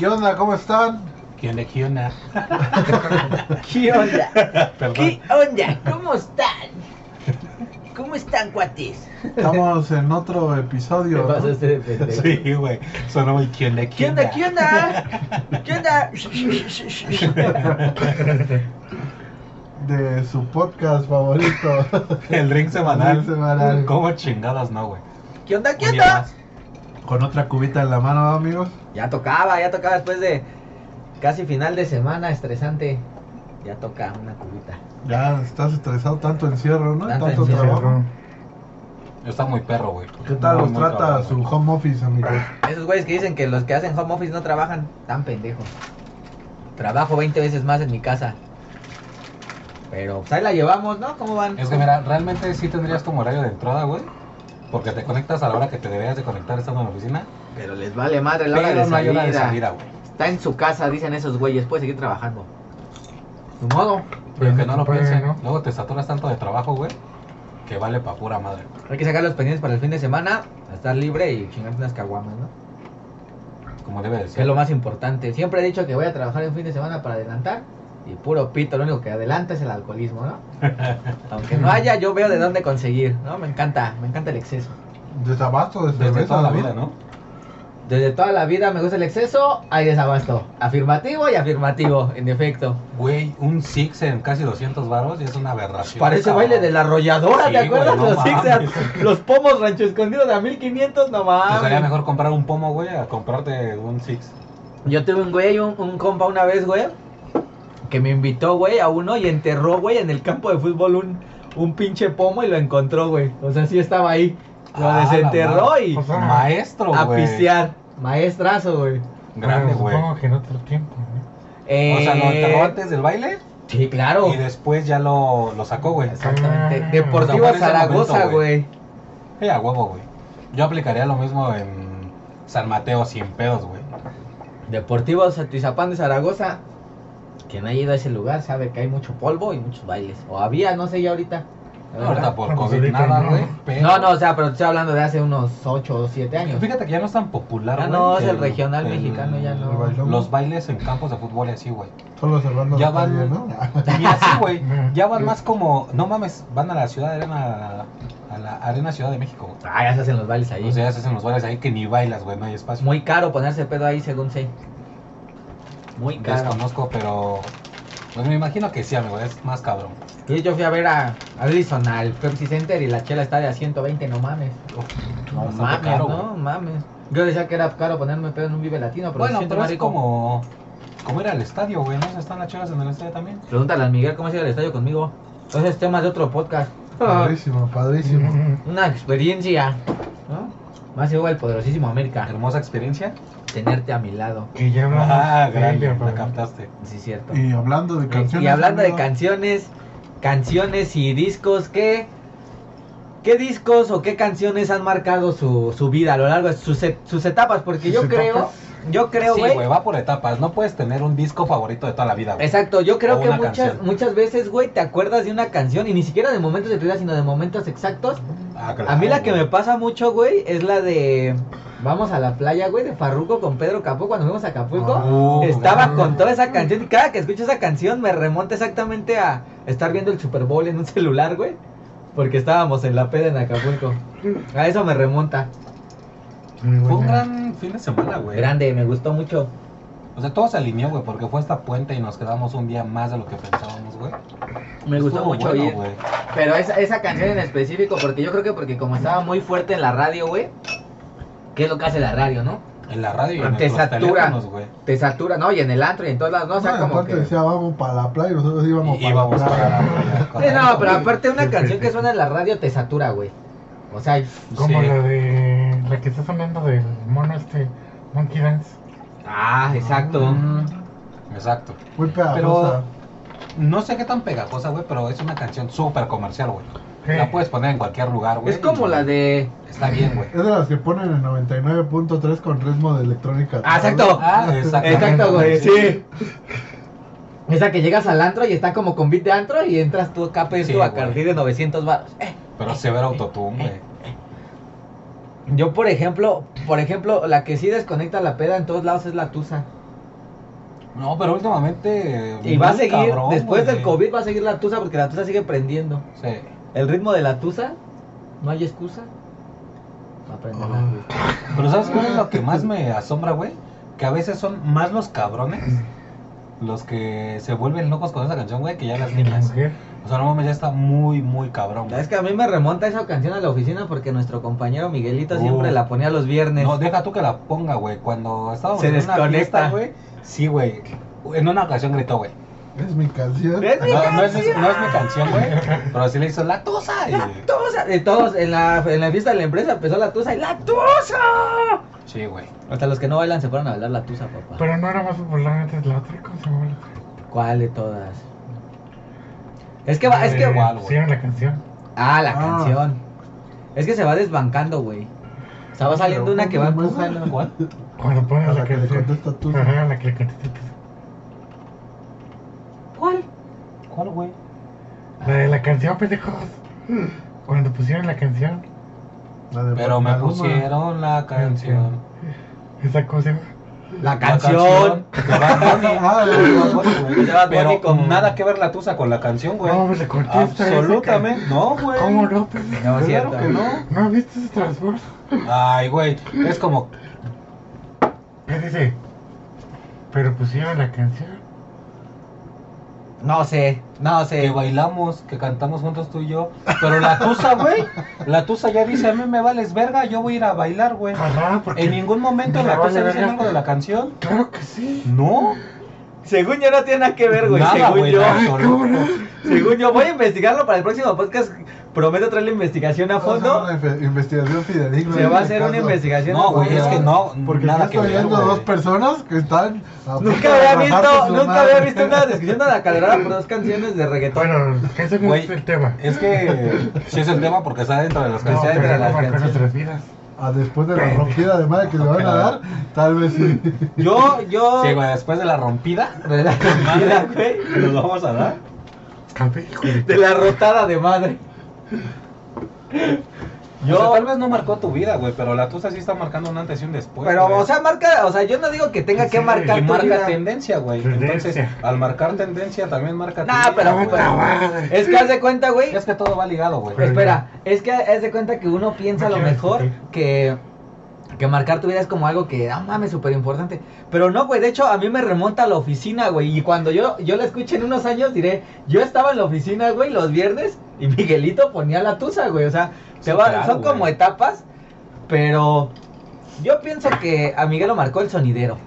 ¿Qué onda? ¿Cómo están? ¿Qué onda? ¿Qué onda? ¿Qué onda? Perdón. ¿Qué onda? ¿Cómo están? ¿Cómo están, cuates? Estamos en otro episodio Me ¿no? pendejo. Sí, güey. Sonó muy ¿qué onda? ¿Qué onda? ¿Qué onda? ¿Qué onda? de su podcast favorito. El drink semanal. El drink semanal. ¿Cómo chingadas no, güey? ¿Qué onda? ¿Qué onda? Con otra cubita en la mano, ¿no, amigos. Ya tocaba, ya tocaba después de casi final de semana estresante. Ya toca una cubita. Ya estás estresado, tanto encierro, ¿no? Tanto Tanto, encierro. trabajo. Está muy perro, güey. ¿Qué tal Muy, los muy trata cabrón, su home office, amigos? Esos güeyes que dicen que los que hacen home office no trabajan, tan pendejos. Trabajo 20 veces más en mi casa. Pero pues ahí la llevamos, ¿no? ¿Cómo van? Es que mira, realmente sí tendrías como horario de entrada, güey. Porque te conectas a la hora que te deberías de conectar estando en la oficina. Pero les vale madre la hora de no hay hora de salida. salida, güey. Está en su casa, dicen esos güeyes, puede seguir trabajando. Su modo. Pero que no lo piensen. ¿no? Luego te saturas tanto de trabajo, güey. Que vale pa' pura madre. Hay que sacar los pendientes para el fin de semana, estar libre y chingarte unas caguamas, ¿no? Como debe de Que es ser. lo más importante. Siempre he dicho que voy a trabajar en fin de semana para adelantar. Y puro pito, lo único que adelanta es el alcoholismo, ¿no? Aunque no haya, yo veo de dónde conseguir, ¿no? Me encanta, me encanta el exceso. Desabasto de Desde toda la vida, ¿no? Desde toda la vida me gusta el exceso, hay desabasto. Afirmativo y afirmativo, en efecto. Güey, un Six en casi 200 baros y es una aberración. Parece cabrón. baile de la arrolladora, Sí, ¿te acuerdas? güey, no los, Six, los pomos rancho escondidos a 1500, no Te mames. sería mejor comprar un pomo, güey, a comprarte un Six. Yo tuve un güey, un, un compa una vez, güey, que me invitó, güey, a uno y enterró, güey, en el campo de fútbol un, un pinche pomo y lo encontró, güey. O sea, sí estaba ahí. Lo Ah, desenterró y O sea, Maestro, a güey. pistear. Maestrazo, güey. Grande, güey. Supongo que en otro tiempo, ¿no? O sea, lo Eh, enterró antes del baile Sí, claro. y después ya lo, lo sacó, güey. Exactamente. Ah. Deportivo O sea, Zaragoza, güey. Sí, a huevo, güey. Yo aplicaría lo mismo en San Mateo sin pedos, güey. Deportivo Satizapán de Zaragoza. Quien haya ido a ese lugar sabe que hay mucho polvo y muchos bailes. O había, no sé ya ahorita. Verdad. Ahorita por COVID nada, no. güey. pero- No, no, o sea, pero estoy hablando de hace unos 8 o 7 años. Fíjate que ya no es tan popular, Ah, güey. no, es el regional mexicano, ya no. bailón. Los bailes en campos de fútbol y así, güey. Solo cerrando Ya calle, van- ¿no? Y así, güey. Ya van más como. No mames, van a la ciudad de Arena. A la Arena Ciudad de México, güey. Ah, ya se hacen los bailes ahí. O sea, ya se hacen los bailes ahí que ni bailas, güey, no hay espacio. Muy caro ponerse pedo ahí, según sé. Muy caro. Desconozco, pero. Pues me imagino que sí, amigo, es más cabrón. Sí, yo fui a ver a Allison al Pepsi Center y la chela está de a 120, no mames. No mames, caro, no mames. Yo decía que era caro ponerme pedo en un Vive Latino, pero Bueno, pero es rico. como. Como ir al estadio, güey, ¿no? Están las chavas en el estadio también. Pregúntale al Miguel cómo ir al estadio conmigo. Entonces, tema de otro podcast. Padrísimo, padrísimo. Una experiencia. ¿no? Más igual el poderosísimo América. Hermosa experiencia. Tenerte a mi lado. Que ya hablamos Ah, de grande, ella, la captaste. Sí, cierto. Y hablando de canciones. y hablando de canciones, canciones y discos, ¿qué, qué discos o qué canciones han marcado su, su vida a lo largo de sus, sus etapas? Porque yo ¿Sus creo, etapas? Yo creo, sí, güey. güey, va por etapas. No puedes tener un disco favorito de toda la vida, güey. Exacto, yo creo O que muchas, canción. muchas veces, güey, te acuerdas de una canción y ni siquiera de momentos de tu vida, sino de momentos exactos. Ah, claro, A mí la que güey. me pasa mucho, güey, es la de Vamos a la playa, güey, de Farruco con Pedro Capó cuando fuimos a Acapulco. Uh, Estaba con toda esa canción y cada que escucho esa canción me remonta exactamente a estar viendo el Super Bowl en un celular, güey. Porque estábamos en la peda en Acapulco. A eso me remonta. Muy Fue un gran fin de semana, güey. Grande, me gustó mucho. O sea, todo se alineó, güey, porque fue esta puente y nos quedamos un día más de lo que pensábamos, güey. Me gustó Estuvo mucho bueno, ir. güey. Pero esa, esa canción en específico, porque yo creo que porque como estaba muy fuerte en la radio, güey. ¿Qué es lo que hace la radio, no? En la radio y en Te satura. güey. Te satura, ¿no? Y en el antro y en todos lados, ¿no? O sea, No, como aparte que... decía, vamos para la playa y nosotros íbamos Y para íbamos la para playa. la playa. Sí, no, pero aparte una canción que suena en la radio te satura, güey. O sea, Como Sí. la de. La que está sonando del mono este. Monkey Dance. ah, exacto. Mm, Exacto. Muy pegajosa. Pero no sé qué tan pegajosa, güey, pero es una canción súper comercial, güey. La puedes poner en cualquier lugar, güey. Es como la de... Está bien, güey. Es de las que ponen en 99.3 con ritmo de electrónica. Ah, exacto. Ah, exacto. Exacto, güey, sí. Esa que llegas al antro y está como con beat de antro y entras tú acá pedir Sí, tu. Bacardí de 900 baros. Eh, Pero severo autotune, güey. Yo, por ejemplo, por ejemplo, la que sí desconecta la peda en todos lados es la tusa. No, pero últimamente. Y va a seguir, cabrón, después del. COVID va a seguir la tusa porque la tusa sigue prendiendo. Sí. El ritmo de la tusa, no hay excusa. Va a prender la tusa. Pero ¿sabes cuál es lo que más me asombra, güey? Que a veces son más los cabrones los que se vuelven locos con esa canción, güey, que ya las niñas. mujer. O sea, no mames, ya está muy, muy cabrón, güey. Es que a mí me remonta esa canción a la oficina porque nuestro compañero Miguelito siempre la ponía los viernes. No, deja tú que la ponga, güey. Cuando estábamos Se en una desconecta. fiesta, güey. Sí, güey. En una ocasión gritó, güey. Es mi canción. Es mi No, no es, no es mi canción, güey. Pero sí le hizo la tusa. Y... Tusa. De todos, en la, en la fiesta de la empresa empezó la tusa y la tusa. Sí, güey. Hasta los que no bailan se fueron a bailar la tusa, papá. Pero no era más popular antes la otra, ¿cómo se llama la otra? ¿Cuál de todas? Es que va, es que... Eh, igual, güey. La canción. Ah, la Ah. canción. Es que se va desbancando, güey. Estaba saliendo Pero, una que va empujando. ¿Cuál? Cuando pones A la, la que le canción. contesta tú. Ajá, la que le contesta tú. ¿Cuál? ¿Cuál, güey? La de la canción, pendejos. Cuando pusieron la canción. La de Pero me Maluma. pusieron la canción. Esa cosa. La canción. Pero nada que ver la tusa con la canción, güey. No, le contesta. esa Absolutamente. No, güey. can- ¿Cómo no, pendejo? No, cierto. que no. ¿No viste ese transbordo? Ay, güey. Es como. ¿Qué dice? Pero pusieron la canción. No sé, no Que sé. bailamos, que cantamos juntos tú y yo. Pero la tusa, güey. La tusa ya dice: A mí me vales verga, yo voy a ir a bailar, güey. Ajá, porque. En ningún momento Me la vale tusa dice verga. algo de la canción. Claro que sí. No. Según yo no tiene nada que ver, güey. Nada, según güey, yo. Según yo, voy a investigarlo para el próximo podcast. Prometo traer la investigación a fondo. investigación fidedigna. Se va a hacer una investigación a No, güey, es que no. Porque nada que estoy ver, viendo dos personas que están. Nunca había visto, nunca había visto una descripción de la calderada por dos canciones de reggaetón. Bueno, ese no es el tema. Es que sí es el tema porque está dentro de las No, canciones. de las canciones. Ah, después de la rompida de madre que le van a dar, tal vez sí. Yo, yo. Sí, güey, después de la rompida. De la rompida, güey. Nos vamos a dar. Campe, hijo de- De la rotada de madre. Yo, Yo. tal vez no marcó tu vida, güey, pero la tusa sí está marcando un antes y un después. Pero, güey. o sea, marca. O sea, yo no digo que tenga que marcar tu marca vida. tendencia, güey. Tendencia. Entonces, al marcar tendencia también marca Nah, vida, pero- madre. Es que haz de cuenta, güey. Es que todo va ligado, güey. Espera, es que haz de cuenta que uno piensa a No lo mejor que, que marcar tu vida es como algo que, ah, mames, súper importante. Pero no, güey, de hecho a mí me remonta a la oficina, güey. Y cuando yo, yo la escuché en unos años, diré, yo estaba en la oficina, güey, los viernes y Miguelito ponía la tusa, güey. O sea, se Sí, va- claro, son como etapas, pero yo pienso que a Miguel lo marcó el sonidero.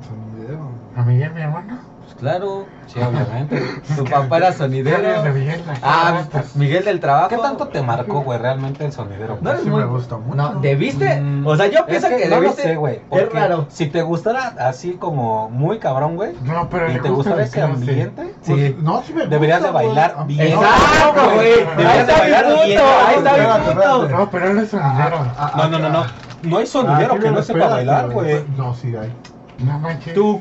Sonidero. A Miguel, mi hermano. Pues claro, Sí, obviamente. su papá era Diarios de sonidero. Miguel. Ah, Ratas. Miguel del trabajo. ¿Qué tanto te marcó, güey, realmente el sonidero? No Sí muy... me gusta mucho. No, ¿debiste? Mm, O sea, yo pienso que, no lo debiste. sé, güey. Es porque raro. Si te gustara así como muy cabrón, güey, No, pero y te gusta gustara ese ambiente, Sí. Pues, no, sí me Deberías gusta, de bailar bien. Exacto, No, güey. Ahí Deberías de bailar bien. Ahí está mi punto. No, pero él es sonidero. Ah, ah, No, no, no, no. No hay sonidero Ah, que no sepa bailar, güey. No, sí hay. No manches. Tú.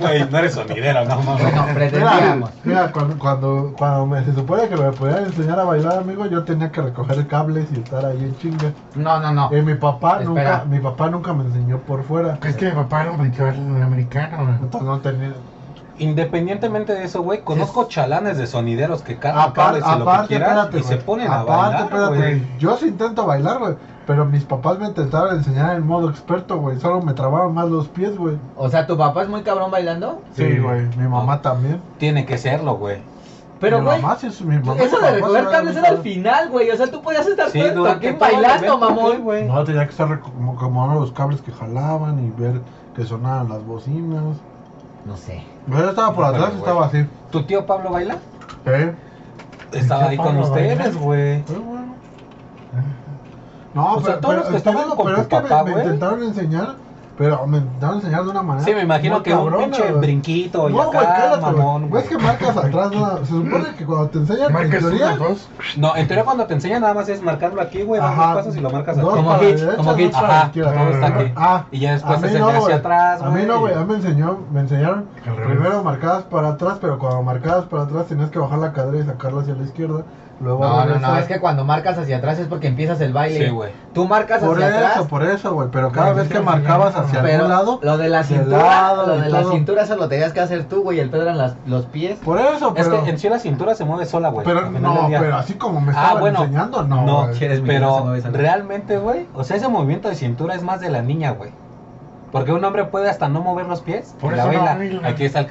Güey, no eres sonidero, no mames. Pretendíamos. mira, cuando, cuando, cuando me, se supone que me podían enseñar a bailar, amigo, yo tenía que recoger cables y estar ahí en chinga. No, no, no. Y mi papá Espera. nunca, mi papá nunca me enseñó por fuera. Es que mi papá era un el americano. Entonces no tenía. Independientemente de eso, güey, conozco chalanes de sonideros que cargan Aparte, cables y lo que aparte, quieras espérate, y se güey. ponen a Aparte, bailar, espérate, güey. Yo sí intento bailar, güey. Pero mis papás me intentaron enseñar en modo experto, güey. Solo me trababan más los pies, güey. O sea, ¿tu papá es muy cabrón bailando? Sí, Sí. güey. Mi mamá también. Tiene que serlo, güey. Pero, mi güey, mamá sí es mi mamá. eso de recoger cables era al final, güey. O sea, tú podías estar Sí, todo el bailando, mamón. güey. No, tenía que estar como, como los cables que jalaban y ver que sonaban las bocinas. No sé. Pero yo estaba por atrás, güey. estaba así. ¿Tu tío Pablo baila? ¿Eh? Estaba ahí con ustedes, güey. No, O sea, pero, todos los pero, que está estaban con pero tu es que me- papá, me, güey. intentaron enseñar, pero me intentaron enseñar de una manera. Sí, me imagino que un cabrona, pinche güey. brinquito y No, güey, acá, cállate, mamón, güey. Es que marcas atrás, no, se supone que cuando te enseñan en teoría. No, en teoría cuando te enseñan nada más es marcarlo aquí, güey, dos pasos y lo marcas aquí. Como Hitch, como Hitch. Ajá, todo está aquí. Ah, Y ya después no, de hacia güey. atrás, A mí no, güey, a güey. mí me enseñó, me enseñaron. Primero marcadas para atrás, pero cuando marcadas para atrás tenías que bajar la cadera y sacarla hacia la izquierda. luego No, no, no, es que cuando marcas hacia atrás es porque empiezas el baile. Sí, güey. Tú marcas Por hacia eso, atrás. por eso, güey. Pero cada vez que marcabas hacia Pero algún lado. lo de la de cintura, lado lo de la todo. cintura eso lo tenías que hacer tú, güey. El pedo eran las, los pies. Por eso, Es pero. que en sí la cintura se mueve sola, güey. pero no, pero así como me Ah, estaban bueno, enseñando, no. no, güey. si eres mi no se Pero realmente, güey, o sea, ese movimiento de cintura es más de la niña, güey. Porque un hombre puede hasta no mover los pies Por y la eso no baila. Aquí está el,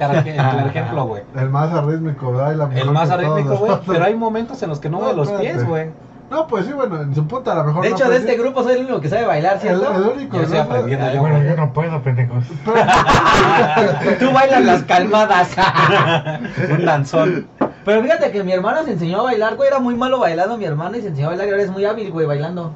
el ejemplo, güey. El más arrítmico, mejor El más arrítmico, güey. Pero hay momentos en los que no No, mueve los espérate. pies, güey. No, pues sí, bueno, en su punta a lo mejor De no hecho, de este grupo soy el único que sabe bailar, El, ¿cierto? el único. Yo estoy ¿no? aprendiendo yo, Bueno, yo no puedo, pendejos. Tú bailas las calmadas. Un danzón. Pero fíjate que mi hermano se enseñó a bailar, güey. Era muy malo bailando mi hermano y se enseñó a bailar y ahora es muy hábil, güey, bailando.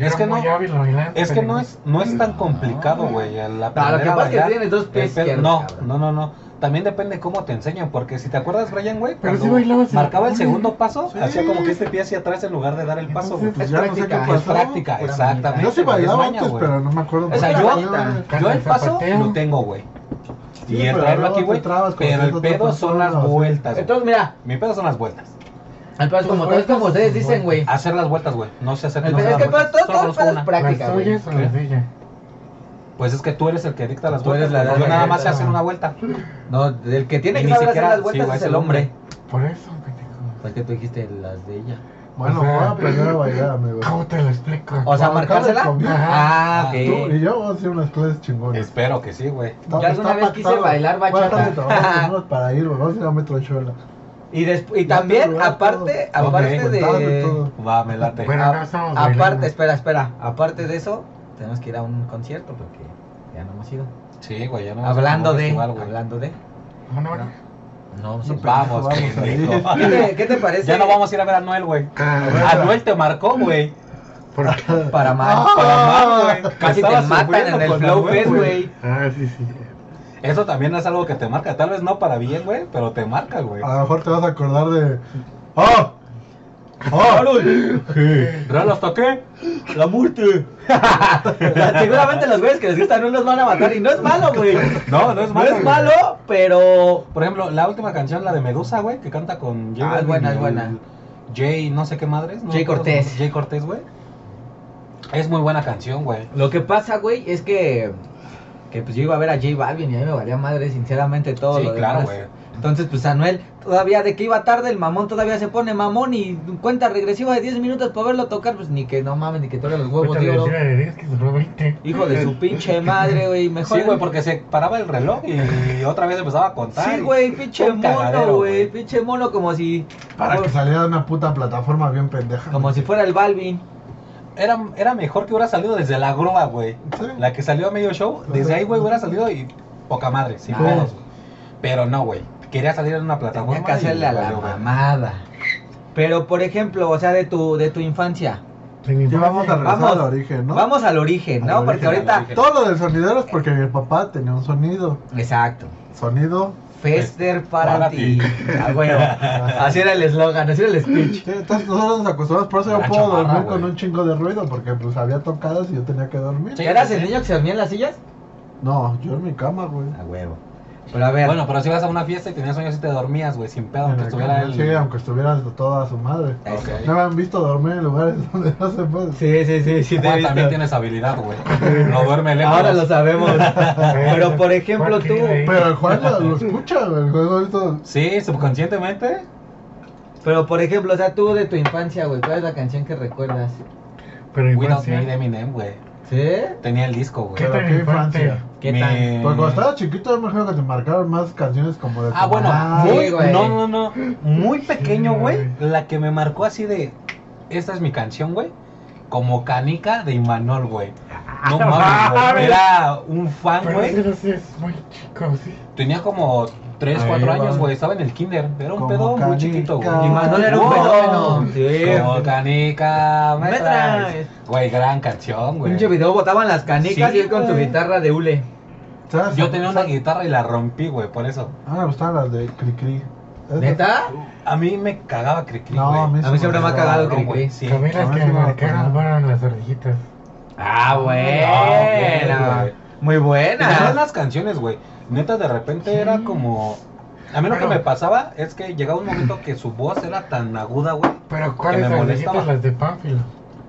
Es que muy no- hábil bailando, Es que no es, no es tan complicado, güey. el lo aprender que pasa es que tienes dos pies No, no, no, no. También depende cómo te enseñan. Porque si te acuerdas, Brian, güey, Pero cuando en la marcaba el segundo paso, Sí. hacía como que este pie hacia atrás en lugar de dar el paso, güey. Pues Es ya no sé qué práctica, pasó. Es práctica, exactamente. Yo es bailaba antes, pero no me acuerdo. O O sea, yo, el paso lo tengo, güey. Sí, y luego aquí, güey. Pero el pedo son las vueltas. güey. Entonces, mira, Mi pedo son las vueltas. el pedo es como, es como ustedes dicen, güey. Hacer las vueltas, güey. No sé hacer El no sé es las que todo, vueltas. todo, Solo todo el conozco pedo es una. práctica, ¿Las güey. tuyas o ¿Qué? las de ella? Pues es que tú eres el que dicta las Tú eres vueltas. la-. Yo la- nada la- más sé hacer una vuelta. No, el que tiene que ni saber hacer siquiera- las sí, vueltas güey, es el hombre. Por eso, pendejo. Pues que tú dijiste las de ella. Bueno, O sea, voy a aprender a bailar, amigo. ¿Cómo te lo explico? O sea, marcársela. Ah, Tú y ok. yo vamos a hacer unas clases chingonas. Espero que sí, güey. Yo alguna vez quise bailar Bueno, bachata. irnos para ir. Vamos a ir a Metro Chola. Y, y también, aparte, todo. aparte Ok, de... Va, me late. Bueno. Aparte, espera, espera. Aparte de eso, tenemos que ir a un concierto porque ya no hemos ido. Sí, güey, ya no. Hablando de... Hablando de... ¿No, no, no? Sí. Vamos, Vamos. ¿Qué te, qué te parece? Ya no vamos a ir a ver a Noel, güey. Anuel te marcó, güey. ¿Por qué? Para mal. Ah, Para mal, güey. Casi te matan en el Flow Fest, güey. Ah, sí, sí. Eso también es algo que te marca. Tal vez no para bien, güey, pero te marca, güey. A lo mejor te vas a acordar de. ¡Oh! ¡Oh! ¿Real hasta qué? La muerte. Seguramente los güeyes que les gustan no los van a matar y no es malo, güey. No, no es No malo. es güey. malo, pero... Por ejemplo, la última canción, la de Medusa, güey, que canta con J Ah, es buena, es buena. Jay, no sé qué madres. no Jay Cortés. Jay Cortés, güey. Es muy buena canción, güey. Lo que pasa, güey, es que... Que pues yo iba a ver a J Balvin y a mí me valía madre, sinceramente, todo Sí, lo claro, demás. güey. Entonces, pues Anuel, todavía de que iba tarde, el mamón todavía se pone mamón y cuenta regresiva de 10 minutos para verlo tocar, pues ni que no mames, ni que toque los huevos Ahorita de le oro. decía de 10 que duró 20. Hijo de su pinche madre, güey, mejor. Sí, güey, porque se paraba el reloj y otra vez empezaba a contar. Sí, güey, pinche mono, güey, pinche mono como si... Para que saliera de una puta plataforma bien pendeja. Como si fuera el Balvin. Era, era mejor que hubiera salido desde la grúa, güey. Sí. La que salió a medio show, desde ahí, güey, hubiera salido y poca madre, sin Ah. pedos, güey. Pero no, güey. Quería salir en una plataforma. Tenía que hacerle a la mamada. Pero, por ejemplo, o sea, de tu, de tu infancia. Y vamos a Vamos. al origen, ¿no? Vamos al origen, Al ¿no? Porque origen, ahorita... origen. Todo lo del sonidero es porque mi papá tenía un sonido. Exacto. Sonido. Fester para, Para ti. Ah, bueno, así era el eslogan, así era el speech. Sí, entonces nosotros nos acostumbramos, por eso yo puedo chamarra, dormir con un chingo de ruido, porque pues había tocadas y yo tenía que dormir. Sí. ¿Eras el niño que se dormía en las sillas? No, yo en mi cama, güey. A huevo. Pero a ver, Bueno, pero si ibas a una fiesta y tenías sueños y te dormías, güey, sin pedo, aunque estuviera el... Sí, aunque estuviera toda su madre. No me han visto dormir en lugares donde no se puede. sí, sí, sí, sí, te visto. también tienes habilidad, güey. No duerme lejos. Ahora lo sabemos. Pero por ejemplo ¿Cuál tú? Pero el Juan lo, lo escucha, güey. El juego. Sí, subconscientemente. pero por ejemplo, o sea, tú de tu infancia, güey, ¿cuál es la canción que recuerdas? Pero Without Me de infancia. Eminem, güey. ¿Sí? Tenía el disco, güey. ¿Qué qué infancia? ¿Qué tal? Porque cuando estaba chiquito, yo me acuerdo que te marcaron más canciones como de. tu Ah, bueno. Sí, muy, güey. no, no, no, muy pequeño, Sí, güey, la que me marcó así de, esta es mi canción, güey, como canica de Imanol, güey. No mames, güey, era un fan, Pero güey, sé, es muy chico, sí. tenía como 3, Ahí 4 va. años, güey, estaba en el kinder, era un Como pedo muy chiquito, güey. Y Manuel era un fenómeno. Sí. Como canica, me Me traes. Güey, gran canción, güey. Pinche video botaban las canicas Sí, y él con su güey. guitarra de hule. ¿Sabes? Yo tenía una guitarra y la rompí, güey, por eso. Ah, me gustaban las de Cricri. Esas- ¿Neta? A mí me cagaba Cricri, No, güey. a mí, A mí siempre me ha cagado Cabrón, Cricri. güey, Sí. A mí las que me fueron las orejitas. Ah, No, buena. güey. Muy Tenían buena. unas canciones, güey. Neta, de repente Sí. era como. A mí lo que me pasaba es que llegaba un momento que su voz era tan aguda, güey. Pero Que ¿cuáles me las molestaba. Las de Pánfilo.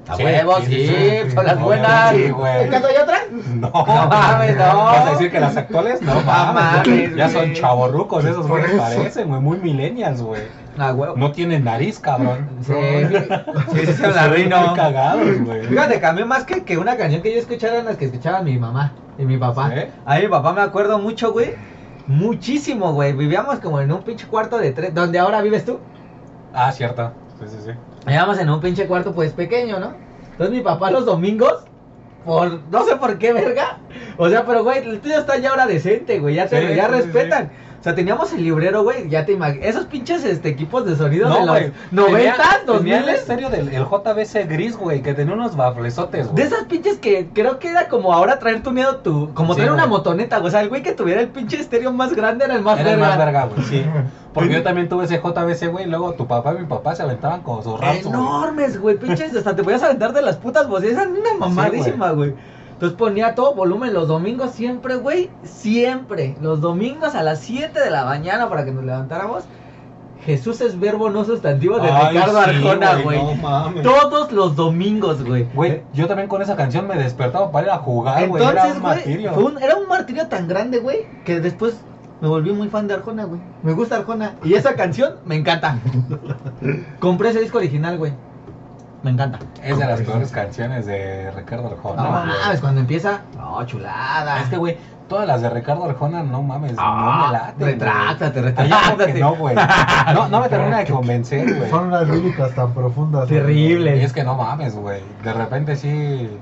A Sí, huevos, sí, son las buenas. sí, güey. ¿En caso hay otra? No, No mames, no. ¿Vas a decir que las actuales? No mames. mames, ya son güey. chavorrucos, esos Por güeyes parecen, güey. Muy millennials, güey. A huevo. No tienen nariz, cabrón. Sí, sí, sí, se la cagados, güey. Fíjate mí más que, que una canción que yo escuchara eran las que escuchaba mi mamá y mi papá. ¿Sí? A mí mi papá me acuerdo mucho, güey. Muchísimo, güey. Vivíamos como en un pinche cuarto de tres. ¿Donde ahora vives tú? Ah, cierto. Sí, sí, sí. Vivíamos en un pinche cuarto, pues pequeño, ¿no? Entonces mi papá los domingos, por no sé por qué, verga. O sea, pero, güey, el tuyo está ya ahora decente, güey. Ya, te, Sí, ya sí, sí, respetan. O sea, teníamos el librero, güey. Ya te imaginas. Esos pinches este, equipos de sonido de los güey. 90, Tenía- 2000. tenía el serio del el JBC gris, güey, que tenía unos baflesotes, güey. De esas pinches que creo que era como ahora traer tuneado tu. Como Sí, traer una güey. motoneta, güey. O sea, el güey que tuviera el pinche estéreo más grande era el más Era el verga. más verga, güey, sí. Porque yo también tuve ese JBC, güey, y luego tu papá y mi papá se aventaban con sus güey. Enormes, güey. Pinches, hasta te podías aventar de las putas bocinas. Eran una mamadísima, güey. Entonces ponía todo volumen los domingos siempre, güey. Siempre. Los domingos a las 7 de la mañana para que nos levantáramos. Jesús es verbo no sustantivo de Ay, Ricardo sí, Arjona, güey. No mames. Todos los domingos, güey. Güey, yo también con esa canción me despertaba para ir a jugar, güey. Era Entonces, un güey, martirio. fue un- era un martirio tan grande, güey, que después me volví muy fan de Arjona, güey. Me gusta Arjona. Y esa canción me encanta. Compré ese disco original, güey. Me encanta. Es de las peores canciones de Ricardo Arjona. No güey. mames, cuando empieza. No, chulada. Es que, güey, todas las de Ricardo Arjona, no mames, no Ah, me retráctate. Hay algo que retráctate. No, güey. No, no me termina de convencer, güey. Son unas líricas tan profundas. Terrible. Y es que no mames, güey. De repente sí.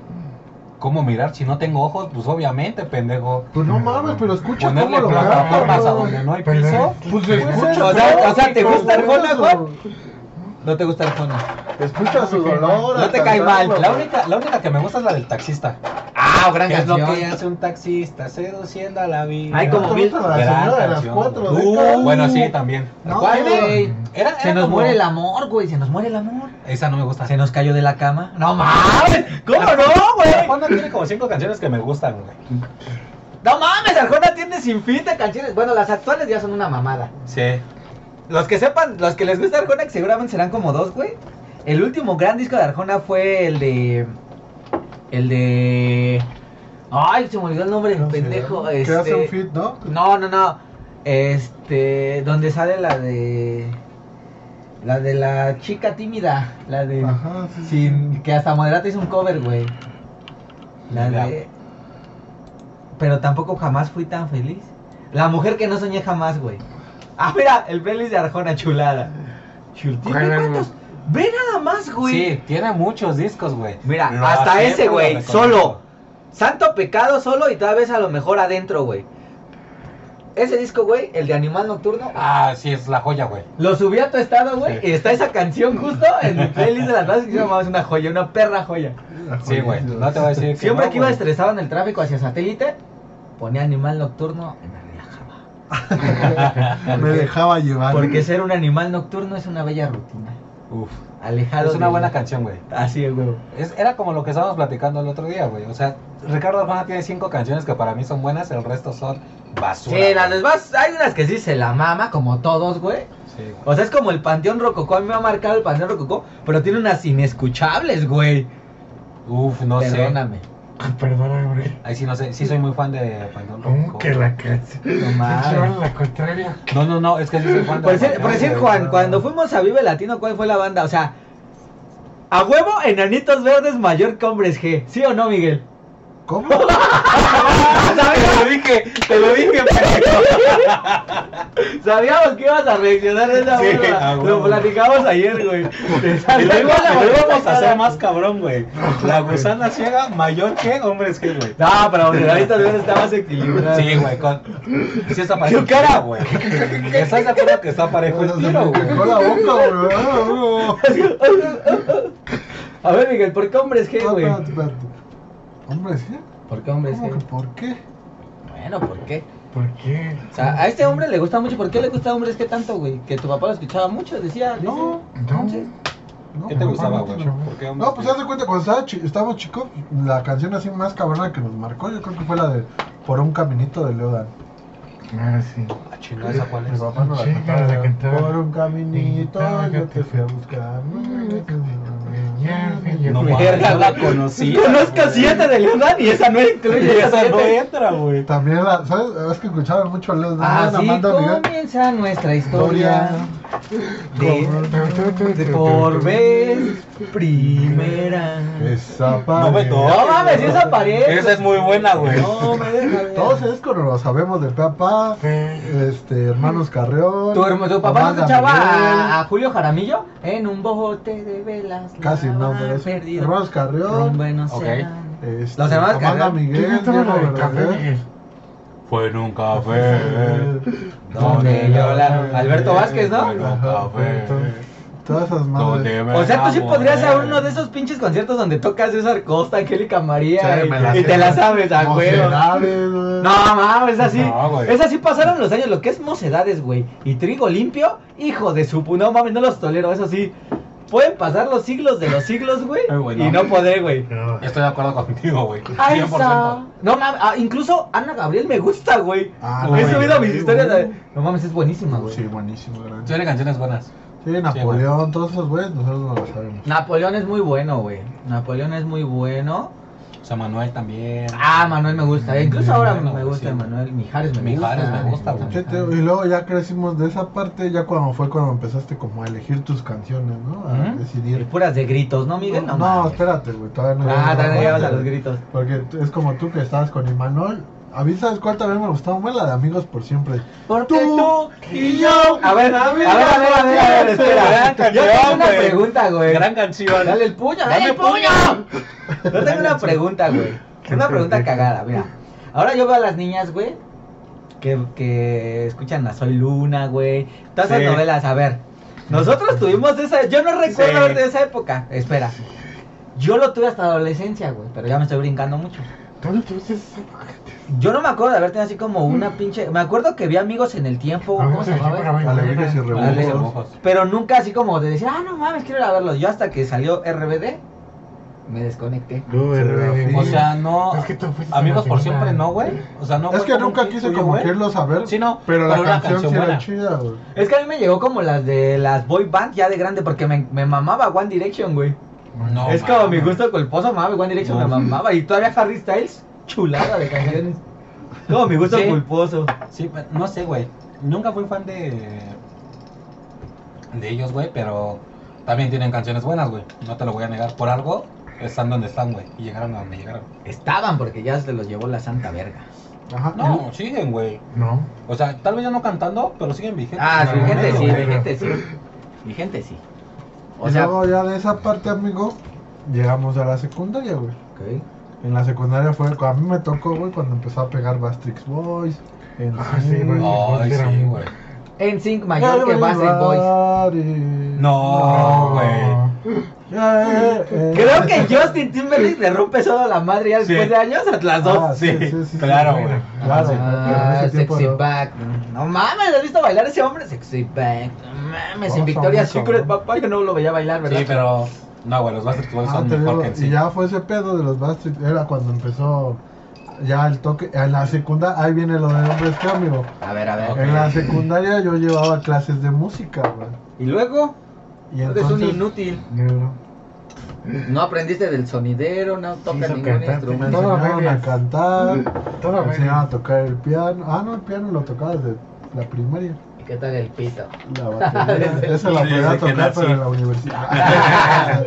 ¿Cómo mirar si no tengo ojos? Pues obviamente, pendejo. Pues no mames, pero escucha Ponerle cómo lo plataformas a donde no hay piso. Pues Pues escucha o sea, o sea, ¿te gusta Arjona, güey? No te gusta Arjona. Escucha su dolor. No te cae mal, La única, la única que me gusta es la del taxista. Ah, gran ¿Qué es lo canción. que hace un taxista seduciendo a la vida? Ay, como ¿No te mil- la señora de las canción, cuatro décadas? Bueno, sí, también. No, ¿Cuál, güey. Era, era Se nos como- muere el amor, güey. Se nos muere el amor. Esa no me gusta. Se nos cayó de la cama. No mames. ¿Cómo no, güey? Arjona tiene como cinco canciones que me gustan, güey. No mames, Arjona tiene sin fin de canciones. Bueno, las actuales ya son una mamada. Sí. Los que sepan, los que les gusta Arjona, que seguramente serán como dos, güey. El último gran disco de Arjona fue el de. El de. Ay, se me olvidó el nombre, No sé. pendejo. Que este... hace un fit, ¿no? No, no, no. Este. Donde sale la de. La de la chica tímida. La de. Ajá, sí, sí. Sin, que hasta Moderata hizo un cover, güey. La de. Pero tampoco jamás fui tan feliz. La mujer que no soñé jamás, güey. Ah, mira, el playlist de Arjona, chulada. Chul- ¿Tiene Bueno, cuántos? Ve nada más, güey. Sí, tiene muchos discos, güey. Mira, Lo hasta acepto ese, lo güey, reconozco. solo. Santo pecado solo y tal vez a lo mejor adentro, güey. Ese disco, güey, el de Animal Nocturno, Ah, sí, es la joya, güey. lo subí a tu estado, güey, y está esa canción justo en mi playlist de las bases que es una joya, una perra joya. Sí, güey. No te voy a decir que Siempre no, que iba güey. estresado en el tráfico hacia satélite, ponía Animal Nocturno me relajaba. Me dejaba llevar. Porque ser un animal nocturno es una bella rutina. Uf. Alejado Es una de- buena canción, güey. Así es, güey. Es, era como lo que estábamos platicando el otro día, güey. O sea, Ricardo Arjona tiene cinco canciones que para mí son buenas, el resto son basura. Sí, las demás, hay unas que sí se la mama, como todos, güey. Sí, güey. O sea, es como el Panteón Rococó. A mí me ha marcado el Panteón Rococó, pero tiene unas inescuchables, güey. Uf, no sé. Perdóname. Perdóname, güey. Ahí sí no sé. Sí soy muy fan de Panteón ¿Cómo Rococó. que la canción? No la contraria. No, no, no, es que sí soy fan de Por decir, por decir. Juan, cuando fuimos a Vive Latino, ¿cuál fue la banda? O sea, a huevo, enanitos verdes mayor que hombres G. ¿Sí o no, Miguel? ¿Cómo? Te lo dije, te lo dije, pendejo. Sabíamos que ibas a reaccionar de esa Sí, a Lo platicamos ayer, güey. Y luego vamos a hacer más cabrón, güey. La gusana ciega mayor que hombres que, güey. No, pero enanitos verdes está más equilibrado. Sí, güey, con... Sí está parejo. Su cara. güey. ¿Estás de acuerdo que está parejo el tiro, güey? quejó la boca, güey. A ver, Miguel, ¿por qué hombres G, No, güey? Espérate, espérate. Hombre, ¿sí? ¿Por qué hombres ¿Cómo que G? por qué? Bueno, ¿por qué? ¿Por qué? O sea, a este hombre le gusta mucho. ¿Por qué le gusta a hombres G tanto, güey? Que tu papá lo escuchaba mucho, decía. No, No. Entonces, no. ¿Qué te gustaba, güey? No. ¿Por qué hombres pues que- haz de cuenta, cuando estaba chi- estábamos chicos, la canción así más cabrona que nos marcó, yo creo que fue la de Por un caminito de Leodan. Ah, sí. Ah, chinga, ¿esa cuál Mi es? papá no la Chinga, cantaba. la cantaba. Por un caminito yo te fui a buscar. No Verga, no la güey. conocía. Conozco siete de Leonard y esa no incluye esa Esa no entra, güey. También la, ¿sabes? Es que escuchaban mucho a Leo Así Amanda Miguel. comienza nuestra historia. De, de por vez primera. Esa No me. No mames, esa pared. Esa es muy buena, güey. No me deja ver. Todos es cuando lo sabemos de papá, Sí. este, hermanos Carreón. ¿Tu, papá no escuchaba a, a Julio Jaramillo? En un bote de velas. Casi la no, van pero es perdido. hermanos Carreón. Rumbo en Ok. océano. Este, Los hermanos Amanda Carreón. Miguel, ¿Quién estaba Diego en el café, Verdaguer. Miguel? Fue en un café. Donde yo la- Alberto Vázquez, ¿no? Fue en un café. Todas esas madres. O sea, tú sí podrías ser uno de esos pinches conciertos donde tocas César Costa, Angélica María Sí, y, te la sabes a huevo. No, mames, es así. No, es así pasaron los años. Lo que es mocedades, güey. Y trigo limpio, hijo de su No mames, no los tolero. Eso sí. Pueden pasar los siglos de los siglos, güey. Ay, güey, no. y no podré, güey. No. Estoy de acuerdo contigo, güey. Ay, 100%. sa- No mames, ah, incluso Ana Gabriel me gusta, güey. Ah, no, He güey. subido mis historias. güey. de- No mames, es buenísima, güey. Sí, buenísimo, gran. Tiene canciones buenas. Sí, Napoleón, todos esos güeyes, nosotros no lo sabemos. Napoleón es muy bueno, güey. Napoleón es muy bueno. O sea, Manuel también. Ah, Manuel me gusta. Incluso ahora me gusta sí. Manuel. Mijares me Mijares gusta. me gusta, güey. Sí, te- y luego ya crecimos de esa parte, ya cuando fue cuando empezaste como a elegir tus canciones, ¿no? A Ujú. Y decidir. puras de gritos, ¿no, Miguel? No, mames. espérate, güey, todavía no Ah, todavía no a los gritos. Porque es como tú que estabas con Imanol. A mí, ¿sabes cuál también me gustaba? Más la de Amigos por Siempre. Porque Tú tú y yo. A ver, a ver, a ver, a ver, a ver, a ver, espera. Gran Yo tengo una güey. pregunta, güey. Gran canción. Dale el puño, dale Dame el puño. Yo tengo una pregunta, güey. Una pregunta cagada, mira. Ahora yo veo a las niñas, güey, que, que escuchan a Soy Luna, güey. Todas esas Sí. novelas, a ver. Nosotros tuvimos esa. Yo no recuerdo Sí. de esa época. Espera. Yo lo tuve hasta adolescencia, güey, pero ya me estoy brincando mucho. Tú no tuviste esa. Yo no me acuerdo de haber tenido así como una pinche. Me acuerdo que vi amigos en el tiempo. ¿Cómo se llamaba? Alegrías y rebujos. Pero nunca así como de decir, ah, no mames, quiero ir a verlos. Yo hasta que salió RBD, me desconecté. Tú, Sí, RBD. O sea, no. Es que tú fuiste Amigos por siempre no, güey. O sea, no Es que nunca un quise como güey. que irlo a ver. Sí, no, Pero la pero canción, sí era chida, güey. Es que a mí me llegó como las de las boy band ya de grande porque me, me mamaba One Direction, güey. No, es como mi gusto culposo, mamá, One Direction No. me mamaba. Y todavía Harry Styles, chulada de canciones. Como mi gusto Sí. culposo. Sí, pero no sé, güey. Nunca fui fan de. de ellos, güey, pero también tienen canciones buenas, güey. No te lo voy a negar. Por algo están donde están, güey. Y llegaron a donde llegaron. Estaban porque ya se los llevó la santa verga. Ajá. No, siguen, güey. No. O sea, tal vez ya no cantando, pero siguen vigentes. Ah, sí, el gente momento, sí, güey. de gente sí. Mi gente sí. O y sea, luego ya de esa parte, amigo, llegamos a la secundaria, güey. ok. En la secundaria fue, a mí me tocó, güey, cuando empezó a pegar Bastrix Boys. En Ah, sí, güey. Sí. En Sync mayor que Backstreet Boys. No, güey. Creo que Justin Timberlake le rompe solo la madre ya después Sí. de años a las dos. Ah, sí, Sí, sí, sí, claro, sí, güey. Claro, Ah, sexy no. back. No mames, ¿has visto bailar a ese hombre? Sexy back. No mames, en Victoria's Secret, ¿no? papá, yo no lo veía bailar, ¿verdad? Sí, pero. No, güey, los Backstreet Boys Ah, son mejor digo, que en y ya fue ese pedo de los Bastrix, era cuando empezó ya el toque, en la secundaria, ahí viene lo de hombres que amigo. A ver, a ver. En la secundaria yo llevaba clases de música, güey. Y luego, Y eres un entonces, inútil. Negro. No aprendiste del sonidero, no tocas ningún cantar, me instrumento. Todo enseñaron a cantar, Todo me enseñaron a tocar el piano. Ah, no, el piano lo tocaba desde la primaria. ¿Y qué tal el pito? La batería, esa la podía tocar, nací. pero en la universidad.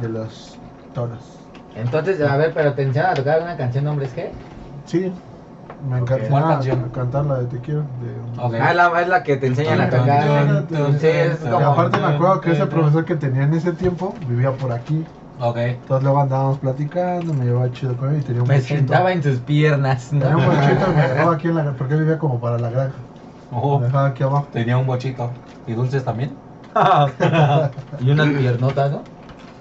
de los toros. Entonces, a ver, pero te enseñaron a tocar una canción de hombres G. Sí, me Ok. encanta ¿Cuál canción? cantar la de Te quiero. De... Ok. Ah, es la, es la que te enseñan a tocar. Sí, es Y como. aparte me acuerdo que ese profesor que tenía en ese tiempo vivía por aquí. Ok. Entonces luego andábamos platicando, me llevaba chido con él y tenía un Me sentaba en tus piernas. Tenía un bochito y me dejaba aquí en la porque él vivía como para la granja. Ojo, Me dejaba aquí abajo. tenía un bochito. ¿Y dulces también? y unas piernotas, ¿no?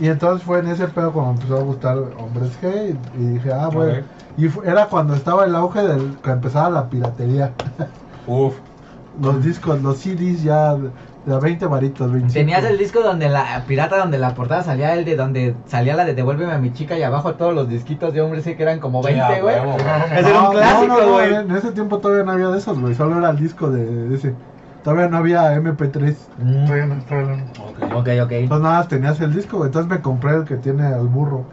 Y entonces fue en ese pedo cuando empezó a gustar hombres gay y dije, ah, bueno. Y era cuando estaba el auge del que empezaba la piratería. Uf. Los discos, los CDs ya De a 20 varitos, 25. Tenías el disco donde la pirata, donde la portada salía el de donde salía la de Devuélveme a mi chica y abajo todos los disquitos de hombres, sé que eran como Sí, 20, a güey. era un clásico, no, no, güey. En ese tiempo todavía no había de esos, güey. Solo era el disco de, de ese. Todavía no había MP3. Mm, Todavía no está hablando. Ok. Ok, ok. Entonces nada más tenías el disco, güey. Entonces me compré el que tiene al burro.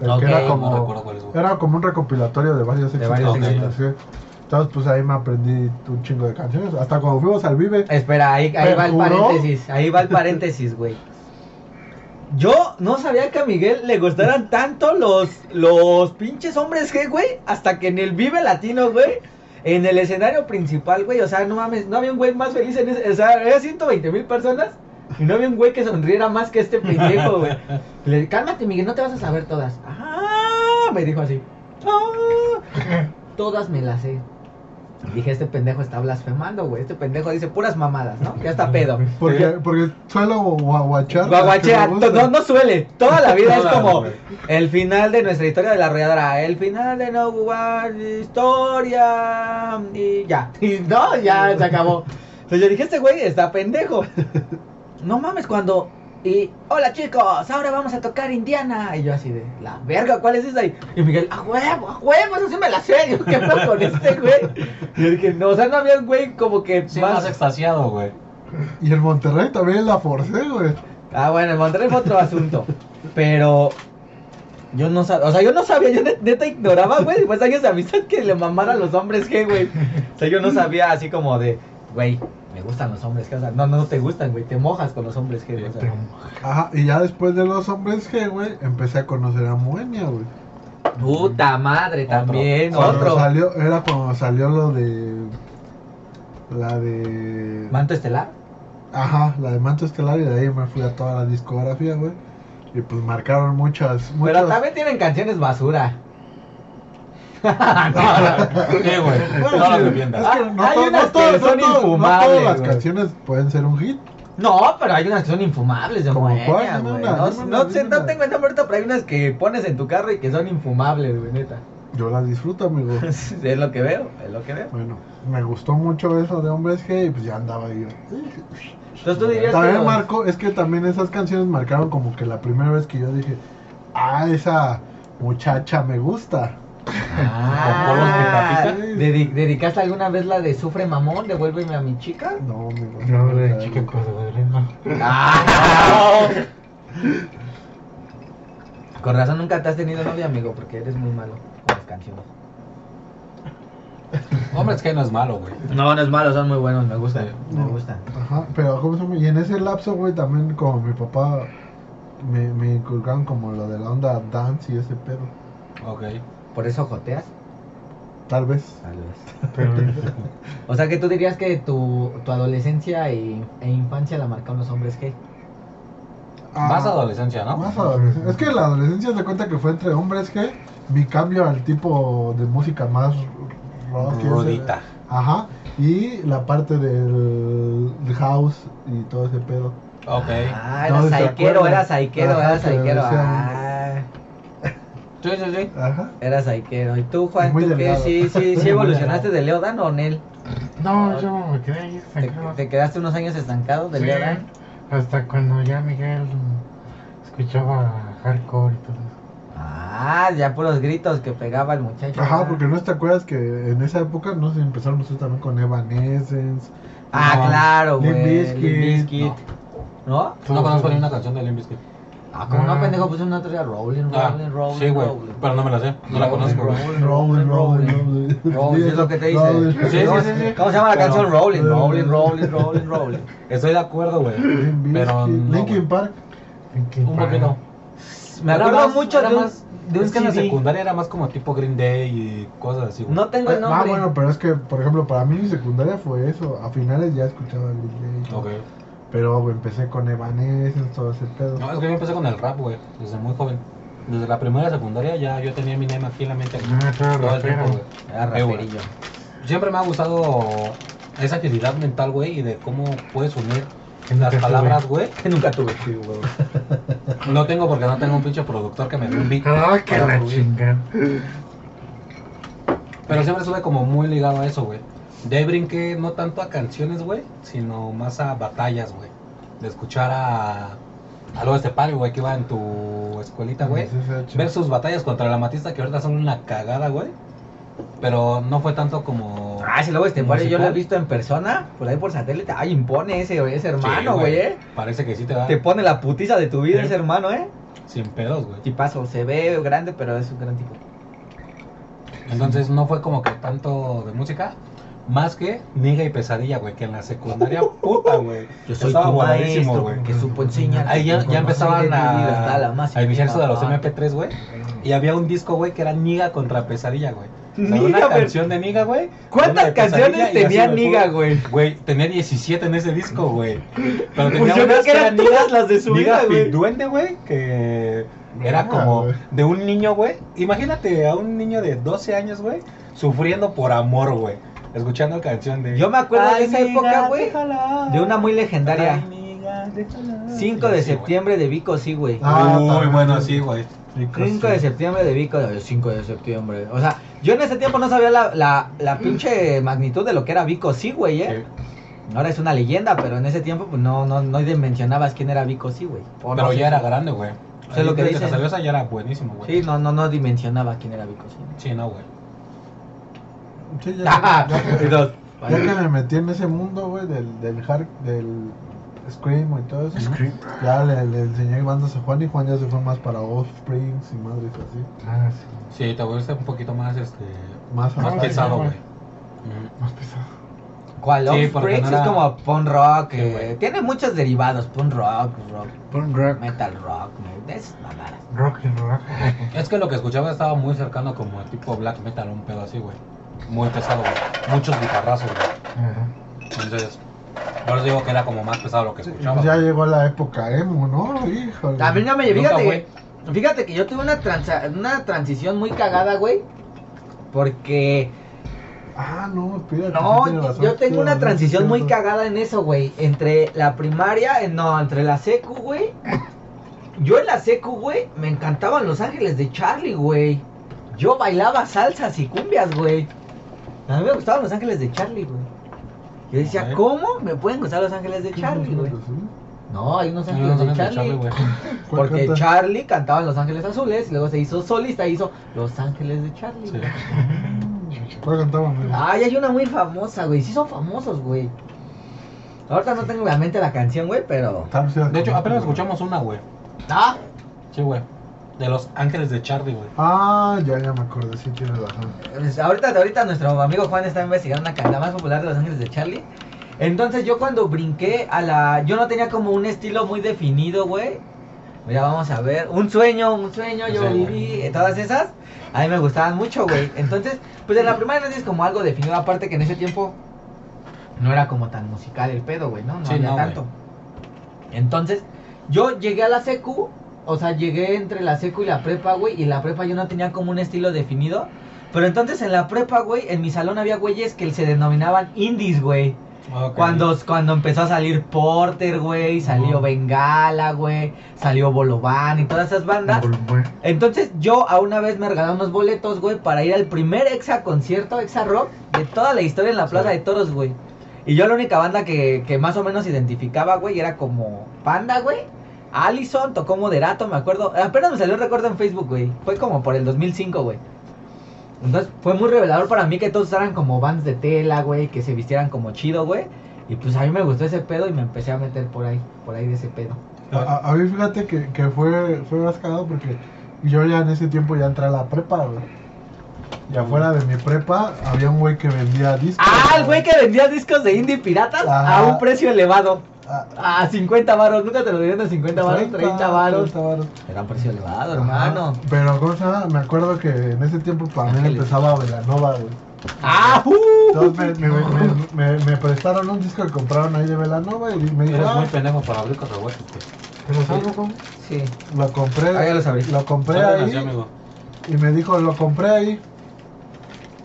El Ok, que era no como. recuerdo cuál es, era como un recopilatorio de varios De éxitos. varios. Entonces, pues ahí me aprendí un chingo de canciones. Hasta cuando fuimos al Vive. Espera, ahí, ahí ¿Me va el paréntesis, ahí va el paréntesis, güey. Yo no sabía que a Miguel le gustaran tanto los, los pinches hombres G, güey, hasta que en el Vive Latino, güey, en el escenario principal, güey, o sea, no mames, no había un güey más feliz en ese, o sea, había 120 mil personas y no había un güey que sonriera más que este pendejo, güey. Le dije, cálmate, Miguel, no te vas a saber todas. Ah, me dijo así. "Ah, todas me las sé. Dije, este pendejo está blasfemando, güey. Este pendejo dice puras mamadas, ¿no? Ya está pedo. Porque, porque suelo guaguachar. Guaguachea, no, no suele. Toda la vida es como el final de nuestra historia de la arrolladora. El final de No Historia. Y ya. Y no, ya se acabó. Entonces yo dije, este güey está pendejo. No mames, cuando. Y, hola chicos, ahora vamos a tocar Indiana. Y yo así de, la verga, ¿cuál es esa? Y y Miguel, a huevo, a huevo, eso sí me la sé. Yo, ¿qué pedo con este güey? Y yo dije, no, o sea, no había un güey como que Sí, más extasiado, güey. Y el Monterrey también la forcé, güey. Ah, bueno, en Monterrey fue otro asunto. Pero yo no sabía, o sea, yo no sabía, yo net- neta ignoraba, güey, después de años de amistad que le mamara a los hombres G, güey. O sea, yo no sabía así como de, güey, me gustan los hombres G, o sea, no, no te gustan, güey, te mojas con los hombres G, o sea. Ajá, y ya después de los hombres G, güey, empecé a conocer a Moenia, güey. Puta madre, Otro. también, Cuando otro. salió, era cuando salió lo de. La de. Manto estelar. Ajá, la de Manto Estelar, y de ahí me fui a toda la discografía, güey. Y pues marcaron muchas. Pero también tienen canciones basura. Sí, güey. Bueno, No sí, es que no, Hay que son no infumables, todas las canciones pueden ser un hit. No, pero hay unas que son infumables de ¿Cómo Moenia, cuál? Dime güey. una, No, dime no una, sé, no una. tengo el nombre ahorita, pero hay unas que pones en tu carro y que son infumables, güey, neta. Yo las disfruto, amigo. es lo que veo, es lo que veo. bueno, me gustó mucho eso de Hombres G y pues ya andaba yo. Entonces tú dirías que También los- marcó, es que también esas canciones marcaron como que la primera vez que yo dije, ah, esa muchacha me gusta. Ah, Con polos dedi- ¿Dedicaste alguna vez la de Sufre Mamón? Devuélveme a mi chica. No, amigo. No, de chica pues, de no. Ah, Con razón nunca te has tenido novia, amigo, porque eres muy malo con las canciones. Hombre, es que no es malo, güey. No, no es malo, son muy buenos, me gustan, Sí. me gustan. Ajá, pero. Y en ese lapso, güey, también como mi papá me, me inculcaron como lo de la onda dance y ese pedo. Ok. ¿Por eso joteas? Tal vez. Tal vez. O sea que tú dirías que tu, tu adolescencia y, e infancia la marcaron los hombres G. Ah, Más adolescencia, ¿no? Más adolescencia. Es que la adolescencia se cuenta que fue entre hombres que mi cambio al tipo de música más rock. Rudita. Ajá. Y la parte del, house y todo ese pedo. Ok. Ah, era ¿se saiquero, era saiquero, era que saiquero. Ah, Sí, sí, sí. Ajá. era saiquero. ¿Y tú, Juan, Muy tú qué? Sí, sí, sí evolucionaste de Leodan o Nel? no, yo me quedé ahí ¿Te, estancado. te quedaste unos años estancado de Sí, Leodan? Hasta cuando ya Miguel mm, escuchaba hardcore y todo eso. Ah, ya por los gritos que pegaba el muchacho. Ajá, porque no te acuerdas que en esa época no se empezaron nosotros también con Evanescence. Ah, no, claro, Limp güey. Bizkit. Limp Bizkit. ¿No? No conozco ni una canción de Limp Bizkit. Ah, como no, Ah. pendejo, puse una otra rolling, Ah, rolling, rolling, sí, güey. Pero no me la sé. No la conozco, güey. rolling, Rolling, rolling, rolling. rolling. Rolling, es lo que te dice. Sí, sí, ¿Cómo- sí, sí. ¿Cómo se llama la Pero- canción? Rolling, rolling, rolling, rolling, rolling. Estoy de acuerdo, güey. Pero Linkin. Park. Linkin Un Park. poquito. Me acuerdo más- mucho de un, más- de un Es que en la secundaria era más como tipo Green Day y cosas así, güey. No tengo el Ah, nombre. bueno, pero es que, por ejemplo, para mí mi secundaria fue eso. A finales ya escuchaba Green Day. y todo. Ok. Pero empecé con Evanescence, todo ese pedo. No, es que yo empecé con el rap, güey. Desde muy joven. Desde la primera secundaria ya yo tenía mi name aquí en la mente. Ah, Todo el tiempo, güey. Era Eh, raperillo. Siempre me ha gustado esa agilidad mental, güey, y de cómo puedes unir las palabras, güey. Que nunca tuve. Sí, güey. No tengo porque no tengo un pinche productor que me dé un beat. Ah, que la chingada. Pero siempre estuve como muy ligado a eso, güey. De ahí brinqué no tanto a canciones, güey, sino más a batallas, güey. De escuchar a. A lo este padre, güey, que iba en tu escuelita, güey. Ver sus batallas contra la Matista, que ahorita son una cagada, güey. Pero no fue tanto como. Ah, si luego este padre yo lo he visto en persona, por ahí por satélite. Ay, impone ese, ese Sí, hermano, güey, eh. Parece que sí te da. Te pone la putiza de tu vida Sí. ese hermano, eh. Sin pedos, güey. Tipazo, se ve grande, pero es un gran tipo. Entonces no fue como que tanto de música. Más que Niga y Pesadilla, güey, que en la secundaria, puta, güey. Yo soy Estaba tu maestro güey. que supo enseñar. Ahí ya, ya empezaban a, a iniciarse de los MP3 MP3, güey. Y había un disco, güey, que era Niga contra Pesadilla, güey. O sea, Niga, una canción de Niga, güey. ¿Cuántas canciones tenía Niga, güey? Güey, tenía 17 en ese disco, güey. Pero tenía Pues yo creo que eran todas las de su Niga vida, güey. Duende, güey, que era Ah, como de un niño, güey. Imagínate a un niño de 12 años, güey, sufriendo por amor, güey. Escuchando canción de... Yo me acuerdo de esa época, güey, de una muy legendaria. Ay, déjala. 5 Y de güey. septiembre de Vico, sí, güey. Ah, Muy bueno, sí, güey. Rico, 5 sí. de septiembre de Vico, 5 de septiembre. O sea, yo en ese tiempo no sabía la, la, la pinche magnitud de lo que era Vico, sí, güey, eh. Ahora es una leyenda, pero en ese tiempo pues no, no, no dimensionabas quién era Vico, sí, güey. O no Pero ya era grande, güey. Sé lo que esa ya era buenísimo, güey. Sí, no, no, no dimensionaba quién era Vico, sí. Sí, no, güey. Sí, ya, que me metí en ese mundo, güey, del, del hard, del Scream y todo eso. Scream. Ya le, le enseñé bandas a Juan y Juan ya se fue más para Offsprings y madres así. Ah, sí. Sí, te volviste un poquito más, este... Más, pesado, güey. Ujú. Más pesado. ¿Cuál? Sí, no es como punk rock. Sí, eh, güey. tiene muchos derivados. Punk rock, rock, Pon rock. metal rock, me- de esas mamadas. Rock and rock. Es que lo que escuchaba estaba muy cercano como el tipo black metal, un pedo así, güey. Muy pesado, güey. Muchos guitarrazos, güey. Ajá. Entonces, por eso digo que era como más pesado lo que escuchaba. pues ya güey. llegó la época emo, ¿no? Híjole. A mí no me Nunca, fíjate, güey. que, fíjate que yo tuve una, transa- una transición muy cagada, güey. Porque Ah, no, espérate. no, razón, yo tengo una transición muy cagada en eso, güey. Entre la primaria, eh, no, entre la secu, güey. Yo en la secu, güey, me encantaban Los Ángeles de Charlie, güey. Yo bailaba salsas y cumbias, güey. A mí me gustaban Los Ángeles de Charlie, güey. Yo decía. ¿cómo me pueden gustar Los Ángeles de Charlie, güey? No, hay unos Sí, Ángeles de Charlie. güey. ¿Cuál Porque canta? Charlie cantaba en Los Ángeles Azules y luego se hizo solista y hizo Los Ángeles de Charlie. Sí. güey. ¿Cuál cantaba, amigo? Ay, hay una muy famosa, güey. Sí son famosos, güey. Ahorita no tengo en la mente la canción, güey, pero... De hecho, apenas escuchamos una, güey. Ah, Sí, güey. De los Ángeles de Charlie, güey. Ah, ya, ya me acordé, sí tienes razón. pues, ahorita, ahorita nuestro amigo Juan está investigando una canción más popular de Los Ángeles de Charlie. Entonces yo cuando brinqué a la... Yo no tenía como un estilo muy definido, güey. Mira, vamos a ver. Un sueño, un sueño, yo Sí, viví. eh, Todas esas. A mí me gustaban mucho, güey. Entonces, pues en la primaria no tienes como algo definido. Aparte que en ese tiempo no era como tan musical el pedo, güey, ¿no? No Sí, había no, güey. tanto. Entonces, yo llegué a la secu. O sea, llegué entre la secu y la prepa, güey. Y en la prepa yo no tenía como un estilo definido. Pero entonces en la prepa, güey, en mi salón había güeyes que se denominaban indies, güey. Cuando, cuando empezó a salir Porter, güey, salió. Bengala, güey, salió Bolovan y todas esas bandas. Entonces yo a una vez me regalaron unos boletos, güey, para ir al primer exa concierto, exa rock, de toda la historia en la Plaza Sí. de Toros, güey. Y yo la única banda que, que más o menos identificaba, güey, era como Panda, güey. Allison tocó Moderato, me acuerdo. Apenas me salió el recuerdo en Facebook, güey. Fue como por el 2005, güey. Entonces fue muy revelador para mí que todos eran como bands de tela, güey, que se vistieran como chido, güey. Y pues a mí me gustó ese pedo y me empecé a meter por ahí, por ahí de ese pedo. A, a- a mí fíjate que, que fue, fue más cagado porque yo ya en ese tiempo ya entré a la prepa, güey. Y afuera de mi prepa había un güey que vendía discos. Ah, el güey que vendía discos de indie piratas Ajá. a un precio elevado. Ah, A 50 varos, nunca te lo dieron a 50 varos, 30 varos. 30 varos. Era un precio elevado, Ajá. hermano. Pero, ¿cómo se llama? Me acuerdo que en ese tiempo para mí empezaba Velanova, güey. ¡Ah! uh, Entonces me, me, me, me- me prestaron un disco que compraron ahí de Velanova y me dijo, Eres ah, muy pendejo para abrir cacahuetes, güey. ¿pero cómo? Sí. Lo compré, Ah, ya lo compré ahí amigo. y me dijo, lo compré ahí.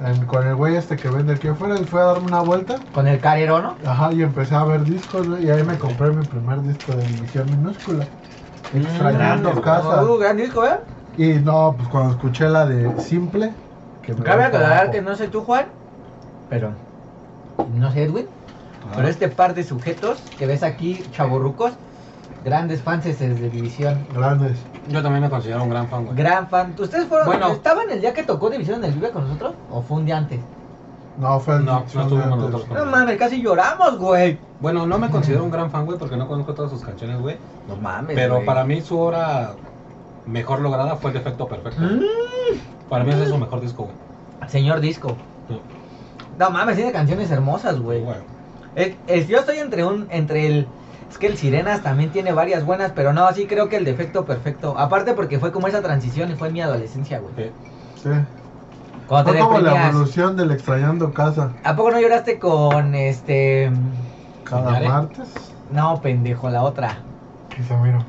En- con el güey este que vende aquí afuera y fue a darme una vuelta. Con el carero, ¿no? Ajá, y empecé a ver discos, güey, y ahí me compré mi primer disco de División Minúscula. Extrañando grande, casa. Uh, gran disco, ¿eh? Y no, pues cuando escuché la de Simple, que me Cabe aclarar que no soy tú, Juan. Pero no sé, Edwin, Ah. pero este par de sujetos que ves aquí, chavorrucos, grandes fans de División. Grandes. Yo también me considero un gran fan, güey. Gran fan. ¿Ustedes fueron, Bueno. estaban el día que tocó División en el Vive con nosotros? ¿O fue un día antes? No, fue el No, no estuvimos nosotros con- No mames, casi lloramos, güey. Bueno, no me considero un gran fan, güey, porque no conozco todas sus canciones, güey. No mames. Pero güey. para mí su obra mejor lograda fue el defecto perfecto. Mm, Para mí ese es su mejor disco, güey. Señor Disco. Sí. No mames, tiene canciones hermosas, güey. Güey. Es- es- yo estoy entre un entre el es que el Sirenas también tiene varias buenas, pero no, sí creo que el defecto perfecto. Aparte porque fue como esa transición y fue mi adolescencia, güey. Sí. Sí. Cuando Fue te como la evolución del extrañando casa. ¿A poco no lloraste con este Cada martes. no, pendejo, la otra? Quizá miro.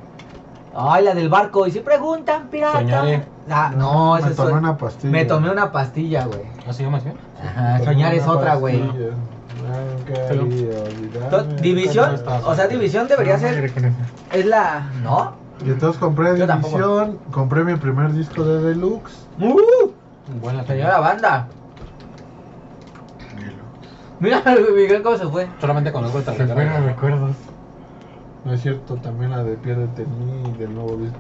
Ay, la del barco y si preguntan, pirata. Soñaré. Ah, no, esa me tomé una pastilla. Me tomé una pastilla, güey. ¿Así se llama así? Ajá, soñar es otra, güey. División, o sea, División debería ser es la, ¿no? Y entonces compré Yo tampoco. División, compré mi primer disco de Deluxe. ¡Uh! Buena Señora banda. Mira, Miguel cómo se fue. Solamente conozco el Se fueron recuerdos. No es cierto, también la de Piérdete mí del nuevo disco.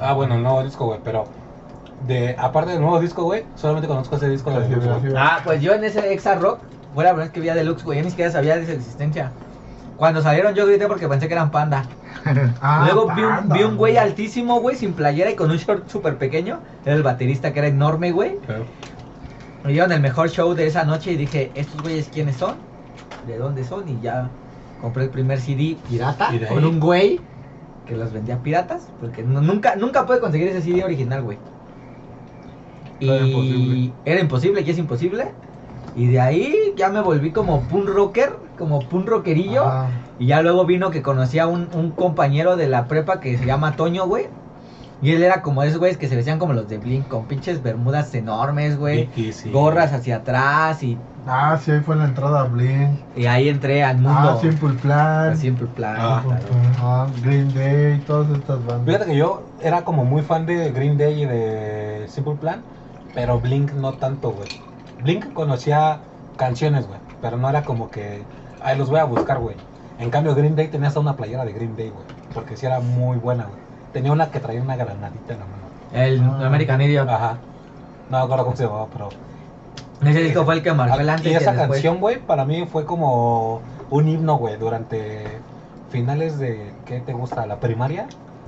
Ah, bueno, el nuevo disco, güey, pero de aparte del nuevo disco, güey, solamente conozco ese disco de Deluxe, Ah, pues yo en ese Exa Rock fue la primera vez que vi a Deluxe, güey. Yo ni siquiera sabía de su existencia. Cuando salieron yo grité porque pensé que eran panda. Ah, Luego vi un, Panda, vi un güey altísimo, güey, sin playera y con un short súper pequeño. Era el baterista que era enorme, güey. Me dieron el mejor show de esa noche y dije, ¿estos güeyes quiénes son? ¿De dónde son? Y ya compré el primer CD pirata ¿Y de con un güey que los vendía piratas. Porque no- nunca, nunca pude conseguir ese CD original, güey. Y Era imposible. era imposible y es imposible. Y de ahí ya me volví como punk rocker, como punk rockerillo. Ah, Y ya luego vino que conocí a un, un compañero de la prepa que se llama Toño, güey. Y él era como esos güeyes que se vestían como los de Blink, con pinches bermudas enormes, güey. Vicky, sí. Gorras hacia atrás y, ah, sí, ahí fue la entrada a Blink. y ahí entré al mundo. Ah, Simple Plan. Simple Plan. Ah. Ah, Green Day, todas estas bandas. Fíjate que yo era como muy fan de Green Day y de Simple Plan, pero Blink no tanto, güey. Blink conocía canciones, güey, pero no era como que, ay, los voy a buscar, güey. En cambio, Green Day tenía hasta una playera de Green Day, güey, porque sí era muy buena, güey. Tenía una que traía una granadita en la mano. El Ah. American Idiot. Ajá. No me acuerdo cómo se llamaba, pero... Ese disco fue el que marcó el antes y y, esa después. canción, güey, para mí fue como un himno, güey, durante finales de, ¿qué te gusta? La primaria,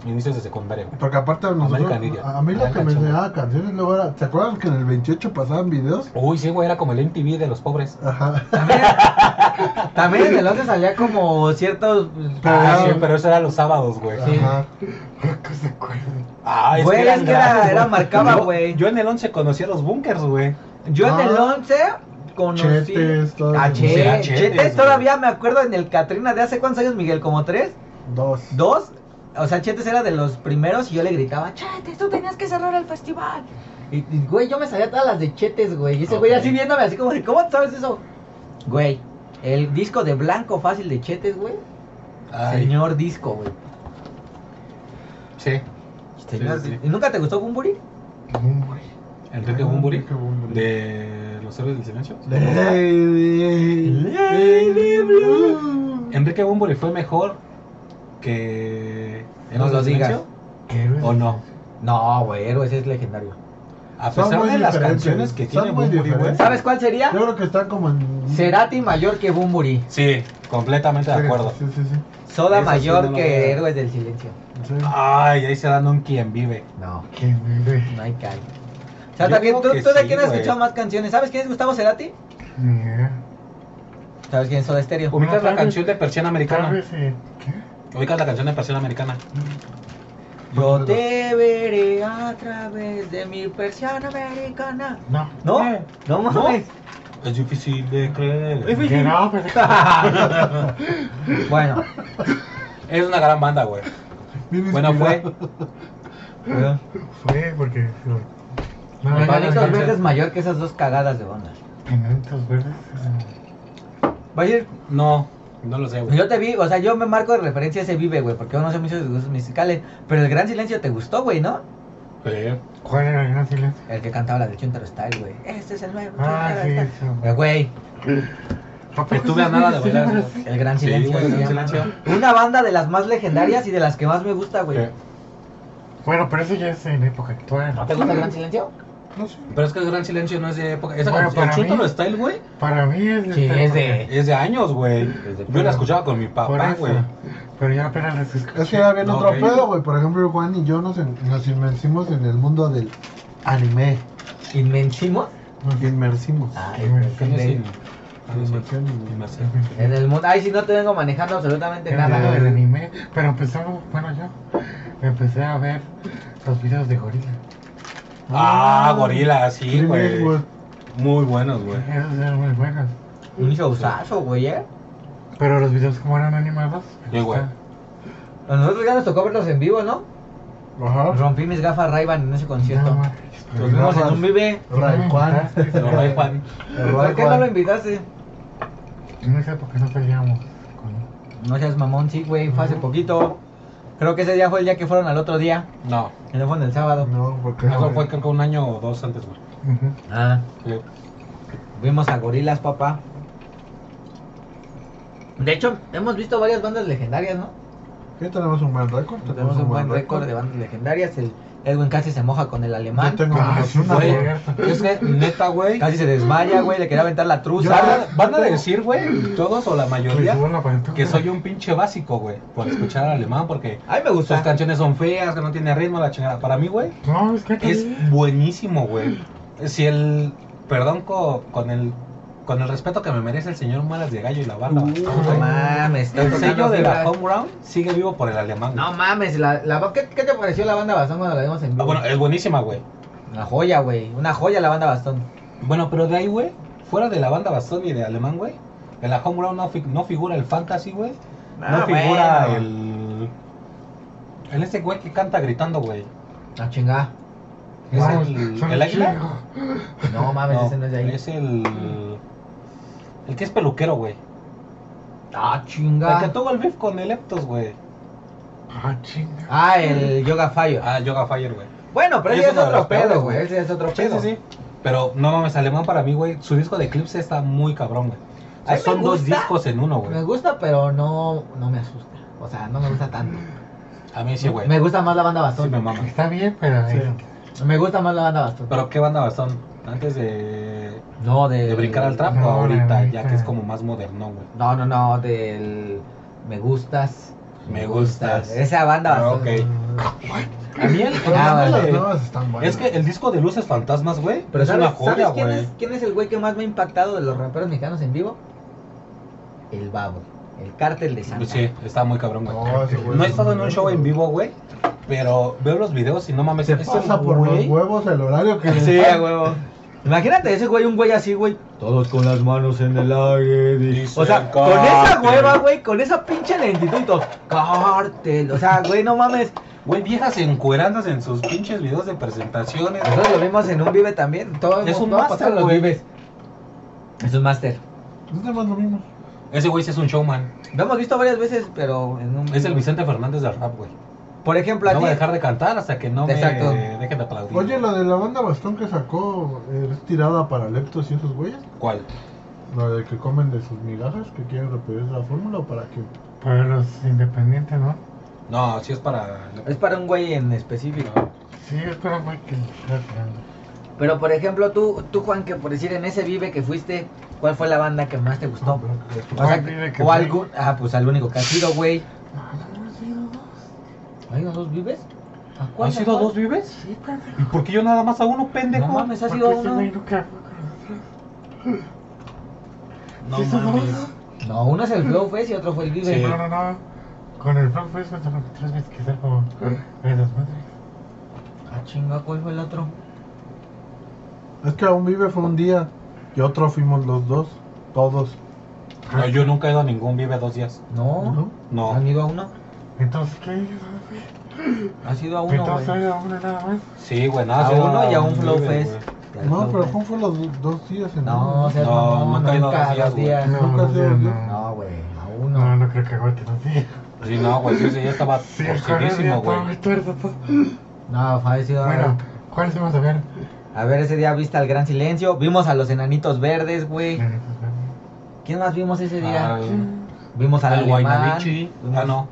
inicios de secundaria, güey. Porque aparte nosotros, American Idiot. a mí lo que me canción, enseñaba canciones luego era, ¿te acuerdas que en el 28 pasaban videos? Uy, sí, güey, era como el MTV de los pobres. Ajá. También, también en el 11 salía como ciertos... Pero ah, sí, pero eso era los sábados, güey. Sí. Ajá. ¿Qué se acuerdan? Ah, Güey, es que era- era güey. marcaba, Yo- güey. Yo en el 11 conocí a los bunkers, güey. Yo en el Ah. 11 conocí Chetes, todo a eso. Che- Sí, a Chetes, Chetes, todavía me acuerdo en el Catrina de hace cuántos años, Miguel, como tres, Dos. dos. O sea, Chetes era de los primeros y yo le gritaba, Chetes, tú tenías que cerrar el festival. Y, y, güey, yo me sabía todas las de Chetes, güey. Y ese güey así viéndome, así como, de, ¿cómo sabes eso? Güey, el disco de Blanco Fácil de Chetes, güey. Ay, Señor disco, güey. Sí. Señor sí, ¿Y nunca te gustó Bumburi? Bumburi. Enrique Bumburi. De los héroes del silencio. Lady, Lady Blue. Enrique Bumburi fue mejor que. No lo digas. ¿O no? No, güey, Héroes es legendario. A Son pesar muy de las diferentes, canciones que son tiene muy Bumburi, güey. diferentes. ¿Sabes cuál sería? Yo creo que están como en. Cerati mayor que Bumburi. Sí, completamente de acuerdo. Sí, sí, sí. Soda Eso sí mayor no lo que veo. Héroes del Silencio. Sí. Ay, ahí se dan un quien vive. No, ¿Quién vive? no hay calle. O sea, Yo también, ¿tú, que tú de sí, quién has güey. escuchado más canciones? ¿Sabes quién es Gustavo Cerati? Ni idea. ¿Sabes quién es Soda Stereo? ¿Ubicas la canción de Persiana Tal Americana? vez, eh, ¿qué? ¿Ubicas la canción de Persiana Americana? Yo te veré a través de mi persiana americana. No. ¿No? No mames. Es difícil de creer. Que no, pero... Bueno, Es una gran banda, güey. Bien Bueno, fue. Fue porque... No, no, Enanitos no, no, Verdes es mayor que esas dos cagadas de onda. Enanitos verdes. Va a ir. No, no lo sé, güey. Yo te vi, o sea, yo me marco de referencia a ese Vive, güey, porque yo no sé mucho de gustos musicales. Pero el Gran Silencio te gustó, güey, ¿no? Sí. ¿Cuál era el gran silencio? El que cantaba la de Chuntaro Style, güey. Este es el nuevo Ah, Chuntaro sí, Style. eso. Eh, Güey, Que estuve a nada de bailar. El Gran Silencio. Gran. Una banda de las más legendarias y de las que más me gusta, güey. Bueno, pero eso ya es en época actual. ¿No te gusta el Gran Silencio? No sé. Pero es que el Gran Silencio no es de época. Esa Bueno, canción, para mí- Chúntaro Style, güey, Para mí es Sí, esta es de- es de años, güey. Yo la escuchaba con mi papá, güey. Pero ya apenas las escuché. Es que ya viene No, otro ok. pedo, güey. Por ejemplo, Juan y yo nos, nos inmersimos en el mundo del anime. ¿Inmensimos? Nos inmersimos. Ay, güey, ¿Qué es en, in- ah. Inmersión. en el mundo. Ay, si no te vengo manejando absolutamente En nada. el anime. Pero empezamos, bueno, yo empecé a ver los videos de gorila. Ah, gorila, sí, güey. Muy buenos, güey. Esos eran muy buenos. Un showzazo, güey, ¿eh? Pero los videos como eran animados. Sí, güey. A nosotros ya nos tocó verlos en vivo, ¿no? Ajá. Rompí mis gafas ray en ese concierto. No, Nos vimos en un vive. Ray Juan. Los Ray Juan. ¿Por qué no lo invitaste? En esa época no peleábamos con... No seas mamón, sí, güey, fue hace poquito. Creo que ese día fue el día que fueron al otro día. No, Que no fue en el sábado. No, porque. eso fue creo que un año o dos antes, güey. Ujú. Ah, Sí. vimos a gorilas, papá. De hecho, hemos visto varias bandas legendarias, ¿no? Sí, tenemos un buen récord. Tenemos un buen récord de bandas legendarias. El Edwin casi se moja con el alemán. Yo tengo Ah, una, Güey, es que neta, güey. Casi se desmaya, güey, le quería aventar la truza. Van a, van a decir, güey, todos o la mayoría, que soy un pinche básico, güey, por escuchar al alemán, porque Ay, me sus gusta. canciones son feas, que no tiene ritmo, la chingada. Para mí, güey, No, es que es buenísimo, güey. Si el, perdón co- con el, con el respeto que me merece el señor Malas de Gallo y la banda, Uh, bastón, no mames, el sello de la home ground sigue vivo por el alemán. güey. No mames, la, la, ¿qué, qué te pareció la banda Bastón cuando la vimos en vivo? Ah, bueno, es buenísima, güey. Una joya, güey. Una joya la banda Bastón. Bueno, pero de ahí, güey, fuera de la banda Bastón y de alemán, güey, en la home ground no, fi- no figura el fantasy, güey. No Ah, figura bueno. el. El ese güey que canta gritando, güey. La chingada. Es No, el. ¿El águila? No mames, No, ese no es de ahí. Es el. El que es peluquero, güey. Ah, El que chinga. tuvo el beef con el Eptos, güey. Ah, chinga. Ah, el Yoga Fire. Ah, Yoga Fire, güey. Bueno, pero es ese es otro pedo, güey. Ese es otro Sí, pedo. sí, sí. Pero no mames, alemán para mí, güey. Su disco de Eclipse está muy cabrón, güey. O sea, me son dos discos en uno, Me güey. gusta, pero no, no me asusta. O sea, no me gusta tanto. A mí sí, güey. Me gusta más la banda Sí, Bastón. me mama. Está bien, pero... Sí. Me gusta más la banda Bastón. Pero ¿qué banda bastón? Antes de. no, de... de brincar al trap No, o ahorita, ya que es como más moderno, güey. No, no, no, del... Me gustas. Me gustas. Esa banda Ah, Bastón. ok. A mí el, Ah, también vale. las nuevas están buenas. es que el disco de Luces Fantasmas, güey, Pero es ¿sabes, una joya, ¿sabes quién, güey. es, quién es el güey que más me ha impactado de los raperos mexicanos en vivo? El Babo. El cártel de Santa. Sí, está muy cabrón, güey. No, güey No he es estado en un show en vivo, güey, pero veo los videos y no mames, Se pasa por los huevos el horario que Sí, a huevo. Imagínate ese güey, un güey así, güey. Todos con las manos en el aire. O sea, con esa hueva, güey, con esa pinche lentitud y todo. Cártel. O sea, güey, no mames. Güey, viejas encuerándose en sus pinches videos de presentaciones. Nosotros lo vimos en un Vive también. Todo Es un máster, los. Vives. Es un máster. De más lo mismo. Ese güey sí es un showman. Lo hemos visto varias veces, pero en un. Es el Vicente Fernández del rap, güey. Por ejemplo, a No ti. voy a dejar de cantar hasta que no Exacto. me dejen de aplaudir. Oye, la de la banda Bastón que sacó eh, es tirada para leptos y esos güeyes. ¿Cuál? La de que comen de sus migajas, que quieren repetir la fórmula o para qué. Para los independientes, ¿no? No, sí es para... Es para un güey en específico. Sí, es para güey que. Pero por ejemplo, tú, tú Juan, que por decir en ese Vive que fuiste, ¿cuál fue la banda que más te gustó? O sea, algún. Ah, pues al único que ha sido, güey. No, sí, dos. ¿Hay Vives? ¿A cuál? ¿Han sido ¿A dos vives? Sí, pendejo. ¿Y por qué yo nada más a uno, pendejo? No mames, ha Porque sido ese uno. No mames. No, uno es el Flow Fest y otro fue el Vive. Sí. No, no, no. Con el Frank Fest cuando tres veces que ser como esas madres. Ah, chinga, ¿cuál fue el otro? Es que a un vive fue un día y otro fuimos los dos, todos. No, yo nunca he ido a ningún vive dos días. No. ¿no? No. ¿Han ido a uno? Entonces, ¿qué? Ha sido a uno, Entonces, güey. ¿hay a uno nada más? Sí, güey, nada. A sí uno y a un Flow Fest. güey. Al No, Flow pero Fest. ¿cómo fue los do- dos días en No, uno? seas No, nunca he ido nunca, dos días, días. No, Nunca no, no, no. No, güey, a No, uno. no creo que aguante los días. Sí, no, güey, sí, ese ya estaba Sí, ya estaba muy güey. todo. No, fue sido. Bueno, ¿cuáles vamos a ver? A ver, ese día viste al Gran Silencio. Vimos a los enanitos verdes, güey. ¿Quién más vimos ese día? Al, Vimos al al alemán. Guaynabichi. Ah, no.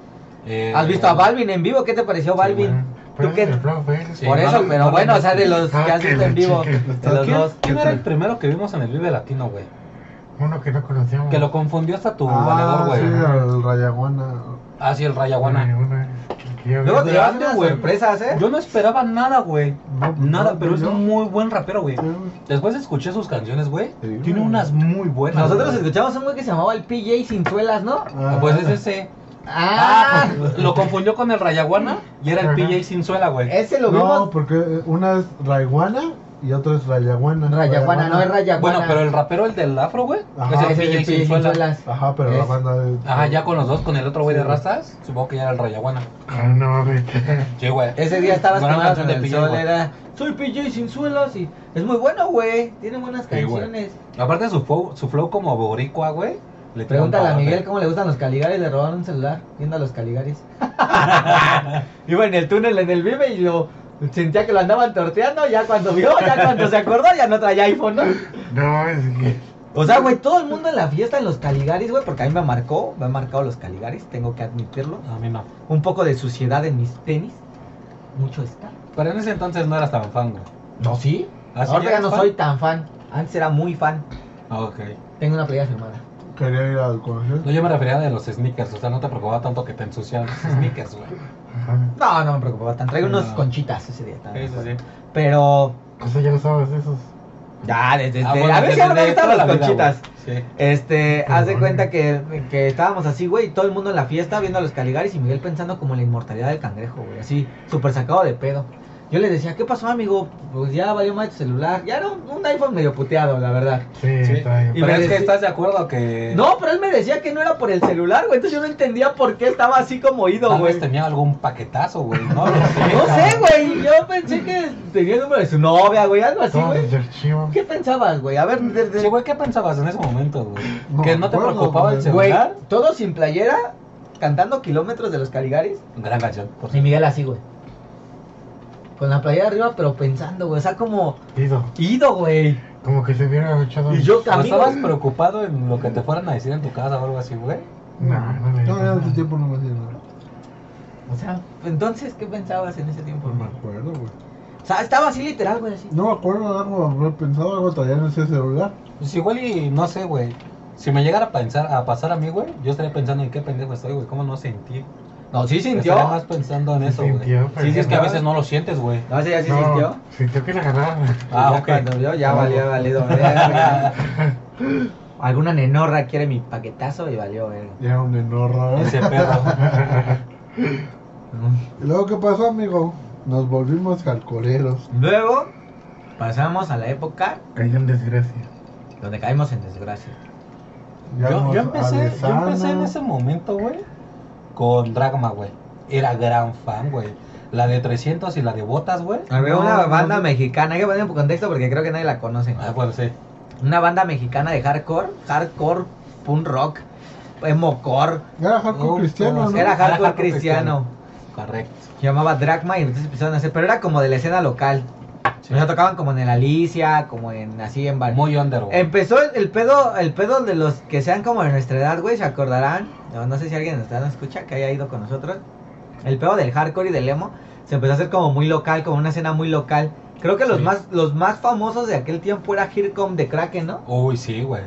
Eh, ¿Has visto a Balvin en vivo? ¿Qué te pareció Balvin? Por eso, pero bueno, o sea, de los que has visto en vivo. De los ¿Quién, dos. quién ¿qué era el primero que vimos en el Vive Latino, güey? Uno que no conocíamos. Que lo confundió hasta tu Ah, valedor, güey. sí, el Rayaguana. Ah, sí, el Rayaguana. Luego te llevas unas sorpresas, ¿eh? Yo no esperaba nada, güey. No, Nada, no, pero es yo- un muy buen rapero, güey. Después escuché sus canciones, güey. Sí, Tiene unas muy buenas. Nosotros escuchamos un güey que se llamaba el PJ Cinzuelas, ¿no? Ah, Pues es ese. Ah, pues, lo confundió con el Rayaguana y era el. PJ Sinzuela, güey. ese lo No, vimos. porque una es Raiguana y otra es Rayaguana. Rayaguana, no es Rayaguana. Bueno, pero el rapero, el del afro, güey, Ajá. es el Ese es PJ el PJ Sinzuela. Ajá, pero la banda de. Ajá, ya con los dos, con el otro güey Sí, de güey. rastas, supongo que ya era el Rayaguana. Ah, no mames. Sí, güey. Ese día estabas Gran con el PJ, sol, güey. era Soy PJ Cinzuelas y es muy bueno, güey. Tiene buenas Sí, güey. canciones. Aparte su flow, su flow como boricua, güey. Le Pregúntale a. Miguel cómo le gustan los caligaris, le robaron un celular viendo a los caligaris. Iba en el túnel en el Vive y lo sentía que lo andaban torteando, ya cuando vio, ya cuando se acordó, ya no traía iPhone, ¿no? No, es que. O sea, güey, todo el mundo en la fiesta en los Caligaris, güey, porque a mí me marcó, me han marcado los Caligaris, tengo que admitirlo. A mí no. Un poco de suciedad en mis tenis, mucho está. Pero en ese entonces no eras tan fan, güey. No, sí. ¿Ah, Ahora ya no fan? soy tan fan. Antes era muy fan. Ah, ok. Tengo una playa firmada. Quería ir al colegio. No, yo me refería de los sneakers, o sea, no te preocupaba tanto que te ensuciaban los sneakers, güey. Ajá. No, no me preocupaba tanto. Traigo unos No. conchitas ese día. estaba Sí, sí. Pero, O sea, ya lo sabes esos. ya, desde. Ah, desde- bueno, a ver si desde ahora las la vida, conchitas. güey. Sí. Este, haz de bueno. cuenta que, que estábamos así, güey, y todo el mundo en la fiesta viendo a los Caligaris y Miguel pensando como en la inmortalidad del cangrejo, güey, así, súper sacado de pedo. Yo le decía, ¿qué pasó, amigo? Pues ya valió más tu celular. Ya era un, un iPhone medio puteado, la verdad. Sí, Sí. está bien. Y Pero me es que estás de acuerdo que. No, pero él me decía que no era por el celular, güey, entonces yo no entendía por qué estaba así como ido, Tal güey. vez tenía algún paquetazo, güey. No, No sé, güey, yo pensé que tenía el número de su novia, güey, algo así, güey. ¿Qué pensabas, güey? A ver, desde... Sí, güey, ¿qué pensabas en ese momento, güey? No ¿Que no te preocupaba el güey. Güey, celular? todo sin playera, cantando kilómetros de los Caligaris. Gran canción, por Y. Miguel así, güey. Con la playera arriba, pero pensando, güey. O sea, como Ido. ido, güey. Como que se hubiera echado. Y yo ¿O camino. estabas preocupado en lo que te fueran a decir en tu casa o algo así, güey? No, no me No, en ese digas. tiempo no me hacía nada. O sea, entonces, ¿qué pensabas en ese tiempo? No me acuerdo, güey. O sea, estaba así literal, güey, así. No me acuerdo algo, haber pensado algo traía en ese celular. Pues igual y no sé, güey. Si me llegara a pensar, a pasar a mí, güey, yo estaría pensando en qué pendejo estoy, güey. ¿Cómo no sentí? No, sí sintió. Estaría más pensando en Sí eso, güey. sintió, pero Sí, sí, es que a veces no lo sientes, güey. No, ese ya sí No, sintió. Sintió que la agarraron. Ah, ya ok. cuando vio, ya No. valió, valido. verga. Alguna nenorra quiere mi paquetazo y valió, verga. Ya un enorme. Ese perro. ¿Y luego qué pasó, amigo? Nos volvimos calcoreros. Luego, pasamos a la época Cayó en desgracia. donde caímos en desgracia. Yo, yo empecé, yo empecé en ese momento, güey, con Dragma, güey. Era gran fan, güey. La de 300 y la de Botas, güey. Había No, una no banda mexicana, hay que poner en contexto porque creo que nadie la conoce. Ah, bueno, sí. Una banda mexicana de hardcore, hardcore, punk rock, emocore, Era hardcore cristiano, ¿no? era hardcore hardcore cristiano. Correcto. Se llamaba Dragma y entonces empezaron a hacer, pero era como de la escena local. Sí. Sea, tocaban como en el Alicia, como en así en bar. Muy under, güey. Empezó el, el pedo, el pedo de los que sean como de nuestra edad, güey, se acordarán. No, no sé si alguien nos escucha, que haya ido con nosotros. El pedo del hardcore y del emo se empezó a hacer como muy local, como una escena muy local. Creo que los Sí. más los más famosos de aquel tiempo era Here Come the Kraken, ¿no? Uy, sí, güey.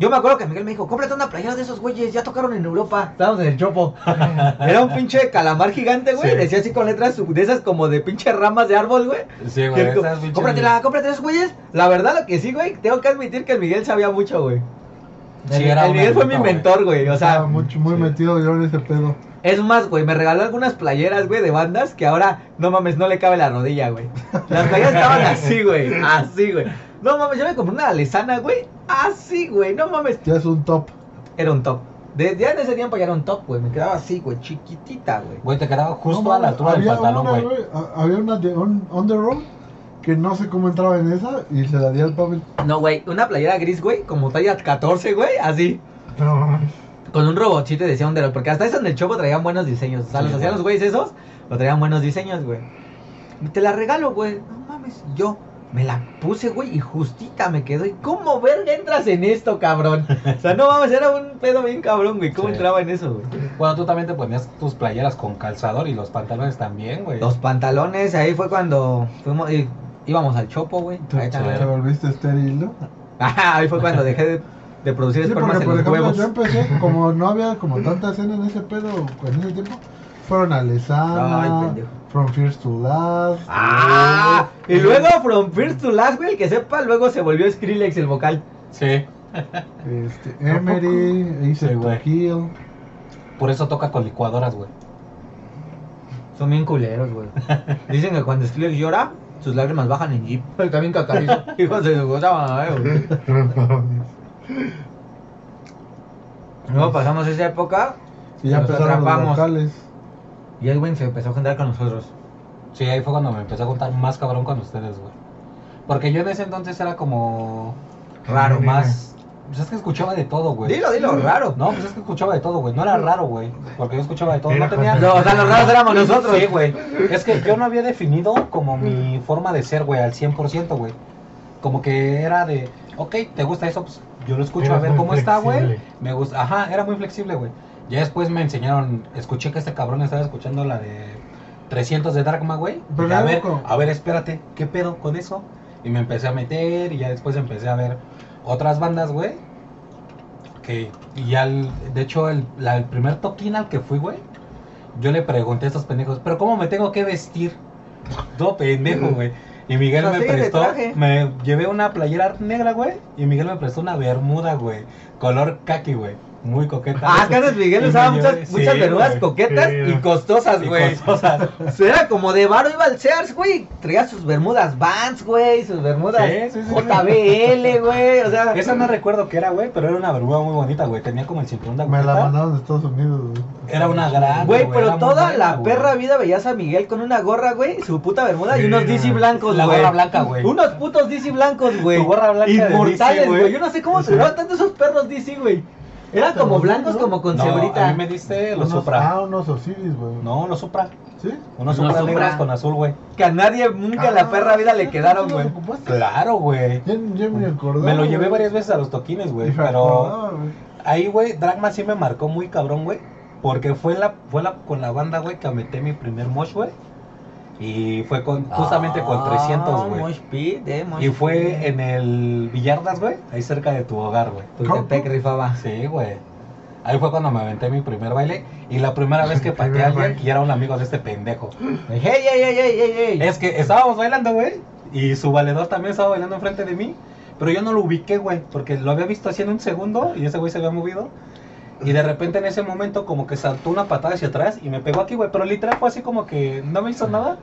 Yo me acuerdo que Miguel me dijo, cómprate una playera de esos güeyes, ya tocaron en Europa. Estábamos en el chopo. Era un pinche calamar gigante, güey. Sí. Decía así con letras de esas como de pinche ramas de árbol, güey. Sí, güey. Cómpratela, cómprate esos güeyes. La verdad, lo que sí, güey, tengo que admitir que el Miguel sabía mucho, güey. Sí, el, era el una Miguel fue mi mentor, güey. O sea, Estaba mucho, muy sí. metido yo en ese pedo. Es más, güey, me regaló algunas playeras, güey, de bandas que ahora, no mames, no le cabe la rodilla, güey. Las playeras estaban así, güey. Así, güey. No mames, yo me compré una alesana, güey. Así, güey. No mames. Ya es un top. Era un top. De, ya en ese tiempo ya era un top, güey. Me quedaba así, güey, chiquitita, güey. Güey, te quedaba justo No, a la altura del pantalón, güey. Había una de on, on the road que no sé cómo entraba en esa y se la di al Pavel. No, güey, una playera gris, güey, como talla 14, güey, así. No, Con un robotcito y decía Underdog, porque hasta eso en el Chopo traían buenos diseños. O sea, Sí, los hacían los güeyes esos, lo traían buenos diseños, güey. Te la regalo, güey. No mames. Yo, Me la puse, güey, y justita me quedó. ¿Y cómo verga entras en esto, cabrón? O sea, no mames, era un pedo bien cabrón, güey. ¿Cómo Sí. entraba en eso, güey? Bueno, tú también te ponías tus playeras con calzador y los pantalones también, güey. Los pantalones, ahí fue cuando fuimos, íbamos al chopo, güey. Te, Ahí te volviste estéril, ¿no? Ajá, ahí fue cuando dejé de, de producir Sí, espermas porque en por los ejemplo huevos. yo empecé, como no había como tanta escena en ese pedo en ese tiempo, fueron a Ay, Lesana, pendejo. From First to Last. Ah, y luego From First to Last, güey, el que sepa, luego se volvió Skrillex el vocal. Sí, Este, Emery, Ace Sí. Kill. por eso toca con licuadoras, güey. Son bien culeros, güey. Dicen que cuando Skrillex llora, sus lágrimas bajan en jeep. Pero también cacarizo. Hijos de su madre, güey. Luego pasamos esa época Y ya Nos empezaron los atrapamos. locales. y Edwin se empezó a juntar con nosotros. Sí, ahí fue cuando me empecé a juntar más cabrón con ustedes, güey. Porque yo en ese entonces era como Raro, más... Pues es que escuchaba de todo, güey. Dilo, dilo, raro. No, pues es que escuchaba de todo, güey. No era raro, güey. Porque yo escuchaba de todo. Era No tenía... No, o sea, los raros éramos nosotros. Sí, güey. Es que yo no había definido como mi forma de ser, güey, al 100%, güey. Como que era de, ok, ¿te gusta eso? Pues yo lo escucho Eras a ver cómo está, güey. Me gusta, ajá, era muy flexible, güey. Ya después me enseñaron, escuché que este cabrón estaba escuchando la de 300 de Darkma, güey. A ver, a ver, espérate, ¿qué pedo con eso? Y me empecé a meter y ya después empecé a ver otras bandas, güey. Que, y ya, el- de hecho, el, la- el primer toquín al que fui, güey, yo le pregunté a estos pendejos, ¿pero cómo me tengo que vestir? Todo pendejo, güey. Y Miguel me prestó, me llevé una playera negra, güey, y Miguel me prestó una bermuda, güey, color kaki, güey, muy coqueta. Ah, que antes Miguel usaba muchas, llevé- muchas sí, verduras güey. coquetas Sí, y costosas, Y güey. costosas. Era como de varo, iba al Sears, güey. Traía sus bermudas Vans, güey. Sus bermudas Sí, sí, sí, JBL, güey. O sea, Esa no recuerdo qué era, güey, pero era una bermuda muy bonita, güey. Tenía como el cinturón de Me la agujeta. mandaron de Estados Unidos. güey. Era una gran. güey, pero toda buena, la güey. perra vida veías a Miguel con una gorra, güey. Su puta bermuda y Sí, unos no. DC blancos, La güey. gorra blanca, güey. Unos putos DC blancos, güey. Tu gorra blanca de Inmortales, DC, güey. Yo no sé cómo se tanto esos perros DC, güey. Eran como blancos, como con No, cebrita. a mí me diste los Unos- Supra. Ah, unos Osiris, güey. No, los Supra. ¿Sí? Unos Supra Supra. negros con azul, güey. Que a nadie nunca en la Ah, perra vida le quedaron, ¿Sí güey. Claro, güey. Ya, ya me acordaba. Me lo llevé varias veces a los toquines, güey. Pero ahí, güey, Dragma sí me marcó muy cabrón, güey. Porque fue la, fue la, con la banda, güey, que metí mi primer mosh, güey. Y fue con, justamente con 300, Ah, güey. Eh, Y fue en el Villardas, güey, ahí cerca de tu hogar, güey. Tultepec rifaba. Sí, güey. Ahí fue cuando me aventé mi primer baile y la primera vez que pateé a alguien y era un amigo de este pendejo. Hey, hey, hey, hey, hey, hey. Es que estábamos bailando, güey, y su valedor también estaba bailando enfrente de mí, pero yo no lo ubiqué, güey, porque lo había visto así en un segundo y ese güey se había movido. Y de repente en ese momento como que saltó una patada hacia atrás y me pegó aquí, güey, pero literal fue así como que no me hizo nada.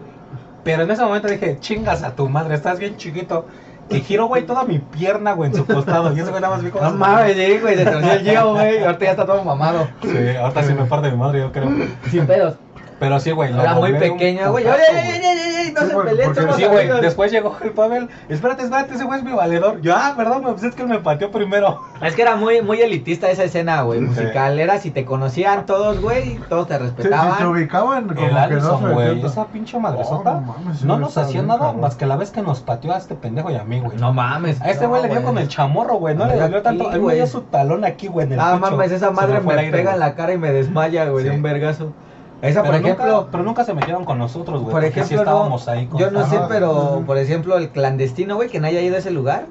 Pero en ese momento dije, chingas a tu madre, estás bien chiquito. Que giro, güey, toda mi pierna, güey, en su costado. Y ese güey nada más vi como... No mames, sí, güey, se torció el Gio, güey. Ahorita ya está todo mamado. Sí, ahorita sí me parte mi madre, yo creo. Sin pedos. Pero sí, güey. Era muy pequeña, güey. Oye, oye, oye, oye, no Sí, se peleen, Sí, güey, después llegó el Pavel. Espérate, espérate, ese güey es mi valedor. Yo, ah, perdón, pues es que él me pateó primero. Es que era muy, muy elitista esa escena, güey, Sí. musical. Era si te conocían todos, güey, todos te Sí, si se respetaban. ubicaban como El que no Alison, se güey. Esa pinche madresota. Oh, no mames, sí, no nos hacía nada cabrón. más que la vez que nos pateó a este pendejo y a mí, güey. No mames. A este güey le dio con el chamorro, güey. No le dolió tanto. A mí me dio su talón aquí, güey, en el Ah, mames, esa madre me pega en la cara y me desmaya, güey, de Sí. un vergazo. Esa, Pero por nunca- ejemplo, pero nunca se metieron con nosotros, güey. por sí ejemplo, estábamos no, ahí con yo no sé, pero por ejemplo, el clandestino, güey, que no haya ido a ese lugar,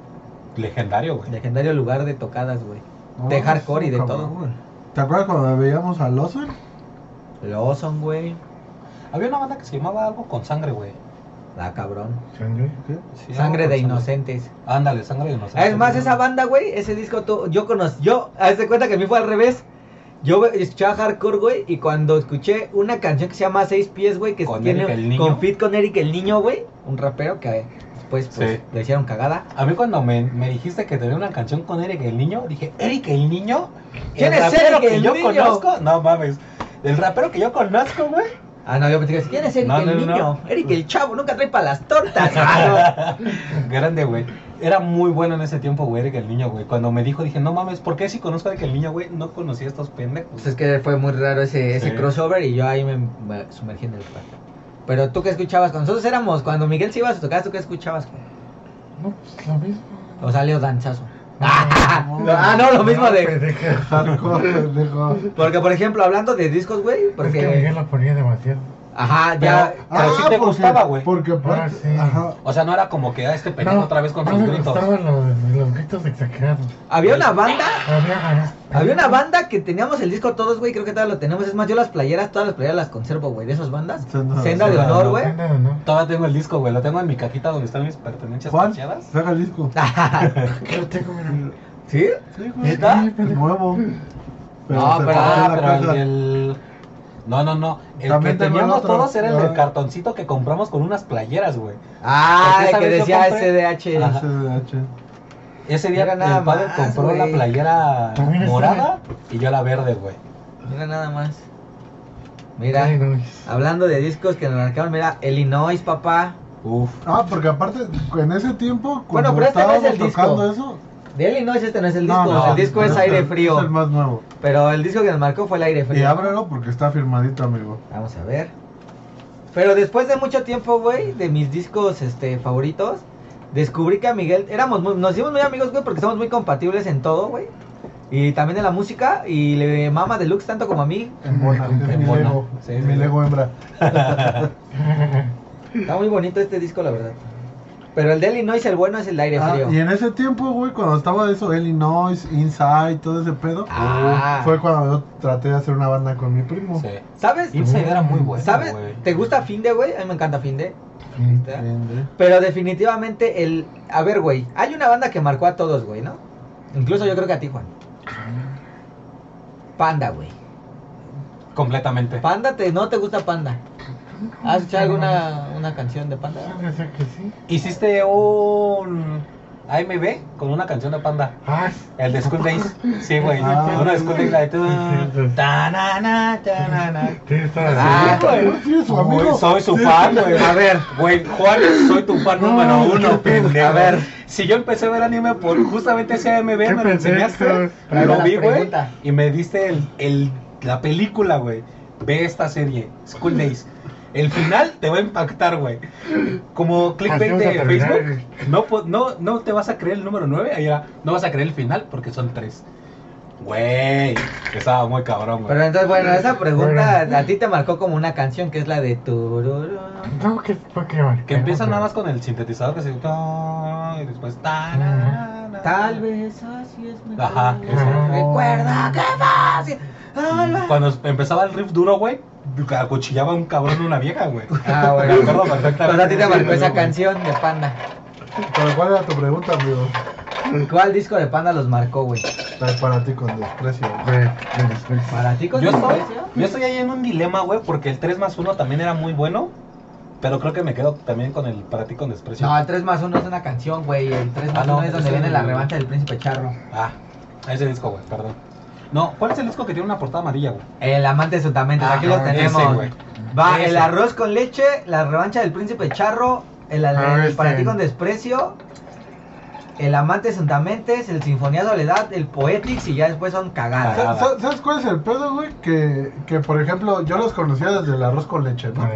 Legendario, güey. legendario lugar de tocadas, güey. No, de hardcore y de cabrón, todo. ¿Te acuerdas cuando veíamos a Lawson? Lawson, güey. Había una banda que se llamaba algo con sangre, güey. La cabrón. ¿Sangre? ¿Qué? Sí, Sangre de inocentes. Ándale, sangre de inocentes. Es más, esa banda, güey, ese disco, tú- yo conocí, yo, haz de cuenta que a mí fue al revés. Yo escuchaba hardcore, güey, y cuando escuché una canción que se llama Seis Pies, güey, que Con tiene Eric el Niño. con fit con Eric el Niño, güey, un rapero que después pues, Sí. le hicieron cagada. A mí cuando me, me dijiste que tenía una canción con Eric el Niño, dije, ¿Eric el Niño? ¿Quién ¿El es Eric que el yo Niño? conozco? No mames. El rapero que yo conozco, güey. Ah, no, yo pensé que ¿quién es Eric No, el no, Niño? no. Eric el Chavo, nunca trae para las tortas. Grande, güey. Era muy bueno en ese tiempo, güey, Eric el Niño, güey. Cuando me dijo, dije, no mames, ¿por qué si conozco a Eric el Niño, güey? No conocía a estos pendejos. Pues es que fue muy raro ese, ese Sí. crossover y yo ahí me, me sumergí en el cuarto. Pero tú qué escuchabas, cuando nosotros éramos, cuando Miguel se iba a tocar, ¿tú qué escuchabas? No, pues lo mismo. O salió danzazo. No, ah, no, lo mismo de. pendeja. Hardcore, pendejo. Porque, por ejemplo, hablando de discos, güey, Es que Miguel porque. lo ponía demasiado. Ajá, ya. Pero sí te gustaba, güey. Porque aparte, Ah, sí. ajá. O sea, no era como que a este pendejo otra vez con no sus me gritos. gustaban los, los gritos exagerados. Había una banda. Había, Había una banda que teníamos el disco todos, güey, creo que todavía lo tenemos. Es más, yo las playeras, todas las playeras las conservo, güey, de esas bandas. Senda- Senda de Senda de honor, güey. No, no. Todavía tengo el disco, güey. Lo tengo en mi cajita donde están mis pertenencias Juan, cacheadas. saca el disco. ¿Qué lo tengo, mira? ¿Sí? Sí, güey. ¿Neta? Sí, Es nuevo. No, pero- Ah, la pero el, caja. el- No, no, no. El También que teníamos otro. todos era el del cartoncito que compramos con unas playeras, güey. Ah, el que decía SDH. Ajá. SDH. Ese día Era nada el padre más, compró güey. la playera También morada y yo la verde, güey. Mira nada más. Mira, Ay, no. hablando de discos que nos marcaron, mira, Illinois, papá. Uf. Ah, porque aparte, en ese tiempo, Bueno, pero este no es estábamos el disco. tocando eso. De Illinois este no es el no, disco, no, el disco es este- aire Es el frío. más nuevo. Pero el disco que nos marcó fue el aire Y frío. ábrelo porque está firmadito, amigo. Vamos a ver. Pero después de mucho tiempo, güey, de mis discos este favoritos, descubrí que a Miguel éramos muy, nos hicimos muy amigos, güey, porque somos muy compatibles en todo, güey. Y también en la música y le mama Deluxe tanto como a mí. En Bona, En mi. Lego. Sí, es sí, mi. Lego hembra. Está muy bonito este disco, la verdad. Pero el de Illinois, el bueno es el de aire Ah, frío. y en ese tiempo, güey, cuando estaba eso, Illinois, Inside, todo ese pedo, Ah. fue cuando yo traté de hacer una banda con mi primo. Sí. ¿Sabes? Inside era muy bueno, ¿Sabes? güey. ¿Te gusta Finde, güey? A mí me encanta Finde. Bien, bien. Pero definitivamente el... A ver, güey, hay una banda que marcó a todos, güey, ¿no? Incluso yo creo que a ti, Juan. Panda, güey. Completamente. Panda, te, ¿no te gusta Panda? ¿Has escuchado alguna una canción de Panda? Yo sé que sí. Hiciste un AMB con una canción de Panda. Ah, El de School Days. Sí, güey. Ah. Una de School Days. La de tu-. Ta-na-na, ta-na-na. Ah, güey, su amigo. Soy su fan, güey. A ver. Güey, Juan, soy tu fan No, número uno, pendejo. A ver. Si yo empecé a ver anime por justamente ese AMB, me lo enseñaste. Lo vi, güey. Y me diste el, el, la película, güey. Ve esta serie, School Days. El final te va a impactar, güey. Como clickbait de. Facebook. No, po- no, no te vas a creer el número 9. Allá no vas a creer el final porque son tres. Güey, estaba muy cabrón, güey. Pero entonces, bueno, esa pregunta Bueno. a ti te marcó como una canción que es la de tururú. No, que fue que marcó, Que empieza nada más con el sintetizador que se y después Tal vez así es mejor. Ajá, eso. Recuerda que fácil. Cuando empezaba el riff duro, güey, acuchillaba a un cabrón una vieja, güey. Ah, Me bueno. acuerdo perfectamente. Pues a ti te marcó esa güey. canción de Panda. Pero ¿cuál era tu pregunta, amigo? ¿Cuál disco de Panda los marcó, güey? Ay, Para ti con desprecio. De, de después. Para ti con Yo estoy, desprecio? yo estoy ahí en un dilema, güey, porque el 3 más 1 también era muy bueno. Pero creo que me quedo también con el para ti con desprecio. No, el 3 más 1 es una canción, güey. El 3 más Ah, no, 1 es donde viene la revancha del príncipe charro. Ah, ese disco, güey, perdón. No, ¿cuál es el disco que tiene una portada amarilla, güey? El amante de Sutamente, Ah, aquí ese, tenemos. güey. Va Ese. el arroz con leche, la revancha del príncipe charro, el, el Ah, este. para ti con desprecio, el amante Santamentes, el Sinfonía Soledad, el Poetics y ya después son cagadas. Cagadas. Sa- sa- ¿Sabes cuál es el pedo, güey? Que, que, por ejemplo, yo los conocía desde el arroz con leche, ¿no?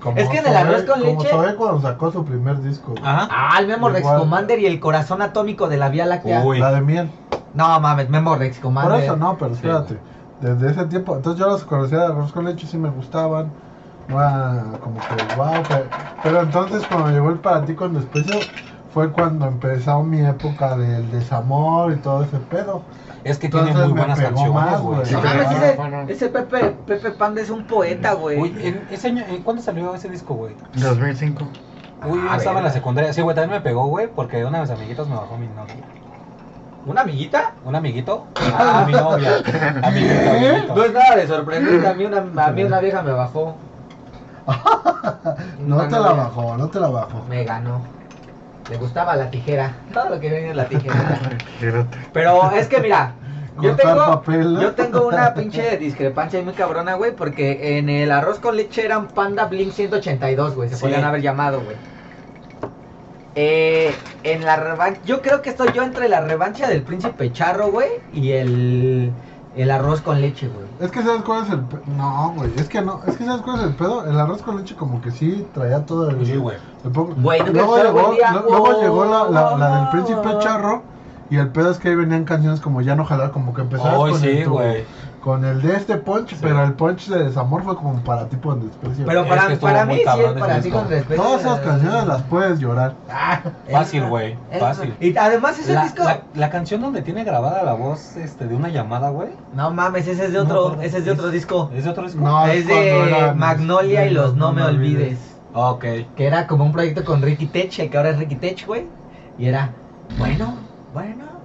Como Es que en el arroz con como leche- Zoé cuando sacó su primer disco. güey. Ajá. Ah, el Memo Rex. Commander y el corazón atómico de la Vía Láctea. Uy. La de miel. No mames, Memo Rex Por Commander. eso no, pero Sí, espérate. Desde ese tiempo, entonces yo los conocía de arroz con leche, sí me gustaban. No era como que wow, pero, pero entonces cuando llegó el para ti con desprecio fue cuando empezó mi época del desamor y todo ese pedo. Es que tiene Entonces muy me buenas canciones, güey. Sí, Ah, ese, bueno. ese Pepe, Pepe Panda es un poeta, güey. Uy, en ese año, ¿en ¿cuándo salió ese disco, güey? 2005. Uy, yo Ah, estaba en la secundaria. Sí, güey, también me pegó, güey, porque una de mis amiguitas me bajó mi novia. ¿Una amiguita? ¿Un amiguito? Ah, mi novia. Amiguito, amiguito. No es nada de sorprendente, a mí una, a mí una vieja me bajó. No Una te la bajó, no te la bajó. Me ganó. Le gustaba la tijera. Todo lo que viene es la tijera. Pero es que mira, yo tengo, yo tengo una pinche discrepancia muy cabrona, güey, porque en el arroz con leche eran Panda Blink 182, güey, se Sí. podían haber llamado, güey. Eh, en la revancha, yo creo que estoy yo entre la revancha del príncipe charro, güey, y el El arroz con leche, güey. Es que sabes cuál es el pe- No, güey, es que no, es que sabes cuál es el pedo. El arroz con leche como que sí traía todo el... Sí, güey. el poco- Güey, ¿nunca luego llegó, buen día? lo- luego llegó la, la, la del Oh. príncipe charro y el pedo es que ahí venían canciones como ya no jalar, como que empezabas Hoy con, sí, el, tu-. Con el de este punch, pero el punch de desamor fue como para tipo de desprecio. Pero Es para, que estuvo para mí sí es para ti con respeto. Todas esas canciones las puedes llorar. Fácil, güey, es- fácil. Y además ese La, disco. la, la canción donde tiene grabada la voz este, de una llamada, güey. No mames, ese es de No, otro, ese es de otro disco. ¿Es de otro disco? No, es cuando de eran, Magnolia este, y los No Me Olvides. Ok. Que era como un proyecto con Ricky Tech, que ahora es Ricky Tech, güey. Y era, bueno, bueno.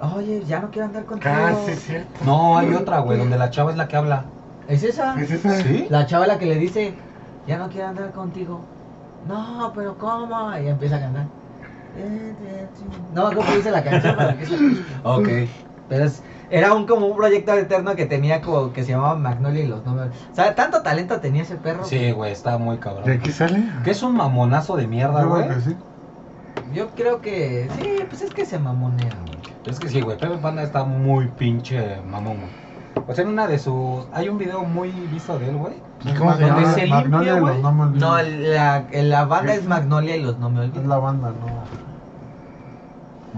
Oye, ya no quiero andar contigo. Ah, sí, es cierto. No, hay otra, güey, donde la chava es la que habla. ¿Es esa? ¿Es esa? ¿Sí? La chava la que le dice, ya no quiero andar contigo. No, pero ¿cómo? Y empieza a cantar. No, ¿cómo dice la canción? Para que se- Ok. Pero es, era un como un proyecto eterno que tenía como que se llamaba Magnolia y los números. O sea, tanto talento tenía ese perro. Sí, güey, está muy cabrón. ¿De aquí sale? Que es un mamonazo de mierda, Yo güey. sí. Yo creo que sí, pues es que se mamonea, güey. Es que sí, güey, Pepe Panda está muy pinche mamón, güey. O sea, en una de sus... Hay un video muy visto de él, güey. ¿Y cómo se Donde llama? se Magnolia limpia, y los güey. No Me Olvides. No, la, la banda es Magnolia y los no me Es olvides. la banda, no.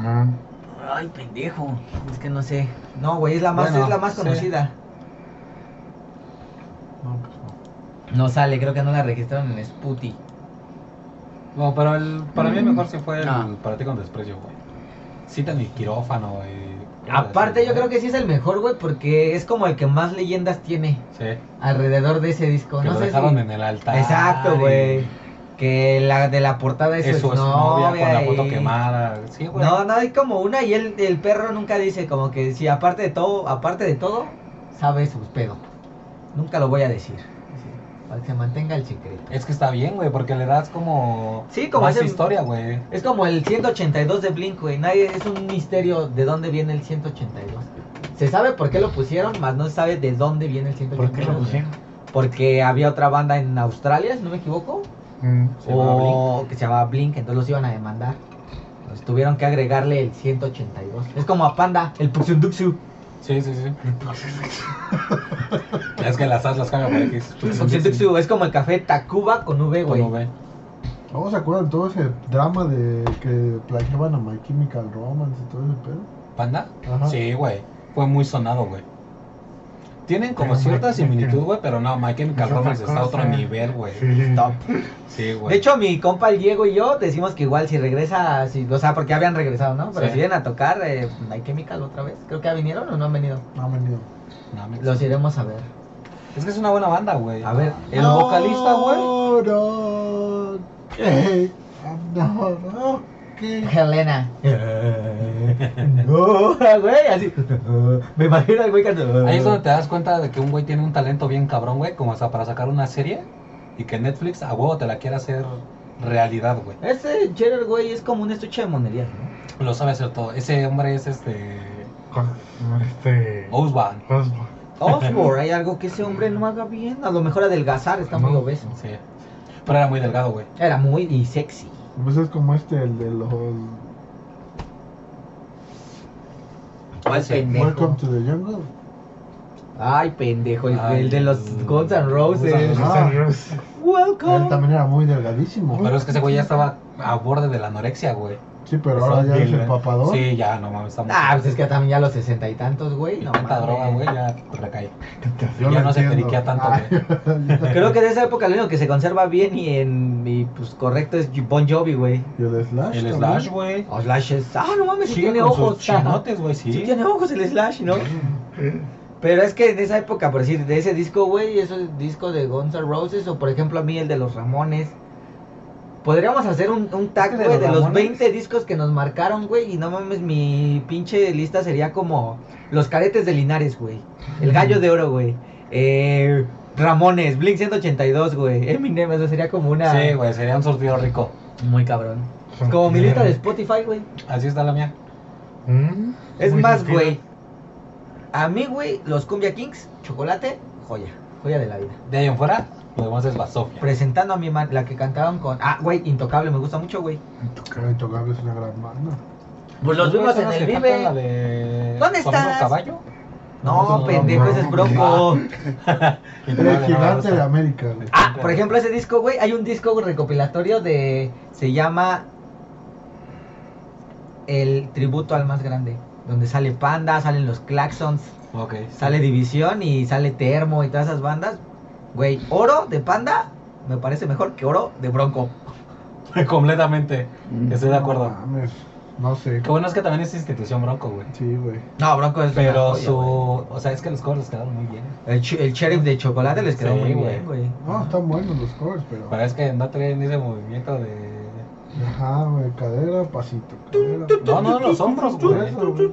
Ah, Ay, pendejo. Es que no sé. No, güey, es la más, Bueno, es la más sí. conocida. No, pues no. No sale, creo que no la registraron en Sputi. No, pero el, para mí el mejor sí fue el No. Para ti con desprecio, güey. Cita mi quirófano y... Aparte, yo creo que sí es el mejor, güey, porque es como el que más leyendas tiene Sí. alrededor de ese disco. Que no lo sé dejaron si- en el altar. Exacto, y- güey. Que la de la portada es Eso su novia con la foto y- quemada. Sí, güey. No, no hay como una y el, el perro nunca dice como que si aparte de todo, aparte de todo, sabe sus pedos. Nunca lo voy a decir. Para que se mantenga el secreto. Es que está bien, güey, porque le das como... Sí, como más ese- historia, güey. Es como el 182 de Blink, güey. Nadie es un misterio de dónde viene el 182. Se sabe por qué lo pusieron, más no se sabe de dónde viene el 182. ¿Por qué lo pusieron? Porque había otra banda en Australia, si no me equivoco, Mm. Se o que se llamaba Blink, entonces los iban a demandar. Entonces tuvieron que agregarle el 182. Es como a Panda, el Puxunduxu. Sí, sí, sí. es que las as las cambia por X. Puxunduxu es como el café Tacuba con V, güey. Como ve. ¿Cómo se acuerdan todo ese drama de que plagiaban a My Chemical Romance y todo ese pedo? ¿Panda? Ajá. Sí, güey. Fue muy sonado, güey. Tienen como Pero cierta similitud, güey, pero no, My Chemical Romance está a otro nivel, güey. Sí. Top. Sí, güey. De hecho, mi compa el Diego y yo decimos que igual si regresa, si, o sea, porque habían regresado, ¿no? Pero Sí. si vienen a tocar eh, My Chemical otra vez, creo que ya vinieron o no han venido. No han venido. No, me- Los iremos a ver. Es que es una buena banda, güey. A ver, el vocalista, güey. No, no. ¿Qué? No, no. ¿Qué? Helena. no, güey, así. Me imagino al güey cantando. Ahí es donde te das cuenta de que un güey tiene un talento bien cabrón, güey, como hasta para sacar una serie y que Netflix a huevo te la quiera hacer realidad, güey. Ese Gerard, güey, es como un estuche de monerías, ¿no? Lo sabe hacer todo. Ese hombre es este. Este. Osban. Osborne. Osborne, hay algo que ese hombre no haga bien. A lo mejor adelgazar, está muy obeso. Sí. Pero era muy delgado, güey. Era muy y sexy. Pues es como este, el de los. ¿Cuál pendejo? Welcome to the Jungle. Ay, pendejo, el, Ay, el de los Guns N' Roses. Ah. Roses. Él Welcome. también era muy delgadísimo. Pero es que ese güey ya estaba a borde de la anorexia, güey. Sí, pero ahora ya es el papador. Sí, ya, no mames, estamos. Ah, pues es que también ya a los sesenta y tantos, güey. No tanta droga, güey, ya recae. Yo ya no se periquea tanto, Ay, Creo que de esa época lo único que se conserva bien y en y pues correcto es Bon Jovi, güey. Y el Slash. El también. Slash, güey. O Slash es. Ah, no mames, sí tiene con sus ojos. chinotes, güey, Sí sí. tiene ojos el Slash, ¿no? Pero es que en esa época, por decir, de ese disco, güey, esos disco de Guns N' Roses, o por ejemplo a mí el de los Ramones. Podríamos hacer un, un tag, de güey, los de los Ramones- 20 discos que nos marcaron, güey, y no mames, mi pinche lista sería como Los Cadetes de Linares, güey. El Gallo de Oro, güey. Eh, Ramones, Blink 182, güey. Eminem, eso sería como una... Sí, güey, sería un sortido rico. Muy cabrón. Como mi lista de Spotify, güey. Así está la mía. Mm, Es más, güey. A mí, güey, los Cumbia Kings, chocolate, joya. Joya de la vida. De ahí en fuera, lo demás es Basofia. Presentando a mi man, la que cantaban con. Ah, güey, Intocable, me gusta mucho, güey. Pero Intocable es una gran banda. Pues los vimos en el La Vive. de... ¿Dónde estás? caballo? No, No, pendejo, ese es. Bronco. El gigante de América, güey. Ah, por ejemplo, ese disco, güey, hay un disco recopilatorio de... Se llama... El tributo al más grande. Donde sale Panda, salen los Claxons, Ok. sale División y sale Termo y todas esas bandas. Güey, oro de Panda me parece mejor que oro de Bronco. Completamente. Estoy de acuerdo. No mames, no sé. Qué bueno es que también es institución Bronco, güey. Sí, güey. No, Bronco es una Pero joya, su. güey. O sea, es que los covers les quedaron muy bien. El, ch- el sheriff de chocolate les quedó Sí, muy bien, güey. No, están buenos los covers, pero. Pero es que no traen ese movimiento de. Ajá, güey. Cadera, pasito. Cadera, No, no, los hombros, Por güey. eso, güey.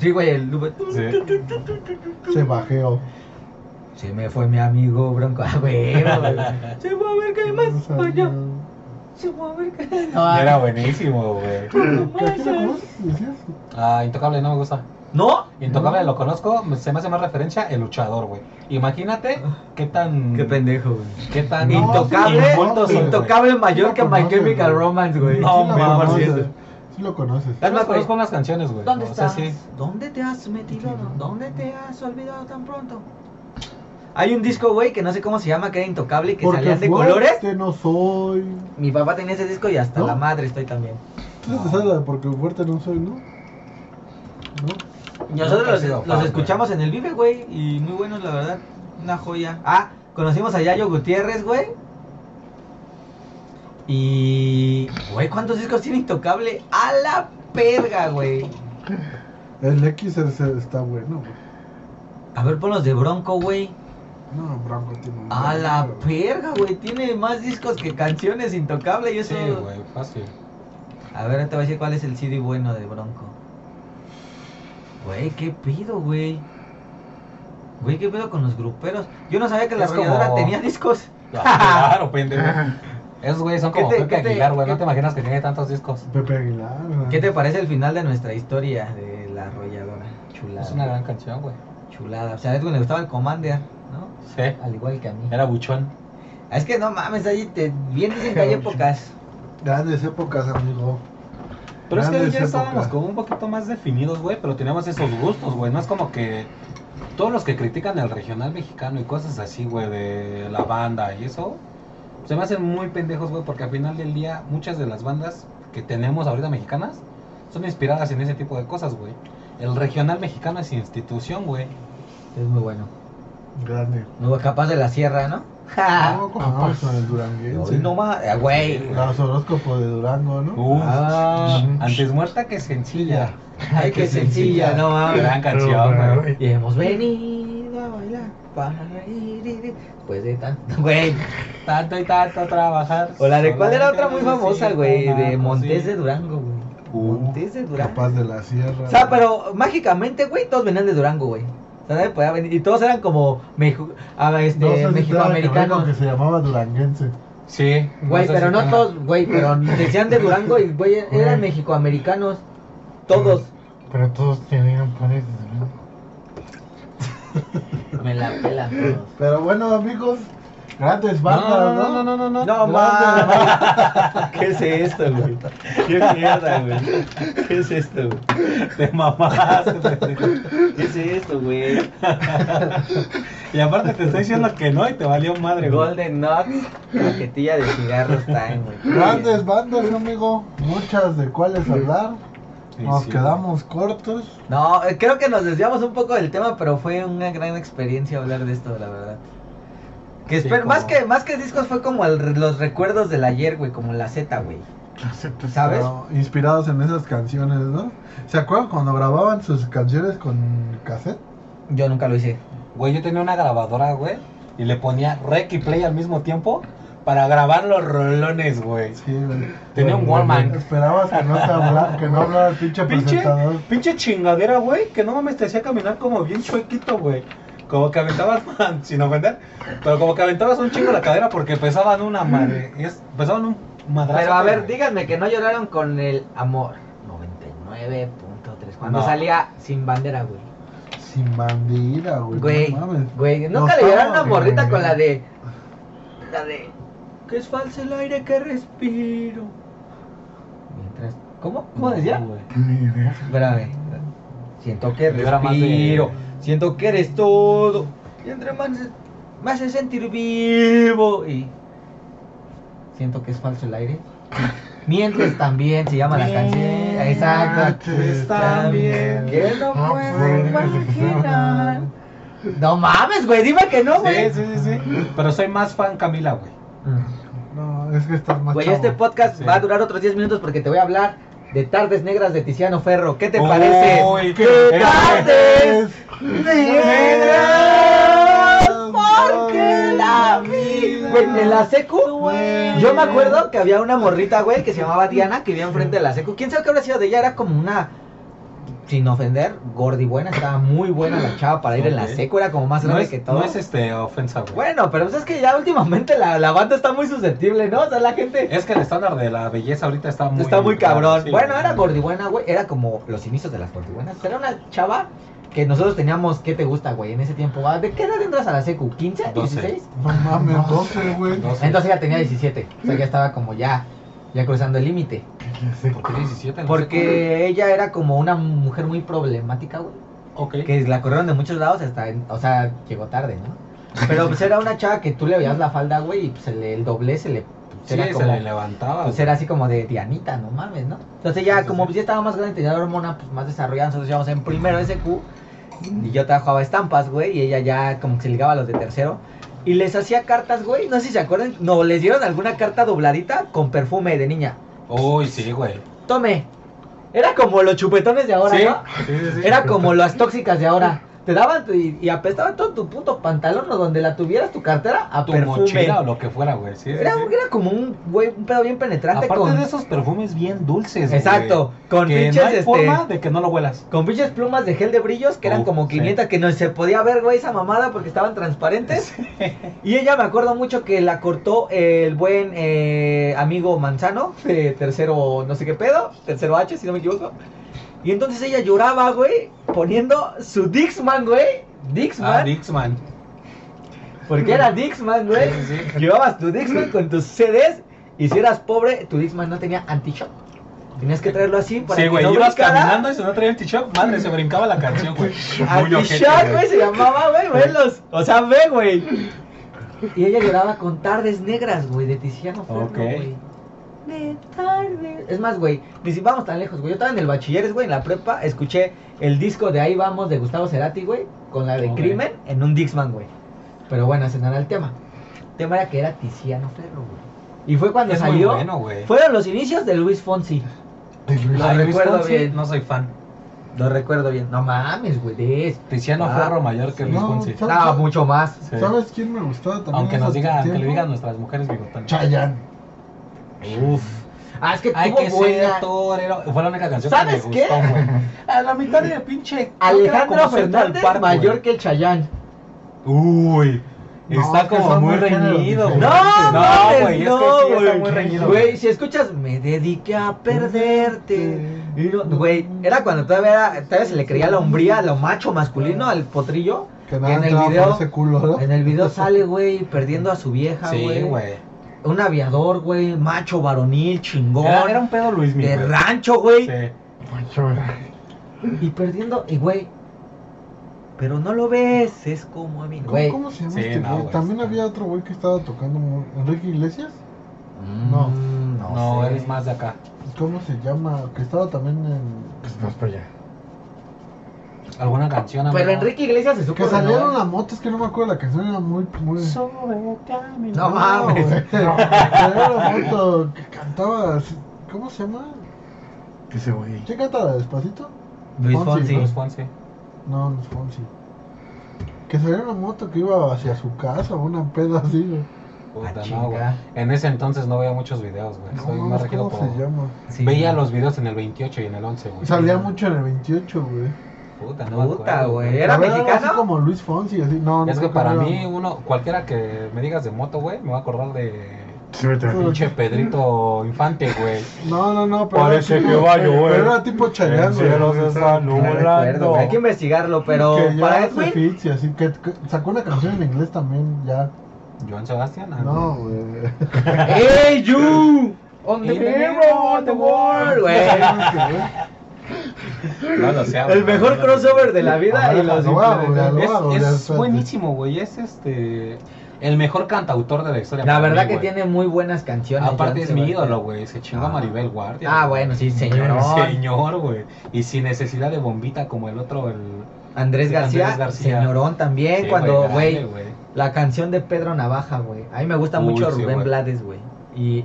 Sí, güey, el... Sí. Se bajeó. Se me fue mi amigo Bronco. Ah, güey. Se fue a ver qué hay más no. Se fue a ver qué hay Era buenísimo, güey. ¿Qué quién lo conoces? Decías. Ah, Intocable no me gusta. ¿No? Intocable lo conozco, se me hace más referencia el luchador, güey. Imagínate qué tan. Qué pendejo, güey. Qué tan. No, Intocable, inculto soy, güey. intocable mayor Sí que My Chemical. Romance, güey. No, sí lo mames. conoces. Sí lo conoces. Yo los conozco unas canciones, güey. ¿Dónde O sea, estás? sí. ¿Dónde te has metido? Sí. ¿Dónde te has olvidado tan pronto? Hay un disco, güey, que no sé cómo se llama, que era intocable, que Porque salían de fuerte colores. no soy. Mi papá tenía ese disco y hasta ¿No? la madre estoy también. ¿Tú te sabes la de porque fuerte no soy, no? ¿No? Nosotros los, sido los fan, escuchamos en el Vive, güey, y muy buenos, la verdad. Una joya. Ah, conocimos a Yayo Gutiérrez, güey. Y. Güey, ¿cuántos discos tiene Intocable? A la perga, güey. El X es- está bueno, güey. A ver, ponlos de Bronco, güey. No, Bronco tiene un. A la güey. perga, güey. Tiene más discos que canciones Intocable. Y eso. Sí, güey, fácil. A ver, te voy a decir cuál es el CD bueno de Bronco. Güey, ¿qué pido, güey? Güey, ¿qué pedo con los gruperos? Yo no sabía que la Es arrolladora como- tenía discos. Ah, claro, pendejo. Esos güeyes son ¿Qué como te- Pepe qué te- Aguilar, güey. No te imaginas que tiene tantos discos. Pepe Aguilar. güey. ¿Qué te parece el final de nuestra historia de la arrolladora? Chulada. Es una gran canción, güey. Chulada. O sea, a Edwin le gustaba el Commander. Sí. Al igual que a mí. Era buchón. Es que no mames, ahí te... bien dicen que hay épocas. Grandes épocas, amigo. Pero es que ya estábamos como un poquito más definidos, güey, pero teníamos esos gustos, güey. No es como que todos los que critican el regional mexicano y cosas así, güey, de la banda y eso, se me hacen muy pendejos, güey, porque al final del día muchas de las bandas que tenemos ahorita mexicanas son inspiradas en ese tipo de cosas, güey. El regional mexicano es institución, güey. Es muy bueno. Grande. Muy capaz de la sierra, ¿no? No, como vamos con el duranguense. No más, eh, güey. Los horóscopos de Durango, ¿no? Uf, Ah. antes muerta que sencilla. Ay, qué sencilla, no mames. Gran canción, güey. Y hemos venido a bailar para y después de tanto. Güey. Tanto y tanto trabajar. O la de cuál era otra muy famosa, güey. De Montes de Durango, güey. Uh, Montes de Durango. Capaz de la sierra. O sea, pero mágicamente, güey, todos venían de Durango, güey. O sea, nadie podía venir. Y todos eran como Meju- No este, sé si tenga que mexicoamericanos. se llamaba duranguense. Sí. Güey, sé pero si no tenga- todos, güey, pero decían de Durango y, güey, eran mexicoamericanos. Todos. Pero todos tenían poderes, ¿no? Me la pelan todos. Pero bueno, amigos, grandes No, bandas, no, ¿no? no, no, no, no. No, mames. ¿Qué es esto, güey? ¿Qué mierda, güey? ¿Qué es esto, güey? Te mamaste. pendejo. ¿Qué es esto, güey? y aparte te estoy diciendo que no y te valió madre, güey. Golden Nuts, paquetilla de cigarros time, güey. Grandes bandas, amigo. Muchas de cuáles hablar. Nos sí. quedamos cortos. No, eh, creo que nos desviamos un poco del tema, pero fue una gran experiencia hablar de esto, la verdad. Que Sí, esper- como- más que más que discos fue como el- los recuerdos del ayer, güey, como la Z, güey. ¿Sabes? Inspirados en esas canciones, ¿no? ¿Se acuerdan cuando grababan sus canciones con cassette? Yo nunca lo hice. Güey, yo tenía una grabadora, güey, y le ponía rec y play al mismo tiempo para grabar los rolones, güey. Sí, güey. Tenía un Walkman. Esperabas que no te hablara, que no hablara el pinche Pinche, presentador. pinche chingadera, güey, que no mames te hacía caminar como bien chuequito, güey. Como que aventabas, sin ofender, pero como que aventabas un chingo la cadera porque pesaban una madre, es, pesaban un madrazo. Pero a ver, díganme que no lloraron con el amor. 99.3. Cuando No. salía sin bandera, güey. Sin bandera, güey. Güey, no mames. güey, No nunca le lloraron a una güey. morrita con la de. La de. Que es falso el aire que respiro. Mientras. ¿Cómo? ¿Cómo decía? Espérame. Siento que Yo era más de- respiro. Siento que eres todo. Y entre más me hace sentir vivo. Y siento que es falso el aire. Mientes también, se llama la canción. Exacto. Mientes también. Que no Ah, puedo pues, imaginar. No mames, güey, dime que no, Sí, güey. sí, sí, sí. Pero soy más fan Camila, güey. Mm. No, es que estás más Güey, chavo. este podcast Sí. va a durar otros 10 minutos porque te voy a hablar de Tardes Negras de Tiziano Ferro. ¿Qué te parece? ¡Qué qué- tardes! Negras, Porque la vida. Güey, en la secu, yo me acuerdo que había una morrita, güey, que se llamaba Diana, que vivía enfrente de la secu. ¿Quién sabe qué habría sido de ella? Era como una. Sin ofender, gordi buena, estaba muy buena la chava para ir en la secu, era como más No grande es, que todo. no es este ofensa, güey. Bueno, pero pues es que ya últimamente la, la banda está muy susceptible, ¿no? O sea, la gente. Es que el estándar de la belleza ahorita está muy... Está muy cabrón. sí, bueno, era gordibuena, güey. Era como los inicios de las gordibuenas. Era una chava que nosotros teníamos, ¿qué te gusta, güey? En ese tiempo, ¿va? ¿de qué edad entras a la secu? ¿15? Doce. ¿16? No mames, 12, güey. Entonces ella tenía 17. O sea, ya estaba como ya, ya cruzando el límite. ¿Por qué 17? No sé Porque ella era como una mujer muy problemática, güey. cómo. Ok. Que la corrieron de muchos lados hasta, en- o sea, llegó tarde, ¿no? Pero pues era una chava que tú le veías la falda, güey, y pues el, el doble se le... Sí, era se como- le levantaba. Pues era así como de Dianita, no mames, ¿no? Entonces ya, Sí, como sí. ya estaba más grande, tenía la hormona pues más desarrollada, nosotros íbamos en primero SQ y yo trabajaba estampas, güey, y ella ya como que se ligaba a los de tercero y les hacía cartas, güey, no sé si se acuerdan, no, les dieron alguna carta dobladita con perfume de niña. Uy, sí, güey. Tome. Era como los chupetones de ahora, ¿no? sí, sí, sí. Era como las tóxicas de ahora. Te daban tu- y, y apestaba todo tu puto pantalón o donde la tuvieras tu cartera a tu perfume. mochila o lo que fuera, güey. Sí, Era, sí. era como un güey, un pedo bien penetrante Aparte con de esos perfumes bien dulces, Exacto, güey, con que pinches, no hay este- forma de que no lo huelas. Con pinches plumas de gel de brillos que eran Uf, como sí. 500 que no se podía ver, güey, esa mamada porque estaban transparentes. Y ella me acuerdo mucho que la cortó el buen eh, amigo Manzano, de tercero no sé qué pedo, tercero H si no me equivoco. Y entonces ella lloraba, güey, poniendo su Dixman, güey. Dixman. Ah, Dixman. porque era Dixman, güey. Sí. Llevabas tu Dixman con tus CDs y si eras pobre, tu Dixman no tenía anti-shock. Tenías que traerlo así para Sí, güey, no ibas brincara. caminando y si no traía t-shirt, madre, se brincaba la canción, güey. Anti-shock, güey, se llamaba, güey, velos. O sea, ve, güey. Y ella lloraba con tardes negras, güey, de Tiziano Ferro, güey. De tardes. Es más, güey, ni si vamos tan lejos, güey. Yo estaba en el bachilleres, güey, en la prepa, escuché el disco de Ahí Vamos de Gustavo Cerati, güey, con la de. Crimen en un Dixman, güey. Pero bueno, ese no era el tema. El tema era que era Tiziano Ferro, güey. Y fue cuando Es muy salió. bueno. Fueron los inicios de Luis Fonsi. De Luis- Lo Ay, Luis recuerdo Fonsi, bien. No soy fan. Lo recuerdo bien. No mames, güey. Tiziano Ah, Ferro mayor que Luis no, Fonsi. No, mucho más. Sí. ¿Sabes quién me gustaba también? Aunque nos ese digan, que le digan nuestras mujeres bigotonas. Chayanne. Uf. Ah, es que Hay tuvo que buena. ser torero. Fue la única canción ¿Sabes que me qué? gustó, güey. A la mitad de pinche. Alejandro Fernández Park, güey. mayor que el Chayán. Uy. No, Está como muy reñido, güey. No, no, güey. Es que no, sí está güey. muy reñido. Güey, si escuchas, me dediqué a perderte. Güey, era cuando todavía, era- todavía se le creía la hombría, lo macho masculino al potrillo. Que nada en el video, culo, ¿no? en el video sale, güey, perdiendo a su vieja, Sí, güey. Un aviador, güey, macho, varonil, chingón. Era, era un pedo Luis de Miguel. rancho, güey. Sí. Y perdiendo, y güey. Pero no lo ves, es como a mí, ¿Cómo, güey. cómo se llama Sí, este no, güey? güey, También había otro güey que estaba tocando Enrique Iglesias. Mm, No. no, No, sé. eres más de acá. ¿Cómo se llama? Que estaba también en. pues más para allá. ¿Alguna canción, amigo? Pero Enrique Iglesias se supo Que salieron renovar. la moto, es que no me acuerdo, la canción era muy. muy... No mames. güey. Salieron la moto que cantaba. ¿Cómo se llama? Ese güey. ¿Quién canta la despacito? Luis Fonsi. Luis Fonsi. No, no es Fonsi. Que salió una moto que iba hacia su casa, una pedo así, güey. Puta, Ah, no, güey. En ese entonces no veía muchos videos, güey. No, Soy más ¿cómo por... se llama? Sí. Veía los videos en el 28 y en el 11, güey. Salía mucho en el 28, güey. Puta, no Puta, güey. ¿Era mexicano? Así como Luis Fonsi, así. No, no Es que para mí, uno, cualquiera que me digas de moto, güey, me va a acordar de pinche Pedrito Infante, güey. No, no, no, pero. Parece era que tipo- va a llover. Pero era tipo El cielo güey. se está güey. Hay que investigarlo, pero que ya para y así. Que, que sacó una canción en inglés también, ya. Joan Sebastián. ah, No, güey. ¡Hey, you! On the mirror of the world, güey. No lo sé, El mejor crossover de la vida y los lo Es, buenísimo, güey. Es este. El mejor cantautor de la historia. La verdad mí, que tiene muy buenas canciones. Aparte es mi ídolo, güey. Se chingó a Ah. Maribel Guardia. Ah, bueno, sí, Señor, señorón. señor, güey. Y sin necesidad de bombita como el otro, el. Andrés Sí, García, Andrés García. señorón también, Sí, cuando, güey, la canción de Pedro Navaja, güey. A mí me gusta Uy, mucho sí, Rubén. Blades, güey. Y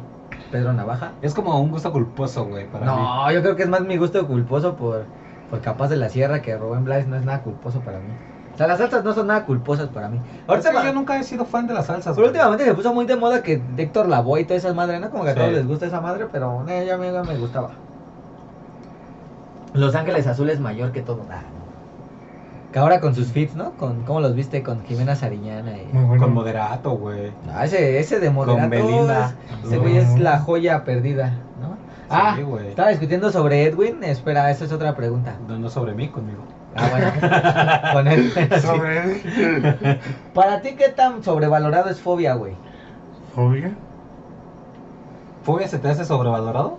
Pedro Navaja. Es como un gusto culposo, güey, para mí. No, yo creo que es más mi gusto culposo por, por Capaz de la Sierra que Rubén Blades no es nada culposo para mí. O sea, las salsas no son nada culposas para mí. Ahorita Es que yo nunca he sido fan de las salsas. Pero güey. últimamente se puso muy de moda que Héctor Lavoe y toda esa madre, ¿no? Como que a Sí. todos les gusta esa madre, pero eh, a mí no me gustaba. Los Ángeles Azules mayor que todo. No. Que ahora con sus fits, ¿no? Con cómo los viste con Jimena Sariñana y... Muy bueno. Con moderato, güey. Ah, ese, ese de Moderato Belinda. es- ese güey es la joya perdida, ¿no? Ah, güey. estaba discutiendo sobre Edwin. Espera, esa es otra pregunta. No, no sobre mí, conmigo. Ah, bueno. Con él. sí. Sobre Para ti, ¿qué tan sobrevalorado es fobia, güey? fobia. ¿Fobia se te hace sobrevalorado?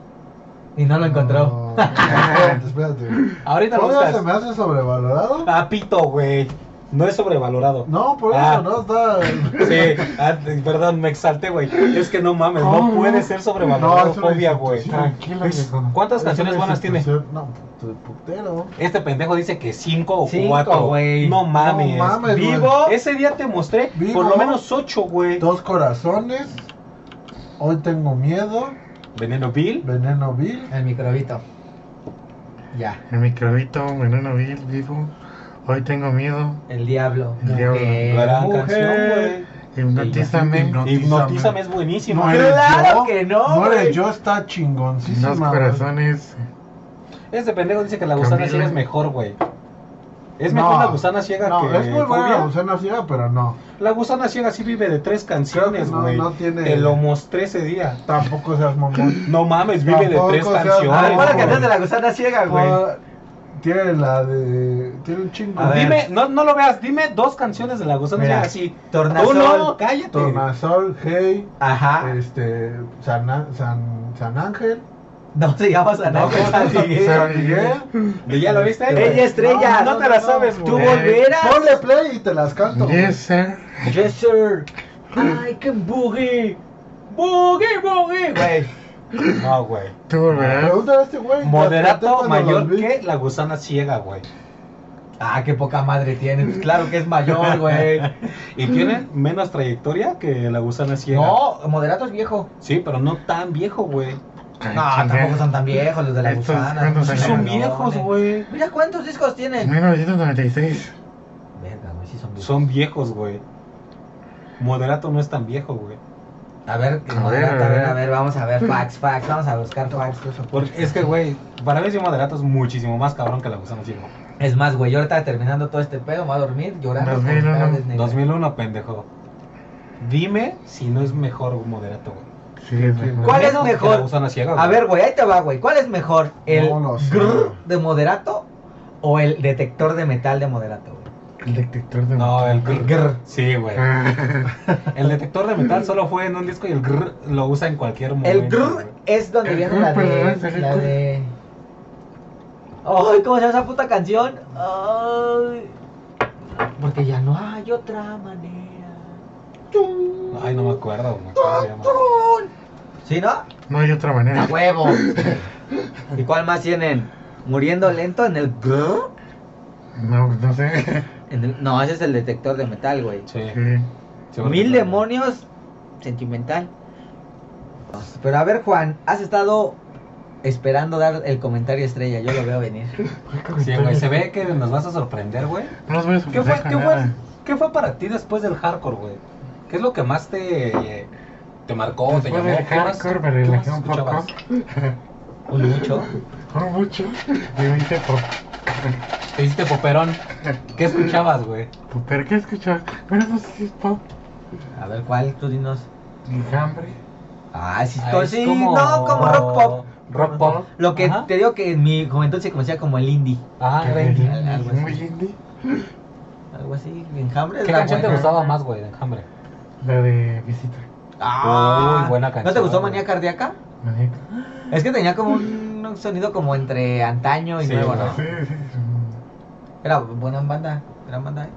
Y no lo encontró. No, espérate, espérate. Ahorita lo ¿Fobia buscas. se me hace sobrevalorado? Ah, pito, güey. No es sobrevalorado. No, por eso Ah. no está. Sí, ah, perdón, me exalté, güey. Es que no mames, no puede ser sobrevalorado No, fobia, güey. Tranquilo, Es-. ¿Cuántas Es canciones buenas tiene? No, tu putero. Este pendejo dice que cinco o Cinco, cuatro. güey. No mames. No mames, güey. Vivo. Ese día te mostré Vivo. por lo menos ocho, güey. Dos corazones. Hoy tengo miedo. Veneno Bill. Veneno Bill. El microbito. Ya. El microbito, veneno vil, vivo. Hoy tengo miedo. El diablo. El diablo. Gran mujer. canción, Hipnotízame. Hipno- Hipnotízame es buenísimo. No eres Claro yo. que no, No güey. eres yo, está chingoncísima. Dos güey. corazones. Este pendejo dice que la gusana ciega es mejor, güey. Es No. mejor la gusana ciega No, que es muy buena Fobia. la gusana ciega, pero no. La gusana ciega sí vive de tres canciones, que no- güey. no tiene- Te lo mostré ese día. Tampoco seas mamón. No mames, vive de Tampoco tres seas- canciones. A ver, ¿cuál es la güey. canción de la gusana ciega, güey? Ah, Tiene la de. Tiene un chingo. A ver. Dime, no, no lo veas, dime dos canciones de la gusana Mira, ciega así. Tornasol. Tú no, cállate. Tornasol, Hey, Ajá. este. San, San, San Ángel. No se llama San No, San Miguel. San Miguel. ¿Y ya lo viste? Ella estrella. No, no te la sabes, Tú güey. volverás. Ponle play y te las canto. Yes, sir. Yes, sir. I can boogie. Boogie, boogie. Güey. No, güey. Tú volverás. Pregúntale a este güey. Moderato mayor que la gusana ciega, güey. Ah, qué poca madre tiene. Pues claro que es mayor, güey. Y tiene menos trayectoria que la gusana ciega. No, Moderato es viejo. Sí, pero no tan viejo, güey. No, tampoco son tan viejos los de la Estos, gusana. ¿cuántos Sí años? son viejos, güey. Mira cuántos discos tienen. 1996. Verga, güey, sí son viejos. Son viejos, güey. Moderato no es tan viejo, güey. A ver, A Moderato, ver, a a ver, a ver, vamos a ver, fax, fax, vamos a buscar fax. Porque es que, güey, para mí sí Moderato es muchísimo más cabrón que la gusana ciega. Es más, güey, yo ahorita terminando todo este pedo, me voy a dormir llorando. con 2001. espaldas negras. 2001, pendejo. Dime si no es mejor Moderato, güey. Sí. ¿Cuál es mejor? Ciega, A ver, güey, ahí te va, güey. ¿Cuál es mejor? ¿El No grrr de Moderato o el detector de metal de Moderato, güey? El detector de No, el metal. grr. Grr. Sí, güey. Ah, El detector de metal solo fue en un disco y el grr lo usa en cualquier momento. El grrr güey. es donde El viene grrr, la de. el La grrr. de. Ay, ¿cómo se llama esa puta canción? Ay. Porque ya no hay otra manera. Ay, no me acuerdo, güey. ¿Cómo se llama? ¿Sí, no? no hay otra ¡A manera. huevo! ¿Y cuál más tienen? ¿Muriendo lento en el grrr? No, no sé. En el- No, ese es el detector de metal, güey. Sí. Sí. seguro Mil que demonios sentimental. Pero a ver, Juan, has estado esperando dar el comentario estrella. Yo lo veo venir. Sí, güey, se ve que nos vas a sorprender, güey. No los voy a ¿Qué fue, sorprender qué, con fue, nada. ¿Qué fue para ti después del hardcore, güey? ¿Qué es lo que más te, te marcó, te Después llamó? del ¿Qué más- hardcore me qué relajé más un poco. escuchabas? Un mucho. No mucho. Me hice por... Te hiciste poperón. ¿Qué escuchabas, güey? ¿Pero qué escuchas? Bueno, no sé si es pop. A ver, ¿cuál? Tú dinos. Enjambre. Ah, sí, Ah, es sí, como- no, como rock pop. Rock pop. Lo que Ajá. te digo que en mi juventud se conocía como el indie. Ah, es indie. indie, algo así. Muy indie. Algo así, enjambre. ¿Qué canción te gustaba más, güey, de Enjambre? La de visita. Ah, Uy, buena ¿No te canción, gustó. Manía Cardíaca? Maníaco. Es que tenía como un sonido como entre antaño y Sí, nuevo. ¿no? Sí, sí, sí. Era buena banda, gran banda, ¿eh?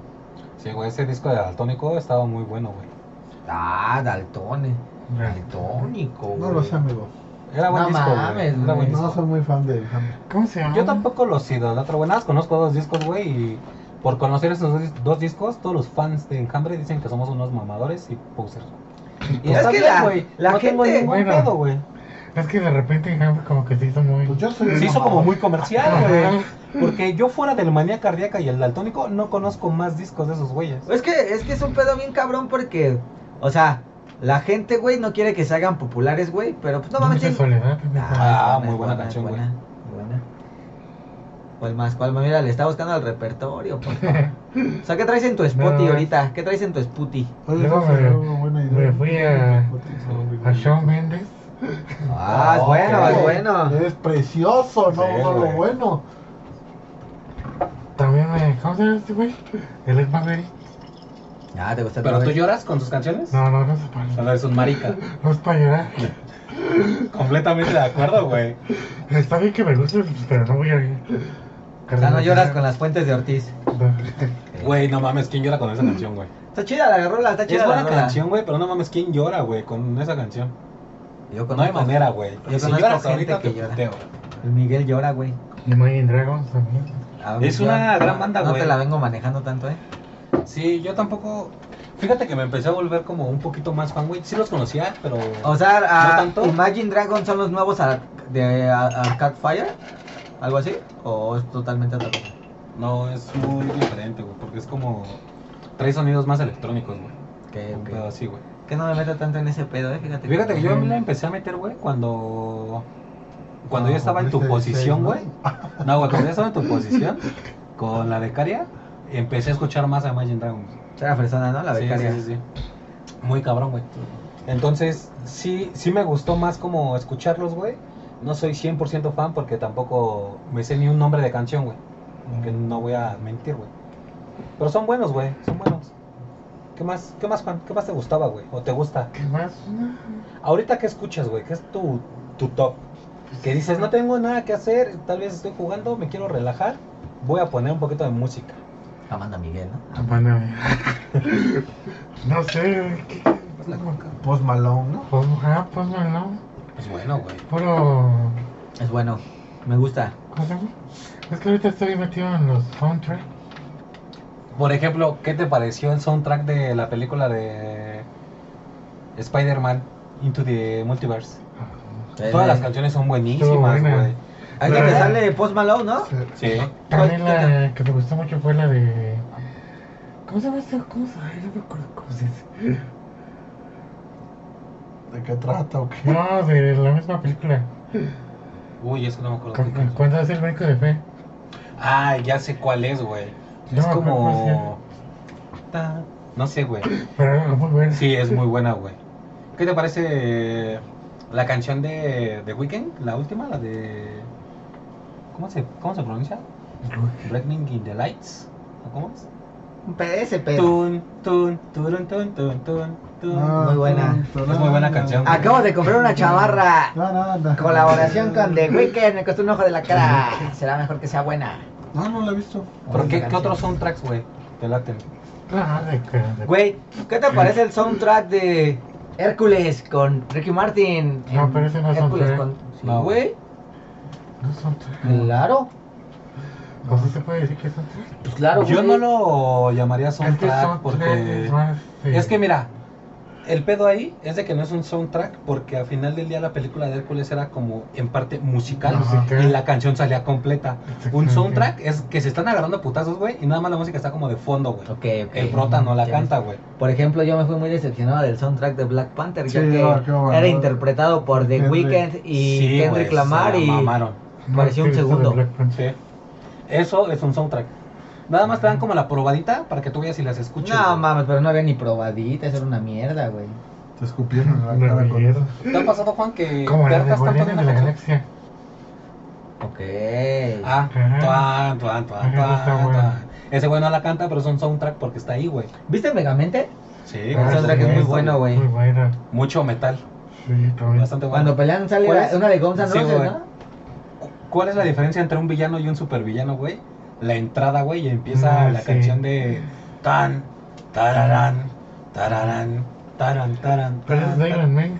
Sí, güey, ese disco de Daltónico estaba muy bueno, güey. Ah, Daltone. Daltónico, güey. No lo sé, amigo. Era buen No disco, mames, güey. Era güey. buen No disco. soy muy fan de. ¿Cómo se llama? Yo tampoco los idolatro, güey. Nada más conozco dos discos, güey. Y por conocer esos dos, dos discos, todos los fans de Enjambre dicen que somos unos mamadores y posers. Y Es está que bien, la- güey. la no tengo gente- ningún Bueno. pedo, güey. Es que de repente Hambre como que se hizo muy... Pues yo soy Se hizo como muy comercial, güey. Porque yo fuera del Manía Cardíaca y el Daltónico no conozco más discos de esos güeyes. Es que, es que es un pedo bien cabrón porque, o sea, la gente, güey, no quiere que se hagan populares, güey, pero pues no mames. Ah, muy buena es canción, buena, buena. ¿Cuál más? ¿Cuál más? Mira, le está buscando el repertorio, por favor. O sea, ¿qué traes en tu Spotify No. ahorita? ¿Qué traes en tu? Oye, Luego me- sería una buena idea. me fui a- A Shawn Mendes. Ah, es Oh, bueno, es bueno. Es precioso, no Sí, no lo bueno. También me... ¿Cómo se llama este güey? Él es Maverick. Ah, ¿te gusta ¿Pero tú lloras con sus canciones? No, no, no es para... O sea, eres un marica. No es para llorar. Completamente de acuerdo, güey. Está bien que me guste, pero no voy a... O sea, no lloras con las fuentes de Ortiz. Güey, no mames, ¿quién llora con esa canción, güey? Está chida la rola, está Es chida la buena rola. canción, güey, pero no mames, ¿quién llora, güey, con esa canción? Yo No hay manera, güey. yo Si lloras gente ahorita, que te llora. puteo. El Miguel llora, güey. Imagine Dragons también. Ah, Es una no- gran banda, No güey. te la vengo manejando tanto, ¿eh? Sí, yo tampoco... Fíjate que me empecé a volver como un poquito más fan, güey. Sí los conocía, pero... O sea, a- tanto? Imagine Dragons son los nuevos de a- Arcade Fire, algo así, o es totalmente otra cosa. No, es muy diferente, güey, porque es como... Trae sonidos más electrónicos, güey. Que, Un que- pedo así, güey. que no me meto tanto en ese pedo, eh, fíjate. Fíjate que yo Ujú. me la empecé a meter, güey, cuando... Cuando Ah, yo estaba en tu posición, güey. No, güey, cuando yo estaba en tu posición, con la becaria, empecé a escuchar más a Imagine Dragons. Era persona, ¿no? La becaria. Sí, sí, sí. Muy cabrón, güey. Entonces, sí, sí me gustó más como escucharlos, güey. No soy 100% fan porque tampoco me sé ni un nombre de canción, güey. Que no voy a mentir, güey. Pero son buenos, güey. Son buenos. ¿Qué más, qué más, fan? ¿Qué más te gustaba, güey? ¿O te gusta? ¿Qué más? Ahorita, ¿qué escuchas, güey? ¿Qué es tu, tu top? Que dices, no tengo nada que hacer, tal vez estoy jugando, me quiero relajar, voy a poner un poquito de música. Amanda Miguel, ¿no? Bueno, no sé, ¿qué? Pues. Post Malone, ¿no? Pues, ah, pues no, Pues bueno, güey. puro... Es bueno, me gusta. ¿Cómo se llama? Es que ahorita estoy metido en los soundtracks. Por ejemplo, ¿qué te pareció el soundtrack de la película de Spider-Man Into the Multiverse? Todas las canciones son buenísimas, güey. Ahí donde sale Post Malone, ¿no? Sí. Sí. También ¿Cuál- la que me gustó mucho fue la de... ¿Cómo se llama esta cosa? Ay, no me acuerdo cómo se dice. ¿De qué trata o qué? No, de la misma película. Uy, es que no me acuerdo. Cu- qué cu- canción. Cuando es el médico de fe. Ah, ya sé cuál es, güey. No Es como... No sé, güey. Pero era muy buena. Sí, es muy buena, güey. ¿Qué te parece la canción de, de Weekend? La última, la de... ¿Cómo se, cómo se pronuncia? Breaking in the Lights. ¿O ¿Cómo es? Un ese pedo. Tun, tun, turun, tun, tun, tun, tun. Muy buena. Es muy buena canción. Acabo de comprar una chamarra. Colaboración con The Weeknd, me costó un ojo de la cara. Será mejor que sea buena. No, no la he visto. ¿Pero qué, qué otros soundtracks, güey? Te laten. Ah, Güey, ¿qué te parece el soundtrack de Hércules con Ricky Martin? No, En pero ese no es Hércules soundtrack. con... Sí, No, güey. No son tres. Claro. ¿O sí se puede decir que son tres? Pues claro, Yo no lo llamaría Es que soundtrack porque... tres más, sí. Es que mira, el pedo ahí es de que no es un soundtrack porque al final del día la película de Hércules era como en parte musical Musical. y la canción salía completa. Un soundtrack es que se están agarrando putazos, güey, y nada más la música está como de fondo, güey. Ok, ok. El prota no la canta, güey. Por ejemplo, yo me fui muy decepcionado del soundtrack de Black Panther, ya que bueno. era interpretado por The. Weeknd y Sí, Kendrick Lamar y mamaron. No, pareció un segundo. Eso es un soundtrack. Nada más te dan como la probadita para que tú veas si las escuchas. No güey. mames, pero no había ni probadita, eso era una mierda, güey. Te escupieron en la Una cara con mierda. ¿Te ha pasado, Juan, que Como la de hartas tanto Guardianes de la una canción? Galaxia. Ok. Ah, Ajá. tuan, tuan, tuan, Ajá, tuan, tuan. Ese güey no la canta, pero es un soundtrack porque está ahí, güey. ¿Viste Megamente? Sí, el güey, soundtrack es muy bueno, güey. Muy buena. Mucho metal. Sí, también. Bastante bueno. Cuando pelean sale ¿Cuál la- es? una de Guns N' Sí, Roses, güey. ¿no? ¿Cuál es la diferencia entre un villano y un supervillano, güey? La entrada, güey, y empieza Ah, la sí. canción de tan, tararán, tararán, taran, taran, Pero es de Iron. Man,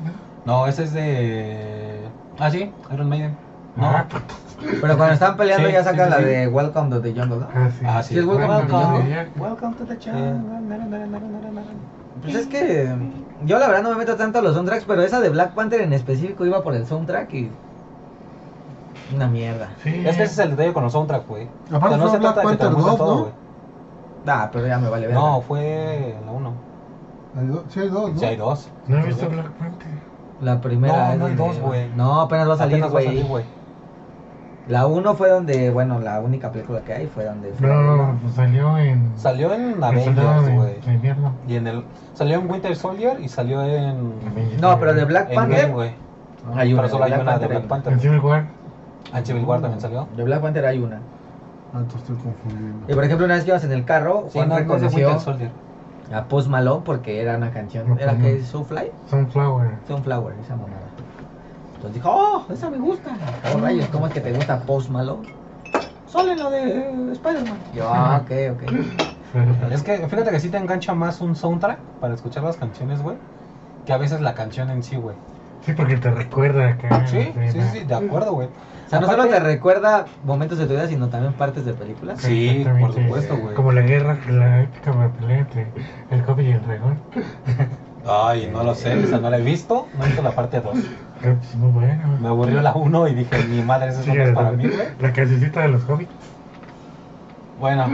¿no? No, ese es de. Ah, sí, Iron Maiden. No. Ah. Pero cuando están peleando Sí, ya sacan sí, la sí. de Welcome to the Jungle, ¿no? Ah, sí. Ah, sí. Sí, es Welcome to the. Jungle. Welcome to the Pues es que yo la verdad no me meto tanto a los soundtracks, pero esa de Black Panther en específico iba por el soundtrack y una mierda. Sí. Es que ese es el detalle con los soundtracks, güey. Aparte O sea, no se Black trata de que te guste 2, todo, ¿no? güey. Ah, pero ya me vale ver. No, fue la 1. Hay dos- Sí, hay dos, ¿no? Sí, hay dos. No he visto Black Panther. La primera. No, no hay dos, güey. No, apenas va a salir, güey. La 1 fue donde, bueno, la única película que hay fue donde. fue No, pues salió en. Salió en Avengers, güey. Y en el. Salió en Winter Soldier y salió en. Avengers. No, pero de Black Panther. Güey. Hay una. Pero solo hay una de Black Panther. En Civil War. Ah, en Civil War también salió. De Black Panther hay una. Ah, entonces estoy confundiendo. Y por ejemplo, una vez que ibas en el carro, Sí, Juan no, es reconoció Winter Soldier. a Post Malone porque era una canción. ¿Era Ujú. que Soulfly? Sunflower. Sunflower, esa monada. Entonces dijo, oh, esa me gusta. Oh, rayos, ¿cómo es que te gusta Post Malone? Sale la de eh, Spider-Man. Yo, ah, ok, ok. Es que fíjate que sí te engancha más un soundtrack para escuchar las canciones, güey. Que a veces la canción en sí, güey. Sí, porque te recuerda acá. Sí, sí, sí, de acuerdo, güey. O sea, no solo te recuerda momentos de tu vida, sino también partes de películas. Sí, Exactamente. por supuesto, güey. Como la guerra, la épica pelea entre el Kobe y el dragón. Ay, no lo sé, esa no la he visto. No he visto la parte 2. Pero pues muy bueno. Me aburrió la 1 y dije, mi madre, esa Sí, no es la, para mí, güey. la cancioncita de los hobbits. Bueno,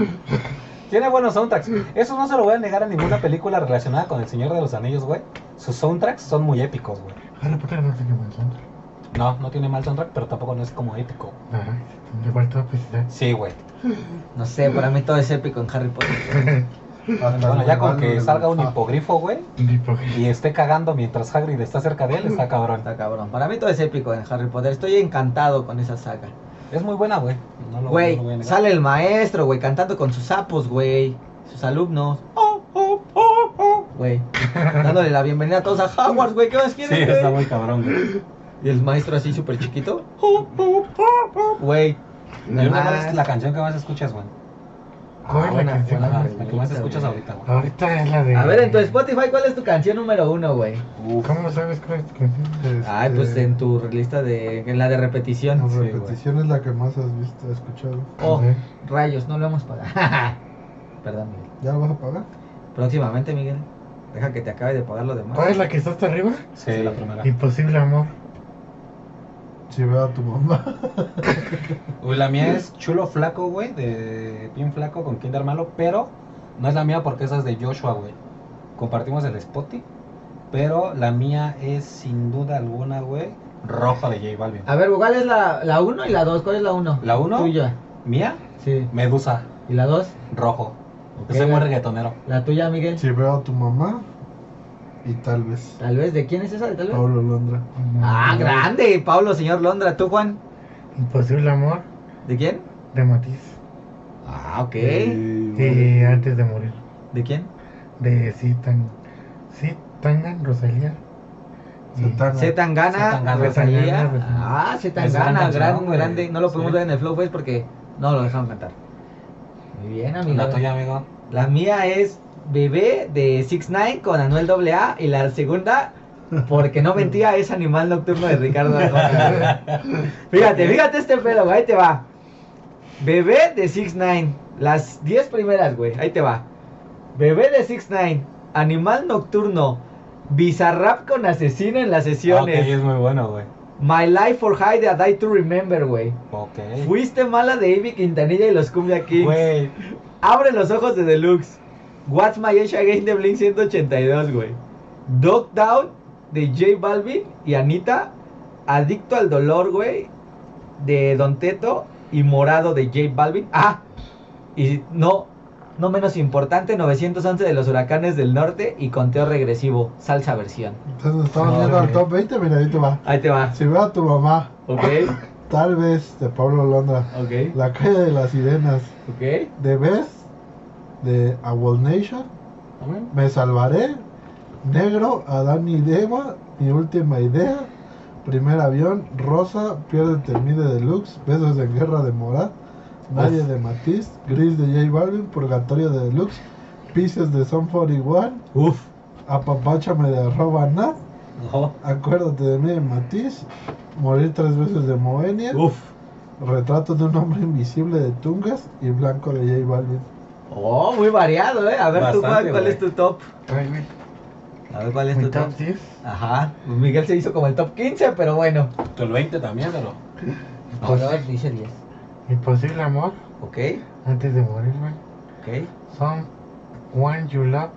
tiene buenos soundtracks. Eso no se lo voy a negar a ninguna película relacionada con El Señor de los Anillos, güey. Sus soundtracks son muy épicos, güey. Harry Potter no tiene buen soundtrack. No, no tiene mal soundtrack, pero tampoco no es como épico. Ajá, le falta publicidad. Sí, güey. No sé, para mí todo es épico en Harry Potter. Hasta Bueno, ya con que salga un Ah, hipogrifo, güey, y esté cagando mientras Hagrid está cerca de él, está cabrón. Está cabrón. Para mí todo es épico en Harry Potter. Estoy encantado con esa saga. Es muy buena, güey. No lo, Güey, no lo voy a negar. sale el maestro, güey, cantando con sus sapos, güey. Sus alumnos. Oh, oh, oh, oh, Güey, dándole la bienvenida a todos a Hogwarts, güey. ¿Qué más Sí, quieren, está muy cabrón, güey. Y el maestro así súper chiquito. Güey. Yo es la canción que más escuchas, güey. ¿Cuál es la buena, canción? buena la que más escuchas ahorita, güey. Ahorita es la de. A ver, en tu Spotify, ¿cuál es tu canción número uno, güey? Uf. ¿Cómo sabes cuál es tu canción? este, Ay, pues en tu lista de. En la de repetición. La Sí, güey. repetición es la que más has visto, escuchado. Oh, rayos, no lo hemos pagado. Perdón, Miguel. ¿Ya lo vas a pagar? Próximamente, Miguel. Deja que te acabe de pagar lo demás. ¿Cuál es la que está hasta arriba? Sí, la primera. Imposible amor. Si veo a tu mamá. Uy, la mía es Chulo Flaco, güey, de Bien Flaco con Kinder Malo, pero no es la mía porque esa es de Joshua, güey. Compartimos el Spotify, pero la mía es sin duda alguna, güey, Rojo de J Balvin. A ver, ¿cuál es la 1 y la 2? ¿Cuál es la 1? ¿La uno? Tuya. ¿Mía? Sí. Medusa, ¿Y la 2? Rojo. Ok. Yo soy muy reggaetonero. La tuya, Miguel. Si veo a tu mamá. Y tal vez. Tal vez, ¿de quién es esa? ¿De tal vez? Pablo Londra. Ah, grande, Pablo, señor Londra. ¿Tú, Juan? Imposible amor ¿De quién? de Matiz. Ah, ok. Y- Sí, antes de morir. ¿De quién? De Citan. Citangan, Rosalía. Tangana, Zetangana, Rosalía. Ah, gran Tangana, gran, grande. No lo pudimos Sí. ver en el Flow Fest porque no lo dejaron cantar. Muy bien, amigo. La tuya, amigo. La mía es Bebé de 6 9 con Anuel AA y la segunda, porque no mentía, es Animal Nocturno de Ricardo Arjona. fíjate, fíjate este pedo, güey, ahí te va. Bebé de 6 9 las 10 primeras, güey, ahí te va. Bebé de 6 9 Animal Nocturno, Bizarrap con Asesino en las Ah, sesiones, es muy bueno, güey. My Life for High de A Die to Remember, güey. Ok. Fuiste mala de Ivy Quintanilla y los Cumbia Kings. Güey. Abre los ojos de Deluxe. What's My Age Again de Blink 182, güey. Dog Down de J Balvin y Anita. Adicto al dolor, güey. De Don Teto y Morado de J Balvin. Ah, y no, no menos importante, 911 de los huracanes del norte y conteo regresivo, salsa versión. Entonces estamos No, viendo al top 20, mira, ahí te va. Ahí te va. Si veo a tu mamá, Ok, tal vez de Pablo Londra. ok, La calle de las sirenas. ok. De Best, de Awol Nation. Me salvaré. Negro, Adán y Deva. Mi última idea. Primer avión, Rosa, Piérdete mí de Deluxe, Besos de Guerra de Morat, Nadie de Matiz, Gris de J Balvin, Purgatorio de Deluxe, Pieces de Son 41, Uf. Apapáchame de arroba Nat. Acuérdate de mí de Matiz, Morir tres veces de Moenia, Uf. Retrato de un hombre invisible de Tungas y Blanco de J Balvin. Oh, muy variado, ¿eh? A ver, tú, Bastante, ¿cuál güey. es tu top? A ver, ¿cuál es Mi tu top? top 10. Ajá. Pues Miguel se hizo como el top 15, pero bueno. El 20 también, pero. Ahora dice 10. Mi posible amor Ok, antes de morir, güey. ok. Son One You Love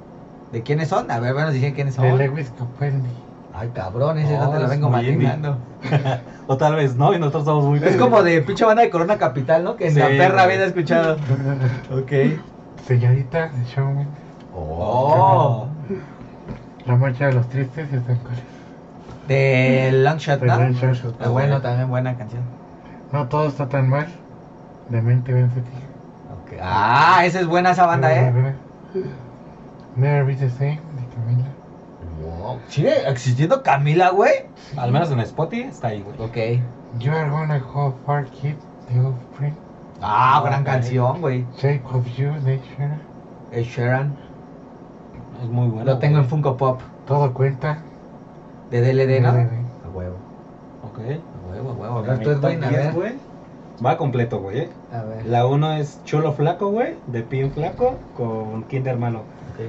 ¿De quiénes son? A ver, bueno, dicen quiénes son. de Lewis Capaldi. Ay, cabrón, ese no, No, te lo vengo maquinando. o tal vez no, y nosotros somos muy. Es como de pinche banda de Corona Capital, ¿no? Que en Sí, la perra había escuchado. Ok. Señorita de Mendes. Oh. La marcha de los tristes y están cuáles. De Longshot, De ¿no? Longshot. Ah, bueno, también buena canción. No todo está tan mal. De mente vence Ok. Ah, esa es buena esa banda, ¿eh? Never Be the Same de Camila. Wow. ¿Sigue existiendo Camila, güey? Al menos en Spotify está ahí, güey. Ok. You Are Gonna Go Far Kid de Offspring. Ah, gran Ok. canción, güey. Shape of You de Sheeran. Ed Sheeran. Es muy bueno. Lo tengo en. Funko Pop. Todo cuenta. De DLD, ¿no? DLD. A huevo. Ok. A huevo, a huevo. A Mi ver, tú, a 10, ver. güey, Va completo, güey. eh. A ver. La 1 es Chulo Flaco, güey. De Pin Flaco con Kinder Hermano.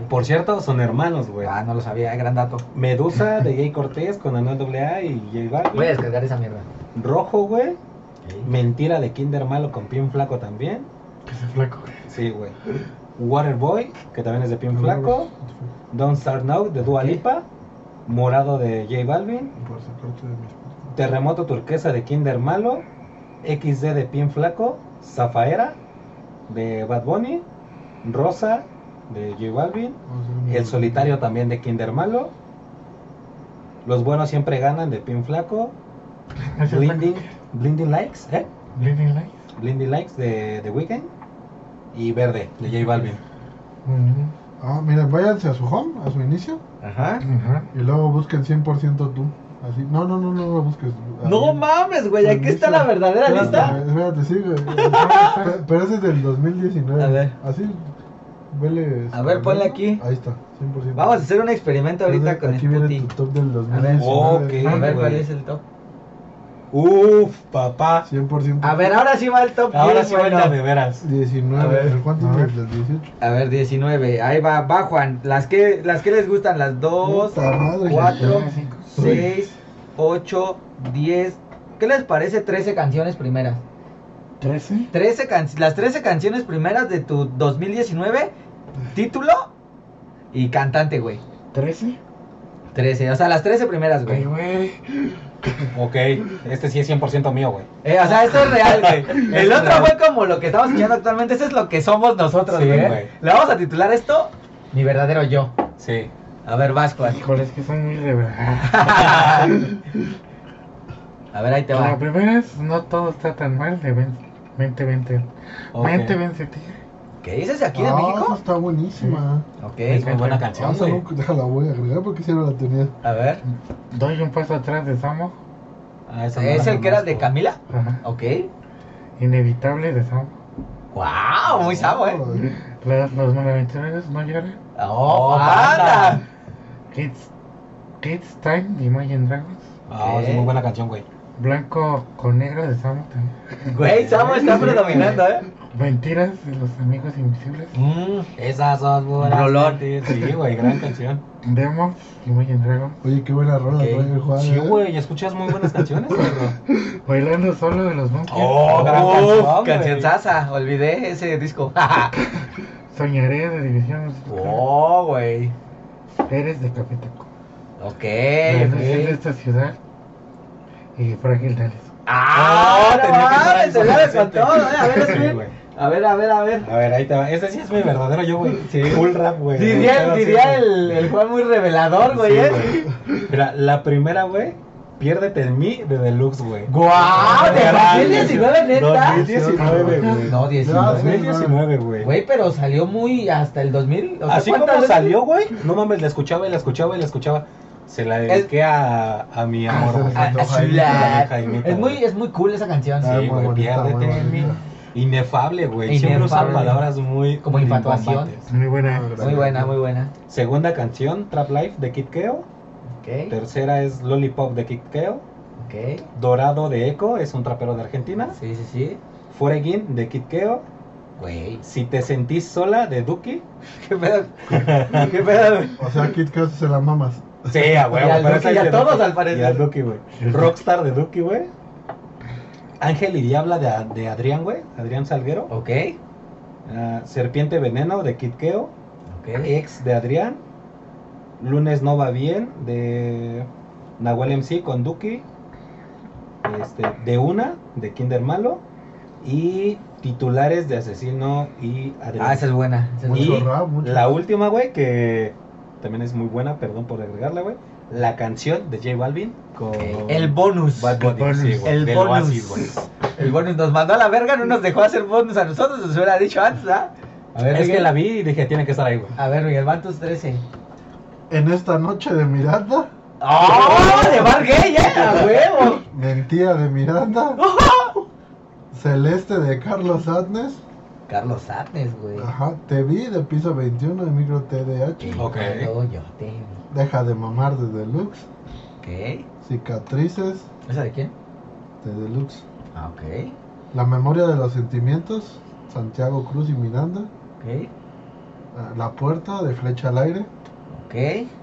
Por cierto, son hermanos, güey. Ah, no lo sabía, gran dato. Medusa de Jay Cortés con Anuel AA y J Balvin. Voy a descargar esa mierda. Rojo, güey. Mentira de Kinder Malo con Pin Flaco también. Se flaco. Sí, güey. Waterboy, que también es de Pin Flaco. Don't Start Now de Dua. Lipa. Morado de J Balvin. Terremoto Turquesa de Kinder Malo. XD de Pin Flaco. Zafaera de Bad Bunny. Rosa de J Balvin. El Solitario también de Kinder Malo. Los buenos siempre ganan de Pin Flaco. Blinding. Blinding Likes, ¿eh? Blinding Lights. Blinding Likes de The Weeknd. Y Verde de J Balvin. Ah, miren, váyanse a su home, a su inicio, Ajá. Ajá. y luego busquen 100% tú. Así, no, no, no, no lo busques. No mames, güey. Aquí está la verdadera Espérate, lista. Espérate, sí, güey. Pe- Pero ese es del 2019. A ver. Así, vele. A ver, ponle aquí. Ahí está, 100%. Vamos a hacer un experimento ahorita con Aquí viene Sputi. tu top del A ver. 2019. Ok. A ver cuál es el top. Uf, papá. 100%. A ver, ahora sí va el top. Ahora 10, sí bueno. cuenta de veras. 19. A ver. ¿Cuánto A ver. el del 18? A ver, 19. Ahí va, va Juan. Las que, las que les gustan, las 2, Puta madre. 4, Cinco. 6, 8, 10. ¿Qué les parece 13 canciones primeras? ¿Trece? 13 can- las 13 canciones primeras de tu 2019, título y cantante, güey. ¿Trece? 13, o sea, las 13 primeras, Ay, güey. Ok, este sí es 100% mío, güey. Eh, o sea, esto es real, güey. El otro fue como lo que estamos escuchando actualmente. Eso es lo que somos nosotros, Sí, güey. güey. Le vamos a titular esto Mi verdadero yo. Sí. A ver, vas, Juan. Híjole, es que son muy. A ver, ahí te La va. primera es No todo está tan mal de ven- Mente Vente. Ok. Mente Vence Tigre. ¿Qué dices de aquí de Ah, México? está buenísima. Ok. Es muy buena Ah, canción, esa güey. déjala, voy a agregar porque si no la tenía. A ver. Doy un paso atrás de Samo. Ah, esa no ¿Es el que era de. Camila? Ajá. Ok. Inevitable de Samo. ¡Wow! Muy sabo, eh. Ay, Los, malaventureros no lloran. ¡Oh, Oh, anda! Kids, Kids Time de Imagine Dragons. Ah, es muy buena canción, güey. Blanco con negro de Samo también. Güey, Samo está predominando, ¿eh? Mentiras de los amigos invisibles. Mm. Esas son buenas. Rolón. Sí, güey, gran canción. Demons de Imagine Dragons. Oye, qué buena rola Ok. trae el Juan. Sí, ¿eh? güey, escuchas muy buenas canciones, güey. Bailando solo de los Monkeys. Oh, gran canción, canción sasa. Olvidé ese disco. Soñaré de División oh, güey. Eres de Capetaco. Ok, La luz de esta ciudad. Y Frágil Dales. Ah, no tenía que estar con todo, eh. A ver. A ver, a ver, a ver. A ver, ahí te va. Este sí es mi verdadero yo, güey. Sí. Full rap, güey. Diría, sí, diría el, el Juan muy revelador, güey, Sí, eh. güey. Mira, la primera, güey, Piérdete en mí de Deluxe, güey. ¡Guau! ¿De Gran 2019, neta? 2019, güey. No, 19. 2019, güey. Güey, pero salió muy hasta el 2000. o sea, Así ¿cuántas como veces? salió, güey. No mames, la escuchaba y la escuchaba y la escuchaba. Se la dediqué a, a mi amor, güey. Ah, A- a Zulat. Jaimito, Es muy, es muy cool esa canción. Ah, Sí, güey, piérdete en mí. Inefable, güey. Siempre usa Inefable. palabras muy Como infatuación. Muy buena. Muy buena, muy buena. Segunda canción, Trap Life de Kid Keo. Ok, Tercera es Lollipop de Kid Keo. ok. Dorado de Echo, es un trapero de Argentina. Sí, sí, sí. Foregin de Kid Keo. Güey. Si te sentís sola de Duki. ¿Qué pedo? ¿Qué pedo? O sea, Kit Kat se la mamas. Sí, a huevo. Y al Duki y a todos, al parecer. Y al Duki, güey. Rockstar de Duki, güey. Ángel y Diabla de, de Adrián, güey. Adrián Salguero. Ok, Ah, Serpiente Veneno de Kid Keo. ok. Ex de Adrián. Lunes no va bien de Nahuel MC con Duki. Este, de una de Kinder Malo. Y titulares de Asesino y Adrián. Ah, esa es buena. esa es y buena. la última, güey, que también es muy buena, perdón por agregarla, güey. La canción de J Balvin con El bonus. Bad Bunny, bonus. sí, güey, El bonus. Oasis, güey. El bonus nos mandó a la verga, no nos dejó hacer bonus a nosotros, nos hubiera dicho antes, ¿ah? A ver, Es que la vi y dije, tiene que estar ahí, güey. A ver, Miguel, van tus 13. En esta noche de Miranda, ¡Oh! ¡De Bar Gay, eh! ¡A huevo! Mentira de Miranda, Celeste de Carlos Adnes, Carlos Satnes, güey. ajá, Te vi de piso 21 de micro TDH, Ok. Yo te vi. Deja de mamar de Deluxe, Ok. Cicatrices ¿Esa de quién? de Deluxe, Ah, ok. La memoria de los sentimientos, Santiago Cruz y Miranda, Ok. Ah, La puerta de Flecha al aire, Ok.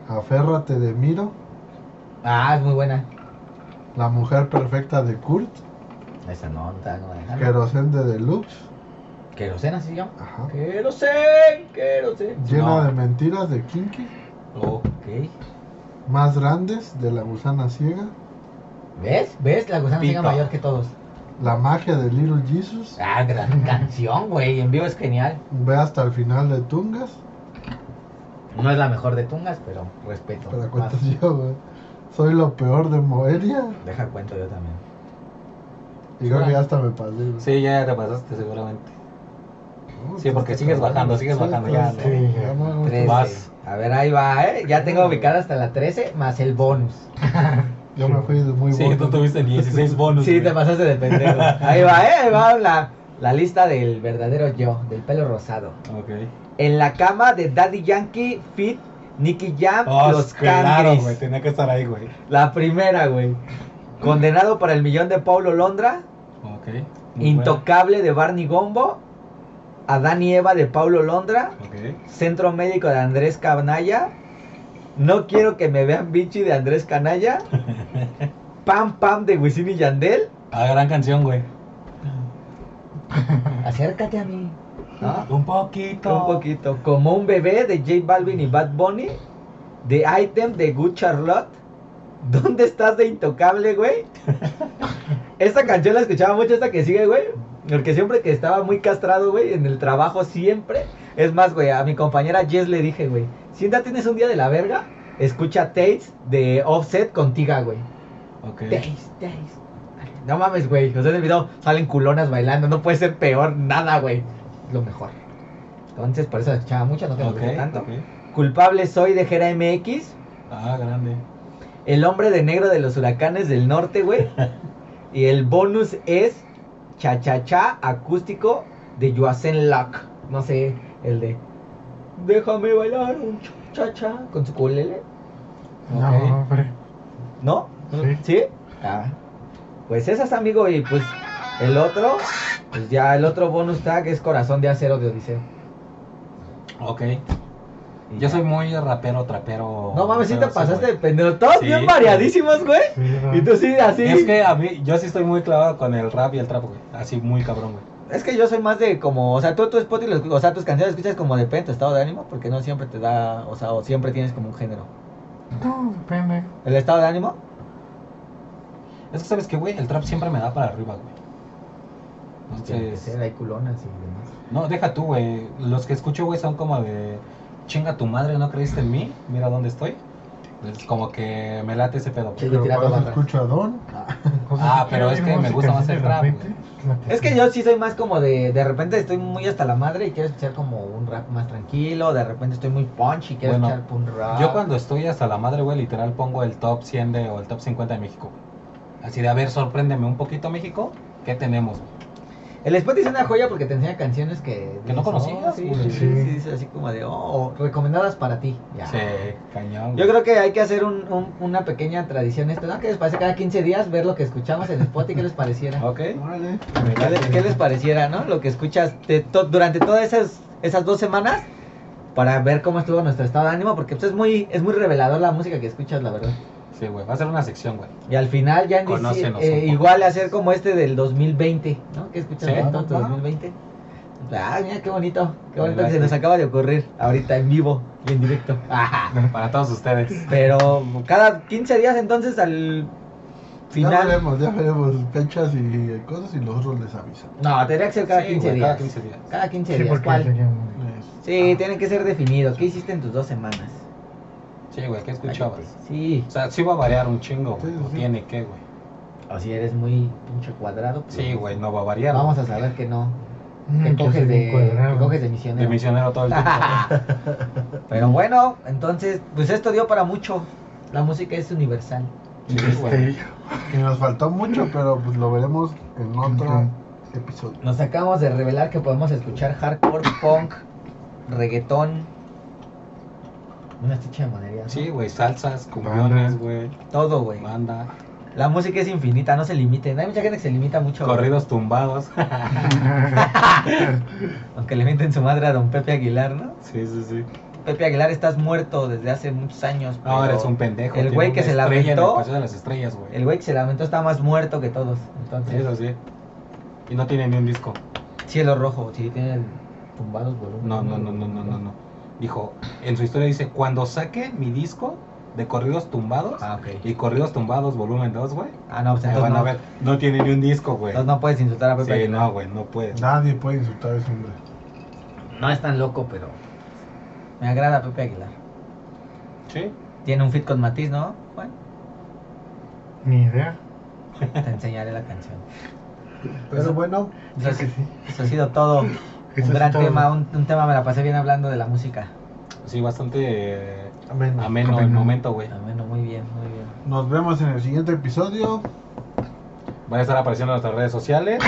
Aférrate de Miro, Ah, es muy buena. La mujer perfecta de Kurt, Esa no, no. Querosén de Deluxe, Querosén, así se llama. ajá, Querosén, querosén. Llena No. de mentiras de Kinky, Oh, Ok. Más grandes de La gusana ciega, ¿Ves? ¿Ves? La gusana Pito. mayor que todos. La magia de Little Jesus, Ah, gran canción, güey. En vivo es genial. Ve hasta el final de Tungas, No es la mejor de Tungas, pero respeto. te la Más. cuentas yo, güey. Soy lo peor de Moelia, Deja cuento yo también. y creo que ya hasta me pasé, güey. Sí, ya te pasaste seguramente. No, Sí, porque sigues bajando, sigues bajando, pues, ya, sí, ¿no? ya no, no, 13. Vas. A ver, ahí va, ¿eh? Ya tengo ubicada hasta la 13 más el bonus. Yo me fui de muy Sí, tú tuviste 16 bonus. Sí, güey. te pasaste de pendejo. Ahí va, ¿eh? Ahí va la, la lista del verdadero yo, del pelo rosado. Ok. En la cama de Daddy Yankee, Fit, Nicky Jam, Oh, Los claro, Cangris. güey, tenía que estar ahí, güey. La primera, güey. Condenado para el millón de Paulo Londra. Ok. muy Intocable de Barney Gombo. Adán y Eva de Paulo Londra. Centro Médico de Andrés Canalla. No quiero que me vean bichi de Andrés Canalla. Pam Pam de Wisin y Yandel. Ah, gran canción, güey. Acércate a mí. ¿no? Un poquito. Un poquito. Como un bebé de J Balvin y Bad Bunny. The Item de Good Charlotte. ¿Dónde estás de Intocable, güey? Esta canción la escuchaba mucho, esta que sigue, güey. Porque siempre que estaba muy castrado, güey, en el trabajo siempre. Es más, güey, a mi compañera Jess le dije, güey, si día tienes un día de la verga, escucha Taste de Offset contigo, güey. Ok. Taste, Taste. No mames, güey. O sea, en el video salen culonas bailando. No puede ser peor nada, güey. Lo mejor. Entonces, por eso escuchaba mucho, no te Ok, gustó tanto. Culpable soy de Jera MX. Ah, grande. El hombre de negro de los huracanes del norte, güey. y el bonus es Cha Cha Cha acústico de Joacen Luck. No sé, el de Déjame bailar un cha cha con su culele. No, hombre. ¿No? Sí. ¿Sí? Ah. Pues esas, amigo, y pues el otro, pues ya el otro bonus tag es Corazón de Acero de Odiseo. Ok. Y Yo ya. soy muy rapero, trapero. No mames, sí te pasaste de pendejo. Todos Sí, bien variadísimos, güey. Sí, no. Y tú sí, así. Es que a mí, yo sí estoy muy clavado con el rap y el trap, güey. Así muy cabrón, güey. Es que yo soy más de como, o sea, tú tu Spotify, lo- o sea, tus canciones escuchas como depende de tu estado de ánimo, porque no siempre te da, o sea, o siempre tienes como un género. No, depende. ¿El estado de ánimo? Es que sabes que, güey, el trap siempre me da para arriba, güey. Entonces, hay culonas y demás. no, deja tú, güey. Los que escucho, güey, son como de chinga tu madre, ¿no creíste en mí? Mira dónde estoy. Es como que me late ese pedo. Sí. Pero para eso escucho a Don. Ah, pero es que me gusta más el rap. Es que yo sí soy más como de, de repente estoy muy hasta la madre y quiero escuchar como un rap más tranquilo, de repente estoy muy punch y quiero Bueno, escuchar un rap. Yo cuando estoy hasta la madre, güey, literal pongo el top 100 de, o el top 50 de México. Así de, a ver, sorpréndeme un poquito México. ¿Qué tenemos? El Spotify es una joya porque te enseña canciones que... Que no conocías, oh, sí, sí, sí, sí, sí, así como de, oh, recomendadas para ti. Ya. Sí, cañón. Yo creo que hay que hacer un, un- una pequeña tradición esto, ¿no? ¿Qué les parece cada 15 días ver lo que escuchamos en Spotify? ¿Qué les pareciera? Ok. Vale. ¿Qué, le- qué les pareciera, no? Lo que escuchas de to- durante todas esas, esas dos semanas para ver cómo estuvo nuestro estado de ánimo, porque pues, es muy es muy revelador la música que escuchas, la verdad. Sí, güey, va a ser una sección, güey. Y al final ya Conócenos eh, igual hacer como este del 2020, ¿no? ¿Qué escuchas Sí. Ah, 2020? Ah, mira qué bonito, qué bonito que se nos acaba de ocurrir ahorita en vivo y en directo. Para todos ustedes. Pero cada 15 días entonces al Ya final... veremos, ya veremos fechas y cosas y nosotros les avisamos. No, tendría que ser cada Sí, 15 güey, días. Cada 15 días. Cada 15 Sí, días. ¿Cuál? sería muy- Sí, Ah. tiene que ser definido. ¿Qué hiciste en tus dos semanas? Sí, güey, ¿qué escuchabas? Sí. O sea, sí va a variar un chingo, güey. Sí, o sí. Tiene que, güey. O si eres muy pinche cuadrado. pues, Sí, güey, no va a variar. Vamos a saber que no. Mm, Que coges de, que coges de De misionero. misionero todo el tiempo. Pero bueno, entonces, pues esto dio para mucho. La música es universal. Sí, güey. Misterio. Que nos faltó mucho, pero pues lo veremos en otro episodio. Nos acabamos de revelar que podemos escuchar hardcore, punk, reggaetón. Una esticha de monería. ¿no? Sí, güey, salsas, cumbiones, güey. Todo, güey. Banda, La música es infinita, no se limiten. Hay mucha gente que se limita mucho. corridos tumbados. Aunque le mienten su madre a don Pepe Aguilar, ¿no? sí, sí, sí. Pepe Aguilar, estás muerto desde hace muchos años. No, pero eres un pendejo. El güey que se el lamentó. Paseo de las estrellas, güey. El güey que se lamentó está más muerto que todos. Entonces, Eso sí. Y no tiene ni un disco. cielo rojo, sí, tiene tumbados volumen. No, no, no, no, no, no, no. Dijo, en su historia dice, cuando saque mi disco de corridos tumbados Ah, ok. y corridos tumbados volumen 2, güey. Ah, no, pues entonces van a ver, no tiene ni un disco, güey. Entonces no puedes insultar a Pepe Sí, Aguilar. no, güey, no puede. Nadie puede insultar a ese hombre. No es tan loco, pero me agrada Pepe Aguilar. Sí. Tiene un fit con Matiz, ¿no? Bueno, Ni idea. te enseñaré la canción. Pero bueno, Eso, sí. eso ha sido todo. Un gran todo. tema, un, un tema me la pasé bien hablando de la música. Sí, bastante eh, amén. ameno el Ameno. momento, güey. Ameno, muy bien, muy bien. Nos vemos en el siguiente episodio. Van a estar apareciendo en nuestras redes sociales.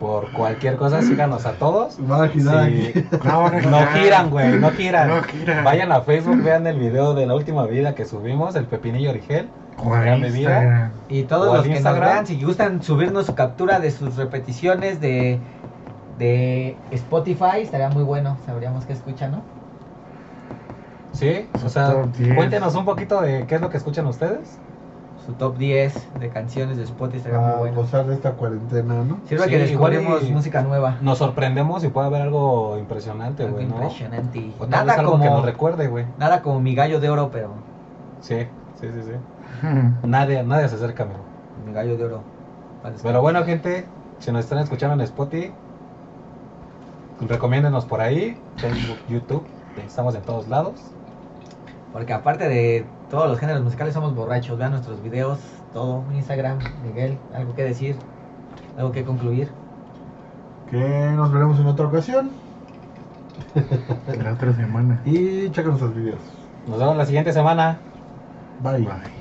Por cualquier cosa, síganos a todos. Van a girar Sí. aquí. No, no, No giran, güey, no giran. No giran. Vayan a Facebook, vean el video de la última vida que subimos, el Pepinillo Origel. O a Gran bebida. Instagram. Y todos O los que nos Instagram. vean, si gustan subirnos su captura de sus repeticiones de, de Spotify, estaría muy bueno. Sabríamos que escuchan, ¿no? Sí, o sea, Top 10. cuéntenos un poquito de qué es lo que escuchan ustedes. Su top 10 de canciones de Spotify estaría muy A bueno. gozar de esta cuarentena, ¿no? Sirve Sí, que descubrimos música nueva. Nos sorprendemos y puede haber algo impresionante, güey, ¿no? impresionante. O tal vez Nada algo como, que nos recuerde, güey. nada como mi gallo de oro, pero Sí, sí, sí, sí. Nadie, nadie se acerca, amigo. mi gallo de oro. Pero bueno, gente, si nos están escuchando en Spotify, recomiéndenos por ahí, Facebook, YouTube, estamos en todos lados. Porque aparte de todos los géneros musicales somos borrachos. Vean nuestros videos, todo. Instagram, Miguel, algo que decir, algo que concluir. Que nos veremos en otra ocasión. La otra semana. Y chequen nuestros videos. Nos vemos la siguiente semana. Bye. Bye.